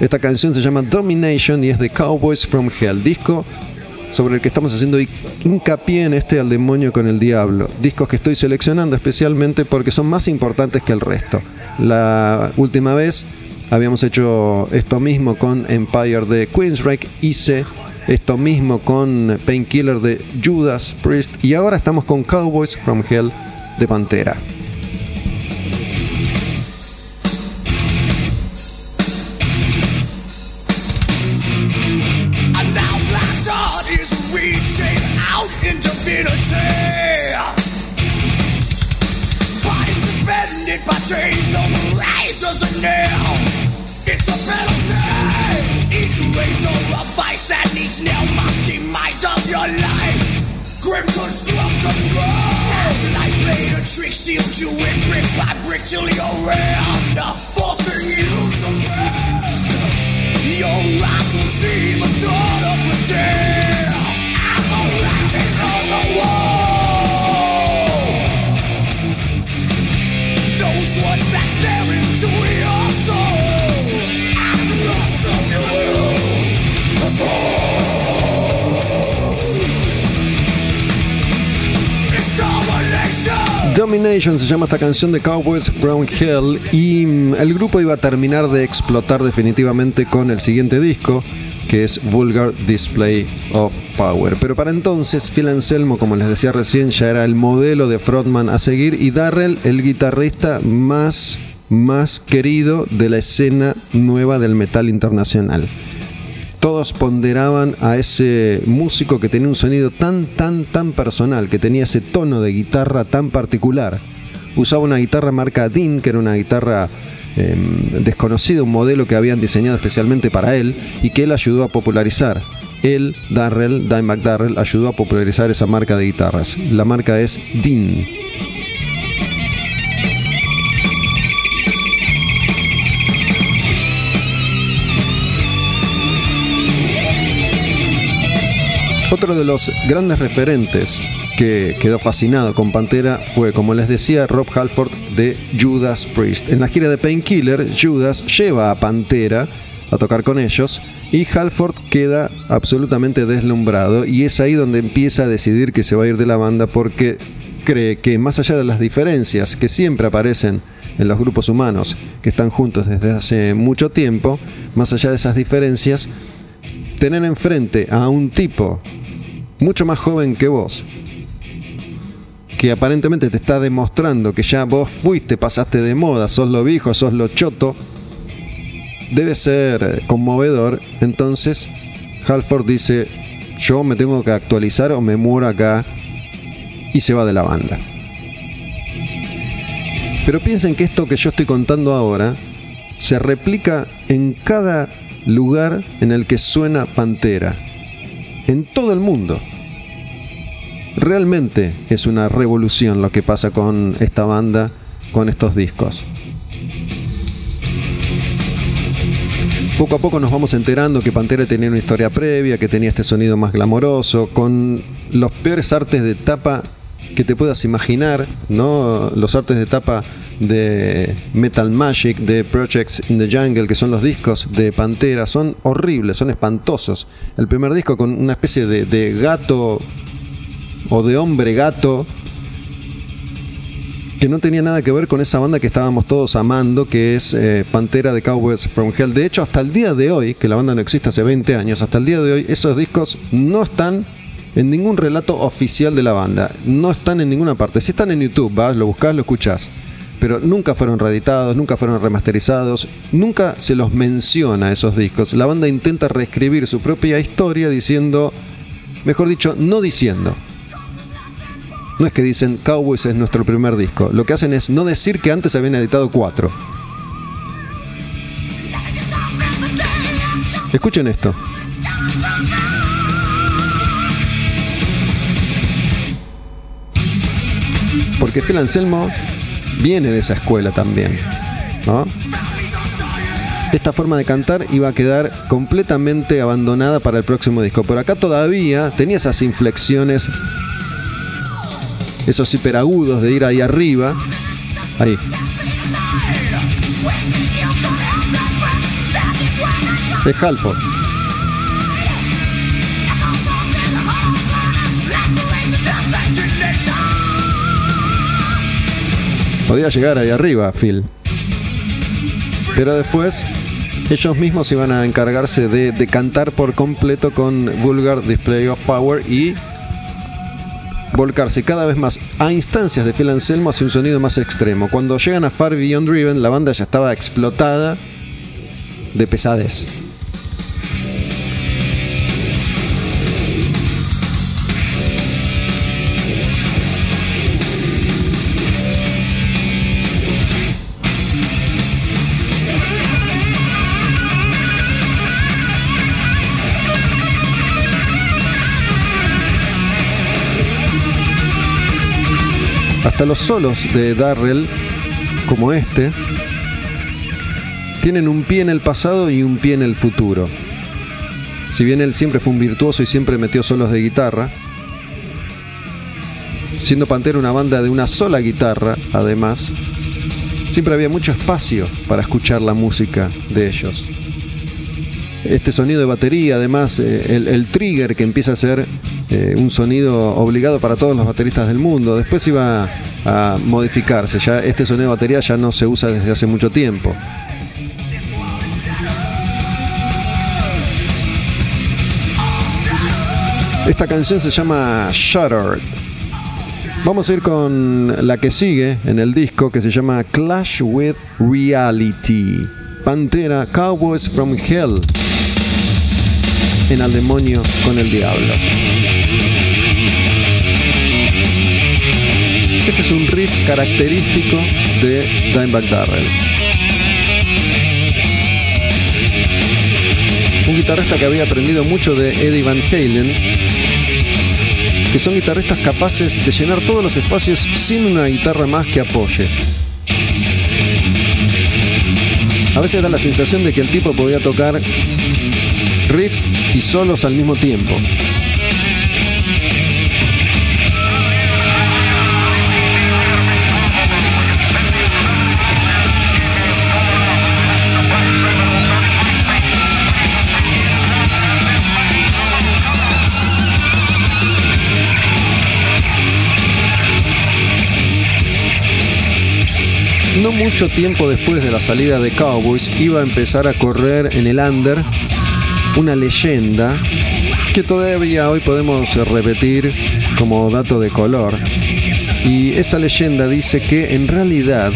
Esta canción se llama Domination y es de Cowboys from Hell, disco sobre el que estamos haciendo hincapié en este Al demonio con el diablo. Discos que estoy seleccionando especialmente porque son más importantes que el resto. La última vez habíamos hecho esto mismo con Empire de Queensryche, hice esto mismo con Painkiller de Judas Priest y ahora estamos con Cowboys from Hell de Pantera. away. Se llama esta canción de Cowboys Brown Hill y mm, el grupo iba a terminar de explotar definitivamente con el siguiente disco que es Vulgar Display of Power. Pero para entonces Phil Anselmo, como les decía recién, ya era el modelo de frontman a seguir y Darrell el guitarrista más más querido de la escena nueva del metal internacional. Todos ponderaban a ese músico que tenía un sonido tan, tan, tan personal, que tenía ese tono de guitarra tan particular. Usaba una guitarra marca Dean, que era una guitarra em, desconocida, un modelo que habían diseñado especialmente para él y que él ayudó a popularizar. Él, Darrell, Dimebag Darrell, ayudó a popularizar esa marca de guitarras. La marca es Dean. Otro de los grandes referentes que quedó fascinado con Pantera fue, como les decía, Rob Halford de Judas Priest. En la gira de Painkiller, Judas lleva a Pantera a tocar con ellos y Halford queda absolutamente deslumbrado y es ahí donde empieza a decidir que se va a ir de la banda porque cree que más allá de las diferencias que siempre aparecen en los grupos humanos que están juntos desde hace mucho tiempo, más allá de esas diferencias, tener enfrente a un tipo mucho más joven que vos, que aparentemente te está demostrando que ya vos fuiste, pasaste de moda, sos lo viejo, sos lo choto, debe ser conmovedor. Entonces, Halford dice, yo me tengo que actualizar o me muero acá y se va de la banda. Pero piensen que esto que yo estoy contando ahora se replica en cada lugar en el que suena Pantera, en todo el mundo. Realmente es una revolución lo que pasa con esta banda, con estos discos. Poco a poco nos vamos enterando que Pantera tenía una historia previa, que tenía este sonido más glamoroso, con los peores artes de tapa que te puedas imaginar, ¿no? Los artes de tapa de Metal Magic, de Projects in the Jungle, que son los discos de Pantera, son horribles, son espantosos. El primer disco con una especie de, gato o de hombre gato que no tenía nada que ver con esa banda que estábamos todos amando, que es eh, Pantera de Cowboys from Hell. De hecho, hasta el día de hoy, que la banda no existe hace 20 años, hasta el día de hoy, esos discos no están en ningún relato oficial de la banda. No están en ninguna parte. Si están en YouTube, vas, lo buscas, lo escuchás. Pero nunca fueron reeditados, nunca fueron remasterizados, nunca se los menciona esos discos. La banda intenta reescribir su propia historia diciendo, mejor dicho, no diciendo, no es que dicen Cowboys es nuestro primer disco. Lo que hacen es no decir que antes habían editado cuatro. Escuchen esto. Porque Phil Anselmo viene de esa escuela también. ¿no? Esta forma de cantar iba a quedar completamente abandonada para el próximo disco. Por acá todavía tenía esas inflexiones esos hiperagudos de ir ahí arriba. Ahí. Es Halford. Podía llegar ahí arriba, Phil. Pero después ellos mismos iban a encargarse de, cantar por completo con Vulgar Display of Power y volcarse cada vez más a instancias de Phil Anselmo hacia un sonido más extremo. Cuando llegan a Far Beyond Driven, la banda ya estaba explotada de pesadez. Hasta los solos de Darrell, como este, tienen un pie en el pasado y un pie en el futuro. Si bien él siempre fue un virtuoso y siempre metió solos de guitarra, siendo Pantera una banda de una sola guitarra, además, siempre había mucho espacio para escuchar la música de ellos. Este sonido de batería, además, eh, el, el trigger que empieza a ser eh, un sonido obligado para todos los bateristas del mundo. Después iba a modificarse, ya este sonido de batería ya no se usa desde hace mucho tiempo. Esta canción se llama Shuttered. Vamos a ir con la que sigue en el disco que se llama Clash with Reality. Pantera Cowboys from Hell. en Al demonio con el diablo. Este es un riff característico de Dimebag Darrell. Un guitarrista que había aprendido mucho de Eddie Van Halen, que son guitarristas capaces de llenar todos los espacios sin una guitarra más que apoye. A veces da la sensación de que el tipo podía tocar riffs y solos al mismo tiempo. No mucho tiempo después de la salida de Cowboys iba a empezar a correr en el under una leyenda que todavía hoy podemos repetir como dato de color. Y esa leyenda dice que en realidad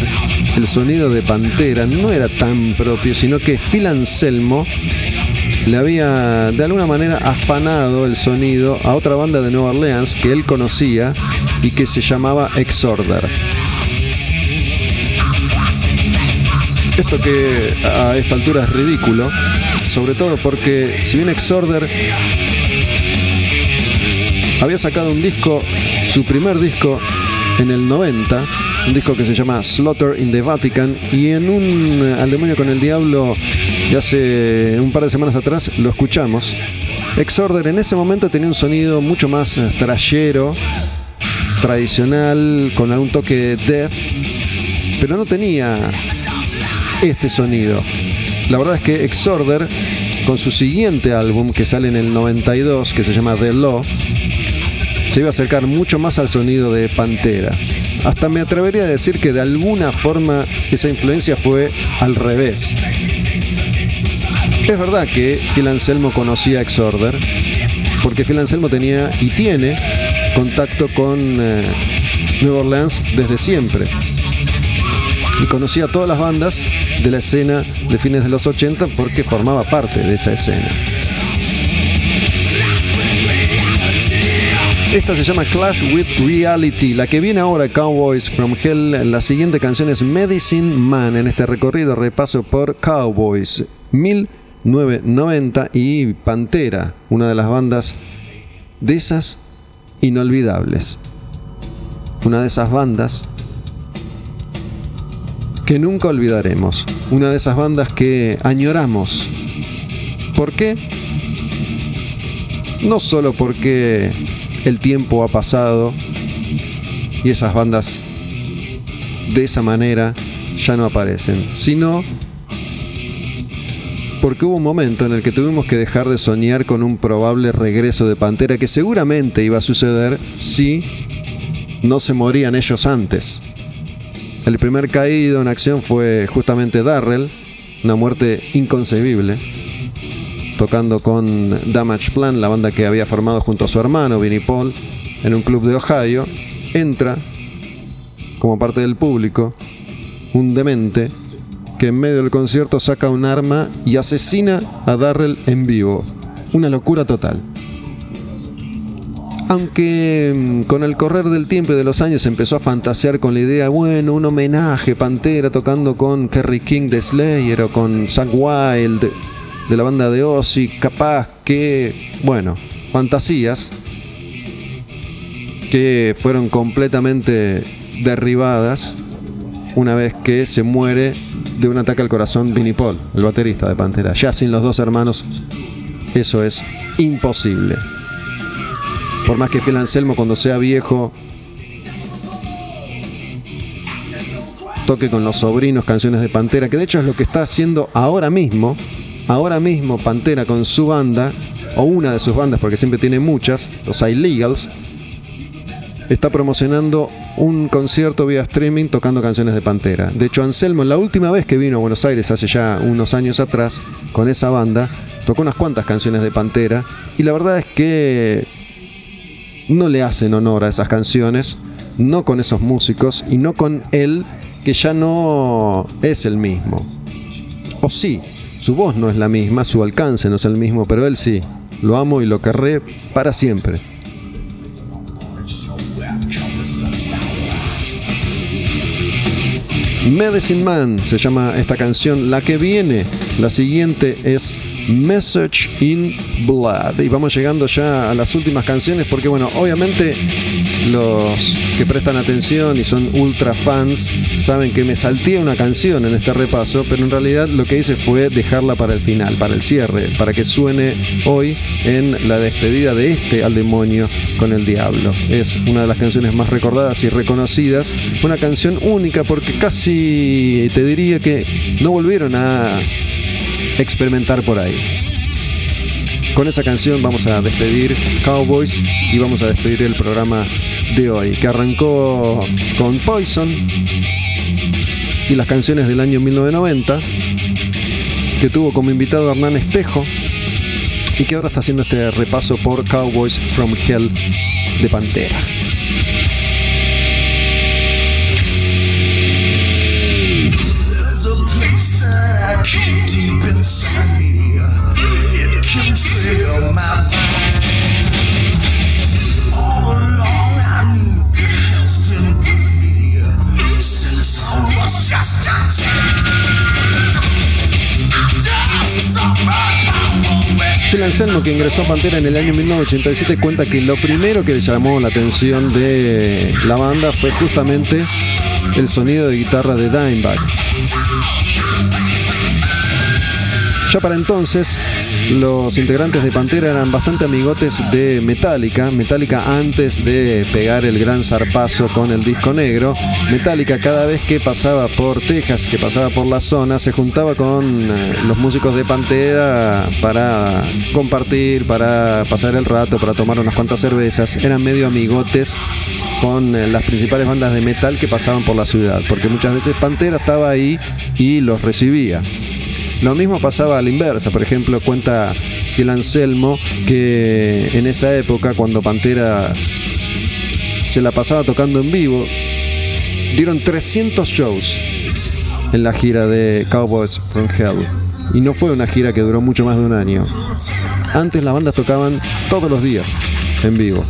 el sonido de Pantera no era tan propio, sino que Phil Anselmo le había de alguna manera afanado el sonido a otra banda de Nueva Orleans que él conocía y que se llamaba Exorder. Esto que a esta altura es ridículo, sobre todo porque si bien Exorder había sacado un disco, su primer disco en el 90, un disco que se llama Slaughter in the Vatican, y en un Al demonio con el diablo de hace un par de semanas atrás lo escuchamos. Exorder en ese momento tenía un sonido mucho más trayero, tradicional, con algún toque de death, pero no tenía este sonido. La verdad es que Exorder, con su siguiente álbum que sale en el 92, que se llama The Law, se iba a acercar mucho más al sonido de Pantera. Hasta me atrevería a decir que de alguna forma esa influencia fue al revés. Es verdad que Phil Anselmo conocía a Exorder, porque Phil Anselmo tenía y tiene contacto con eh, New Orleans desde siempre. Y conocía a todas las bandas de la escena de fines de los 80 porque formaba parte de esa escena. Esta se llama Clash with Reality. La que viene ahora, Cowboys from Hell. La siguiente canción es Medicine Man en este recorrido repaso por Cowboys 1990 y Pantera, una de las bandas de esas inolvidables. Una de esas bandas que nunca olvidaremos. Una de esas bandas que añoramos. ¿Por qué? No solo porque el tiempo ha pasado y esas bandas de esa manera ya no aparecen, sino porque hubo un momento en el que tuvimos que dejar de soñar con un probable regreso de Pantera que seguramente iba a suceder si no se morían ellos antes. El primer caído en acción fue justamente Darrell, una muerte inconcebible, tocando con Damage Plan, la banda que había formado junto a su hermano Vinnie Paul en un club de Ohio. Entra como parte del público un demente que en medio del concierto saca un arma y asesina a Darrell en vivo. Una locura total. Aunque mm, con el correr del tiempo y de los años empezó a fantasear con la idea, bueno, un homenaje, Pantera tocando con Kerry King de Slayer o con Zack Wild de la banda de Ozzy, capaz que, bueno, fantasías que fueron completamente derribadas una vez que se muere de un ataque al corazón Vinnie Paul, el baterista de Pantera. Ya sin los dos hermanos, eso es imposible. Por más que Phil Anselmo cuando sea viejo toque con los sobrinos canciones de Pantera, que de hecho es lo que está haciendo ahora mismo, ahora mismo Pantera con su banda, o una de sus bandas, porque siempre tiene muchas, los Illegals, está promocionando un concierto vía streaming tocando canciones de Pantera. De hecho, Anselmo, la última vez que vino a Buenos Aires, hace ya unos años atrás, con esa banda, tocó unas cuantas canciones de Pantera, y la verdad es que no le hacen honor a esas canciones, no con esos músicos y no con él, que ya no es el mismo. O sí, su voz no es la misma, su alcance no es el mismo, pero él sí. lo amo y lo querré para siempre. Medicine Man se llama esta canción. La que viene, la siguiente es Message in Blood. Y vamos llegando ya a las últimas canciones porque bueno, obviamente los que prestan atención y son ultra fans saben que me salté una canción en este repaso, pero en realidad lo que hice fue dejarla para el final, para el cierre, para que suene hoy en la despedida de este al demonio con el diablo. Es una de las canciones más recordadas y reconocidas, una canción única porque casi te diría que no volvieron a experimentar por ahí. Con esa canción vamos a despedir Cowboys y vamos a despedir el programa de hoy, que arrancó con Poison y las canciones del año 1990, que tuvo como invitado Hernán Espejo y que ahora está haciendo este repaso por Cowboys from Hell de Pantera. Anselmo, que ingresó a Pantera en el año 1987, cuenta que lo primero que le llamó la atención de la banda fue justamente el sonido de guitarra de Dimebag. Ya para entonces, los integrantes de Pantera eran bastante amigotes de Metallica. Metallica antes de pegar el gran zarpazo con el disco negro. Metallica cada vez que pasaba por Texas, que pasaba por la zona, se juntaba con eh, los músicos de Pantera para compartir, para pasar el rato, para tomar unas cuantas cervezas. Eran medio amigotes con eh, las principales bandas de metal que pasaban por la ciudad, porque muchas veces Pantera estaba ahí y los recibía. Lo mismo pasaba a la inversa, por ejemplo, cuenta Phil Anselmo que en esa época, cuando Pantera se la pasaba tocando en vivo, dieron 300 shows en la gira de Cowboys from Hell. Y no fue una gira que duró mucho más de un año. Antes las bandas tocaban todos los días en vivo.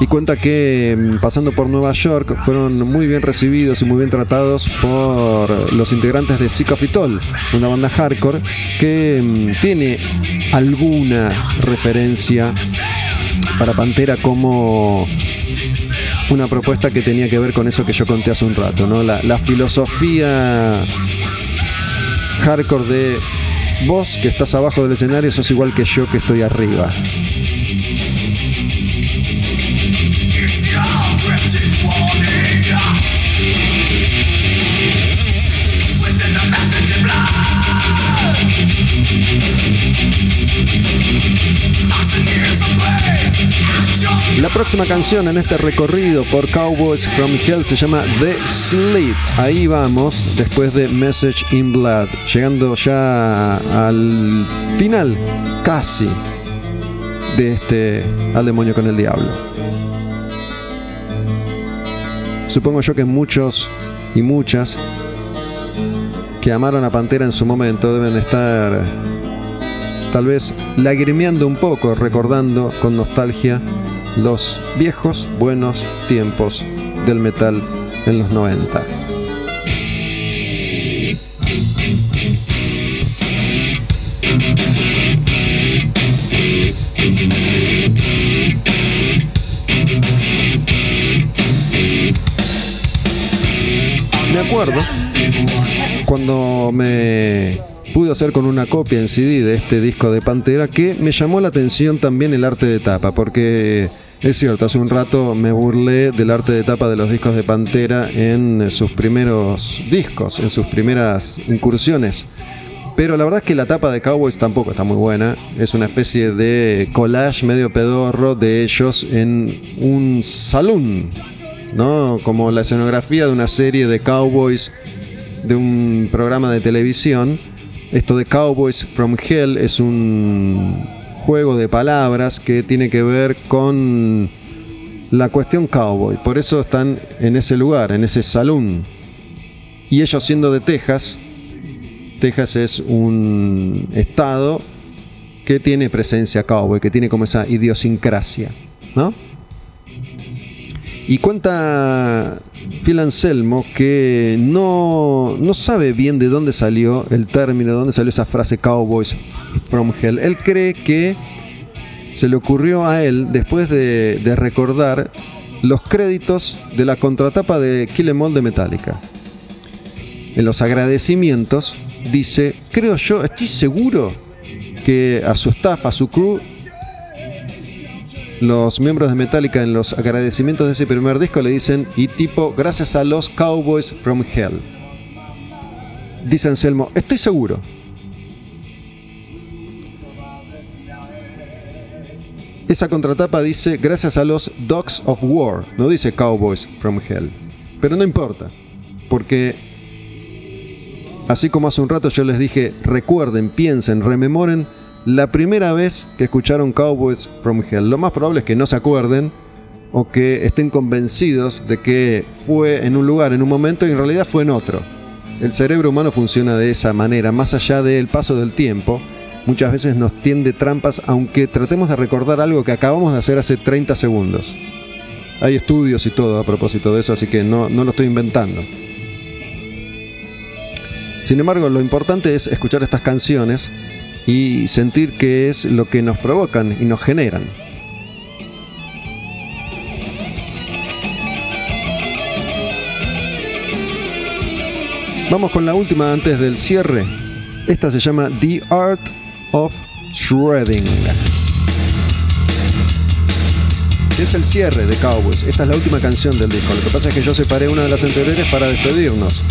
Y cuenta que mm, pasando por Nueva York fueron muy bien recibidos y muy bien tratados por los integrantes de Sick of It All, una banda hardcore que mm, tiene alguna referencia para Pantera como una propuesta que tenía que ver con eso que yo conté hace un rato, ¿no? La, la filosofía hardcore de vos que estás abajo del escenario sos igual que yo que estoy arriba. Próxima canción en este recorrido por Cowboys from Hell se llama The Sleep. Ahí vamos, después de Message in Blood, llegando ya al final, casi, de este Al demonio con el diablo. Supongo yo que muchos y muchas que amaron a Pantera en su momento deben estar tal vez lagrimeando un poco, recordando con nostalgia los viejos buenos tiempos del metal en los 90. Me acuerdo cuando me pude hacer con una copia en CD de este disco de Pantera que me llamó la atención también el arte de tapa, porque es cierto, hace un rato me burlé del arte de tapa de los discos de Pantera en sus primeros discos, en sus primeras incursiones. Pero la verdad es que la tapa de Cowboys tampoco está muy buena. Es una especie de collage medio pedorro de ellos en un salón, ¿no? Como la escenografía de una serie de Cowboys de un programa de televisión. Esto de Cowboys from Hell es un juego de palabras que tiene que ver con la cuestión cowboy. Por eso están en ese lugar, en ese salón. Y ellos siendo de Texas, Texas es un estado que tiene presencia cowboy, que tiene como esa idiosincrasia, ¿no? Y cuenta Phil Anselmo que no, no sabe bien de dónde salió el término, de dónde salió esa frase Cowboys from Hell. Él cree que se le ocurrió a él después de, de recordar los créditos de la contratapa de Kill Em All de Metallica. En los agradecimientos dice, creo yo, estoy seguro que a su staff, a su crew, los miembros de Metallica en los agradecimientos de ese primer disco le dicen, y tipo, gracias a los Cowboys from Hell. Dice Anselmo, estoy seguro. Esa contratapa dice, gracias a los Dogs of War, no dice Cowboys from Hell. Pero no importa, porque así como hace un rato yo les dije, recuerden, piensen, rememoren la primera vez que escucharon Cowboys from Hell. Lo más probable es que no se acuerden o que estén convencidos de que fue en un lugar, en un momento y en realidad fue en otro. El cerebro humano funciona de esa manera, más allá del paso del tiempo. Muchas veces nos tiende trampas aunque tratemos de recordar algo que acabamos de hacer hace 30 segundos. Hay estudios y todo a propósito de eso, así que no, no lo estoy inventando. Sin embargo, lo importante es escuchar estas canciones y sentir que es lo que nos provocan y nos generan. Vamos con la última antes del cierre. Esta se llama The Art of Shredding. Es el cierre de Cowboys. Esta es la última canción del disco. Lo que pasa es que yo separé una de las anteriores para despedirnos.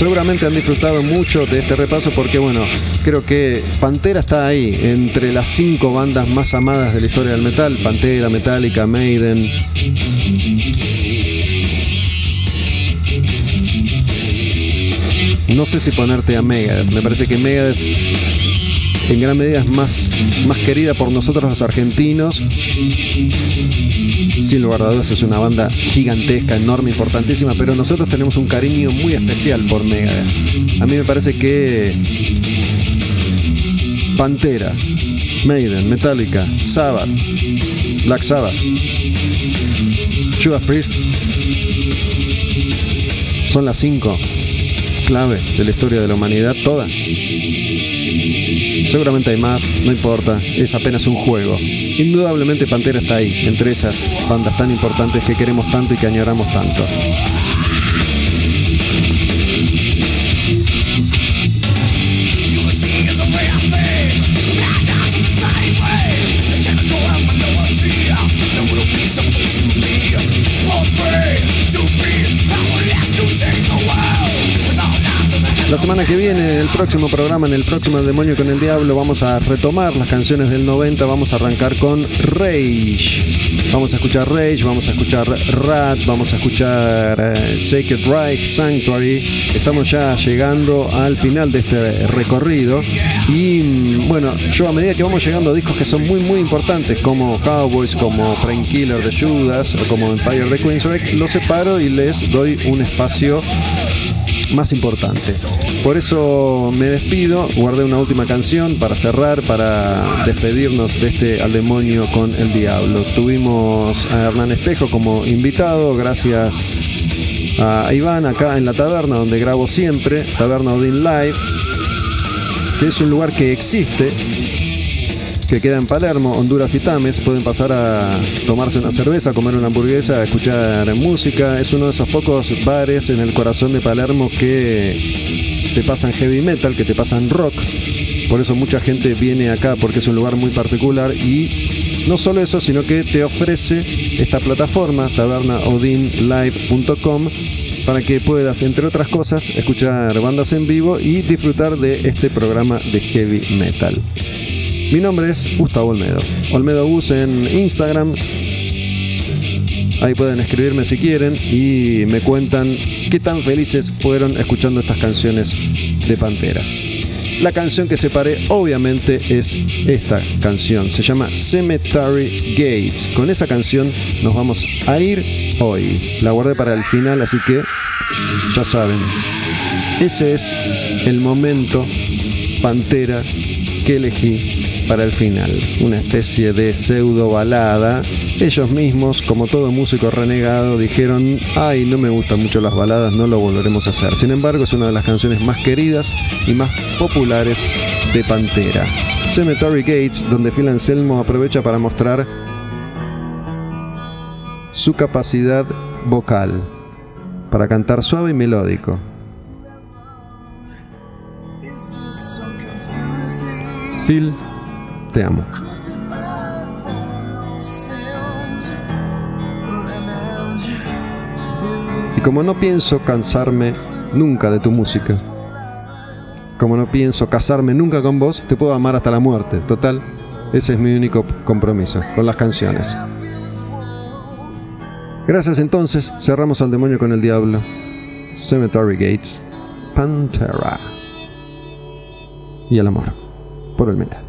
Seguramente han disfrutado mucho de este repaso porque, bueno, creo que Pantera está ahí, entre las cinco bandas más amadas de la historia del metal. Pantera, Metallica, Maiden. No sé si ponerte a Megadeth. Me parece que Megadeth en gran medida es más, más querida por nosotros los argentinos. Sin lugar a dudas es una banda gigantesca, enorme, importantísima, pero nosotros tenemos un cariño muy especial por Megadeth. A mí me parece que Pantera, Maiden, Metallica, Sabbath, Black Sabbath, Judas Priest son las cinco clave de la historia de la humanidad toda. Seguramente hay más, no importa, es apenas un juego. Indudablemente Pantera está ahí, entre esas bandas tan importantes que queremos tanto y que añoramos tanto. La semana que viene, el próximo programa, en el próximo Demonio con el Diablo, vamos a retomar las canciones del 90. Vamos a arrancar con Rage. Vamos a escuchar Rage, vamos a escuchar Rat, vamos a escuchar eh, Sacred Right, Sanctuary. Estamos ya llegando al final de este recorrido. Y mm, bueno, yo a medida que vamos llegando a discos que son muy, muy importantes, como Cowboys, como Killer de Judas o como Empire de Queensrÿche, los separo y les doy un espacio más importante. Por eso me despido, guardé una última canción para cerrar, para despedirnos de este al demonio con el diablo. Tuvimos a Hernán Espejo como invitado, gracias a Iván acá en la taberna donde grabo siempre, Taberna Odin Live, que es un lugar que existe que queda en Palermo, Honduras y Tames. Pueden pasar a tomarse una cerveza, comer una hamburguesa, escuchar música. Es uno de esos pocos bares en el corazón de Palermo que te pasan heavy metal, que te pasan rock. Por eso mucha gente viene acá porque es un lugar muy particular y no solo eso, sino que te ofrece esta plataforma, tabernaodinlive.com, para que puedas, entre otras cosas, escuchar bandas en vivo y disfrutar de este programa de heavy metal. Mi nombre es Gustavo Olmedo. Olmedo Bus en Instagram. Ahí pueden escribirme si quieren y me cuentan qué tan felices fueron escuchando estas canciones de Pantera. La canción que separé obviamente es esta canción. Se llama Cemetery Gates. Con esa canción nos vamos a ir hoy. La guardé para el final, así que ya saben. Ese es el momento Pantera elegí para el final. Una especie de pseudo balada. Ellos mismos, como todo músico renegado, dijeron, ay, no me gustan mucho las baladas, no lo volveremos a hacer. Sin embargo, es una de las canciones más queridas y más populares de Pantera. Cemetery Gates, donde Phil Anselmo aprovecha para mostrar su capacidad vocal para cantar suave y melódico. Te amo. Y como no pienso cansarme nunca de tu música, como no pienso casarme nunca con vos, te puedo amar hasta la muerte. Total, ese es mi único compromiso con las canciones. Gracias entonces, cerramos al demonio con el diablo. Cemetery Gates, Pantera. Y el amor, por el metal.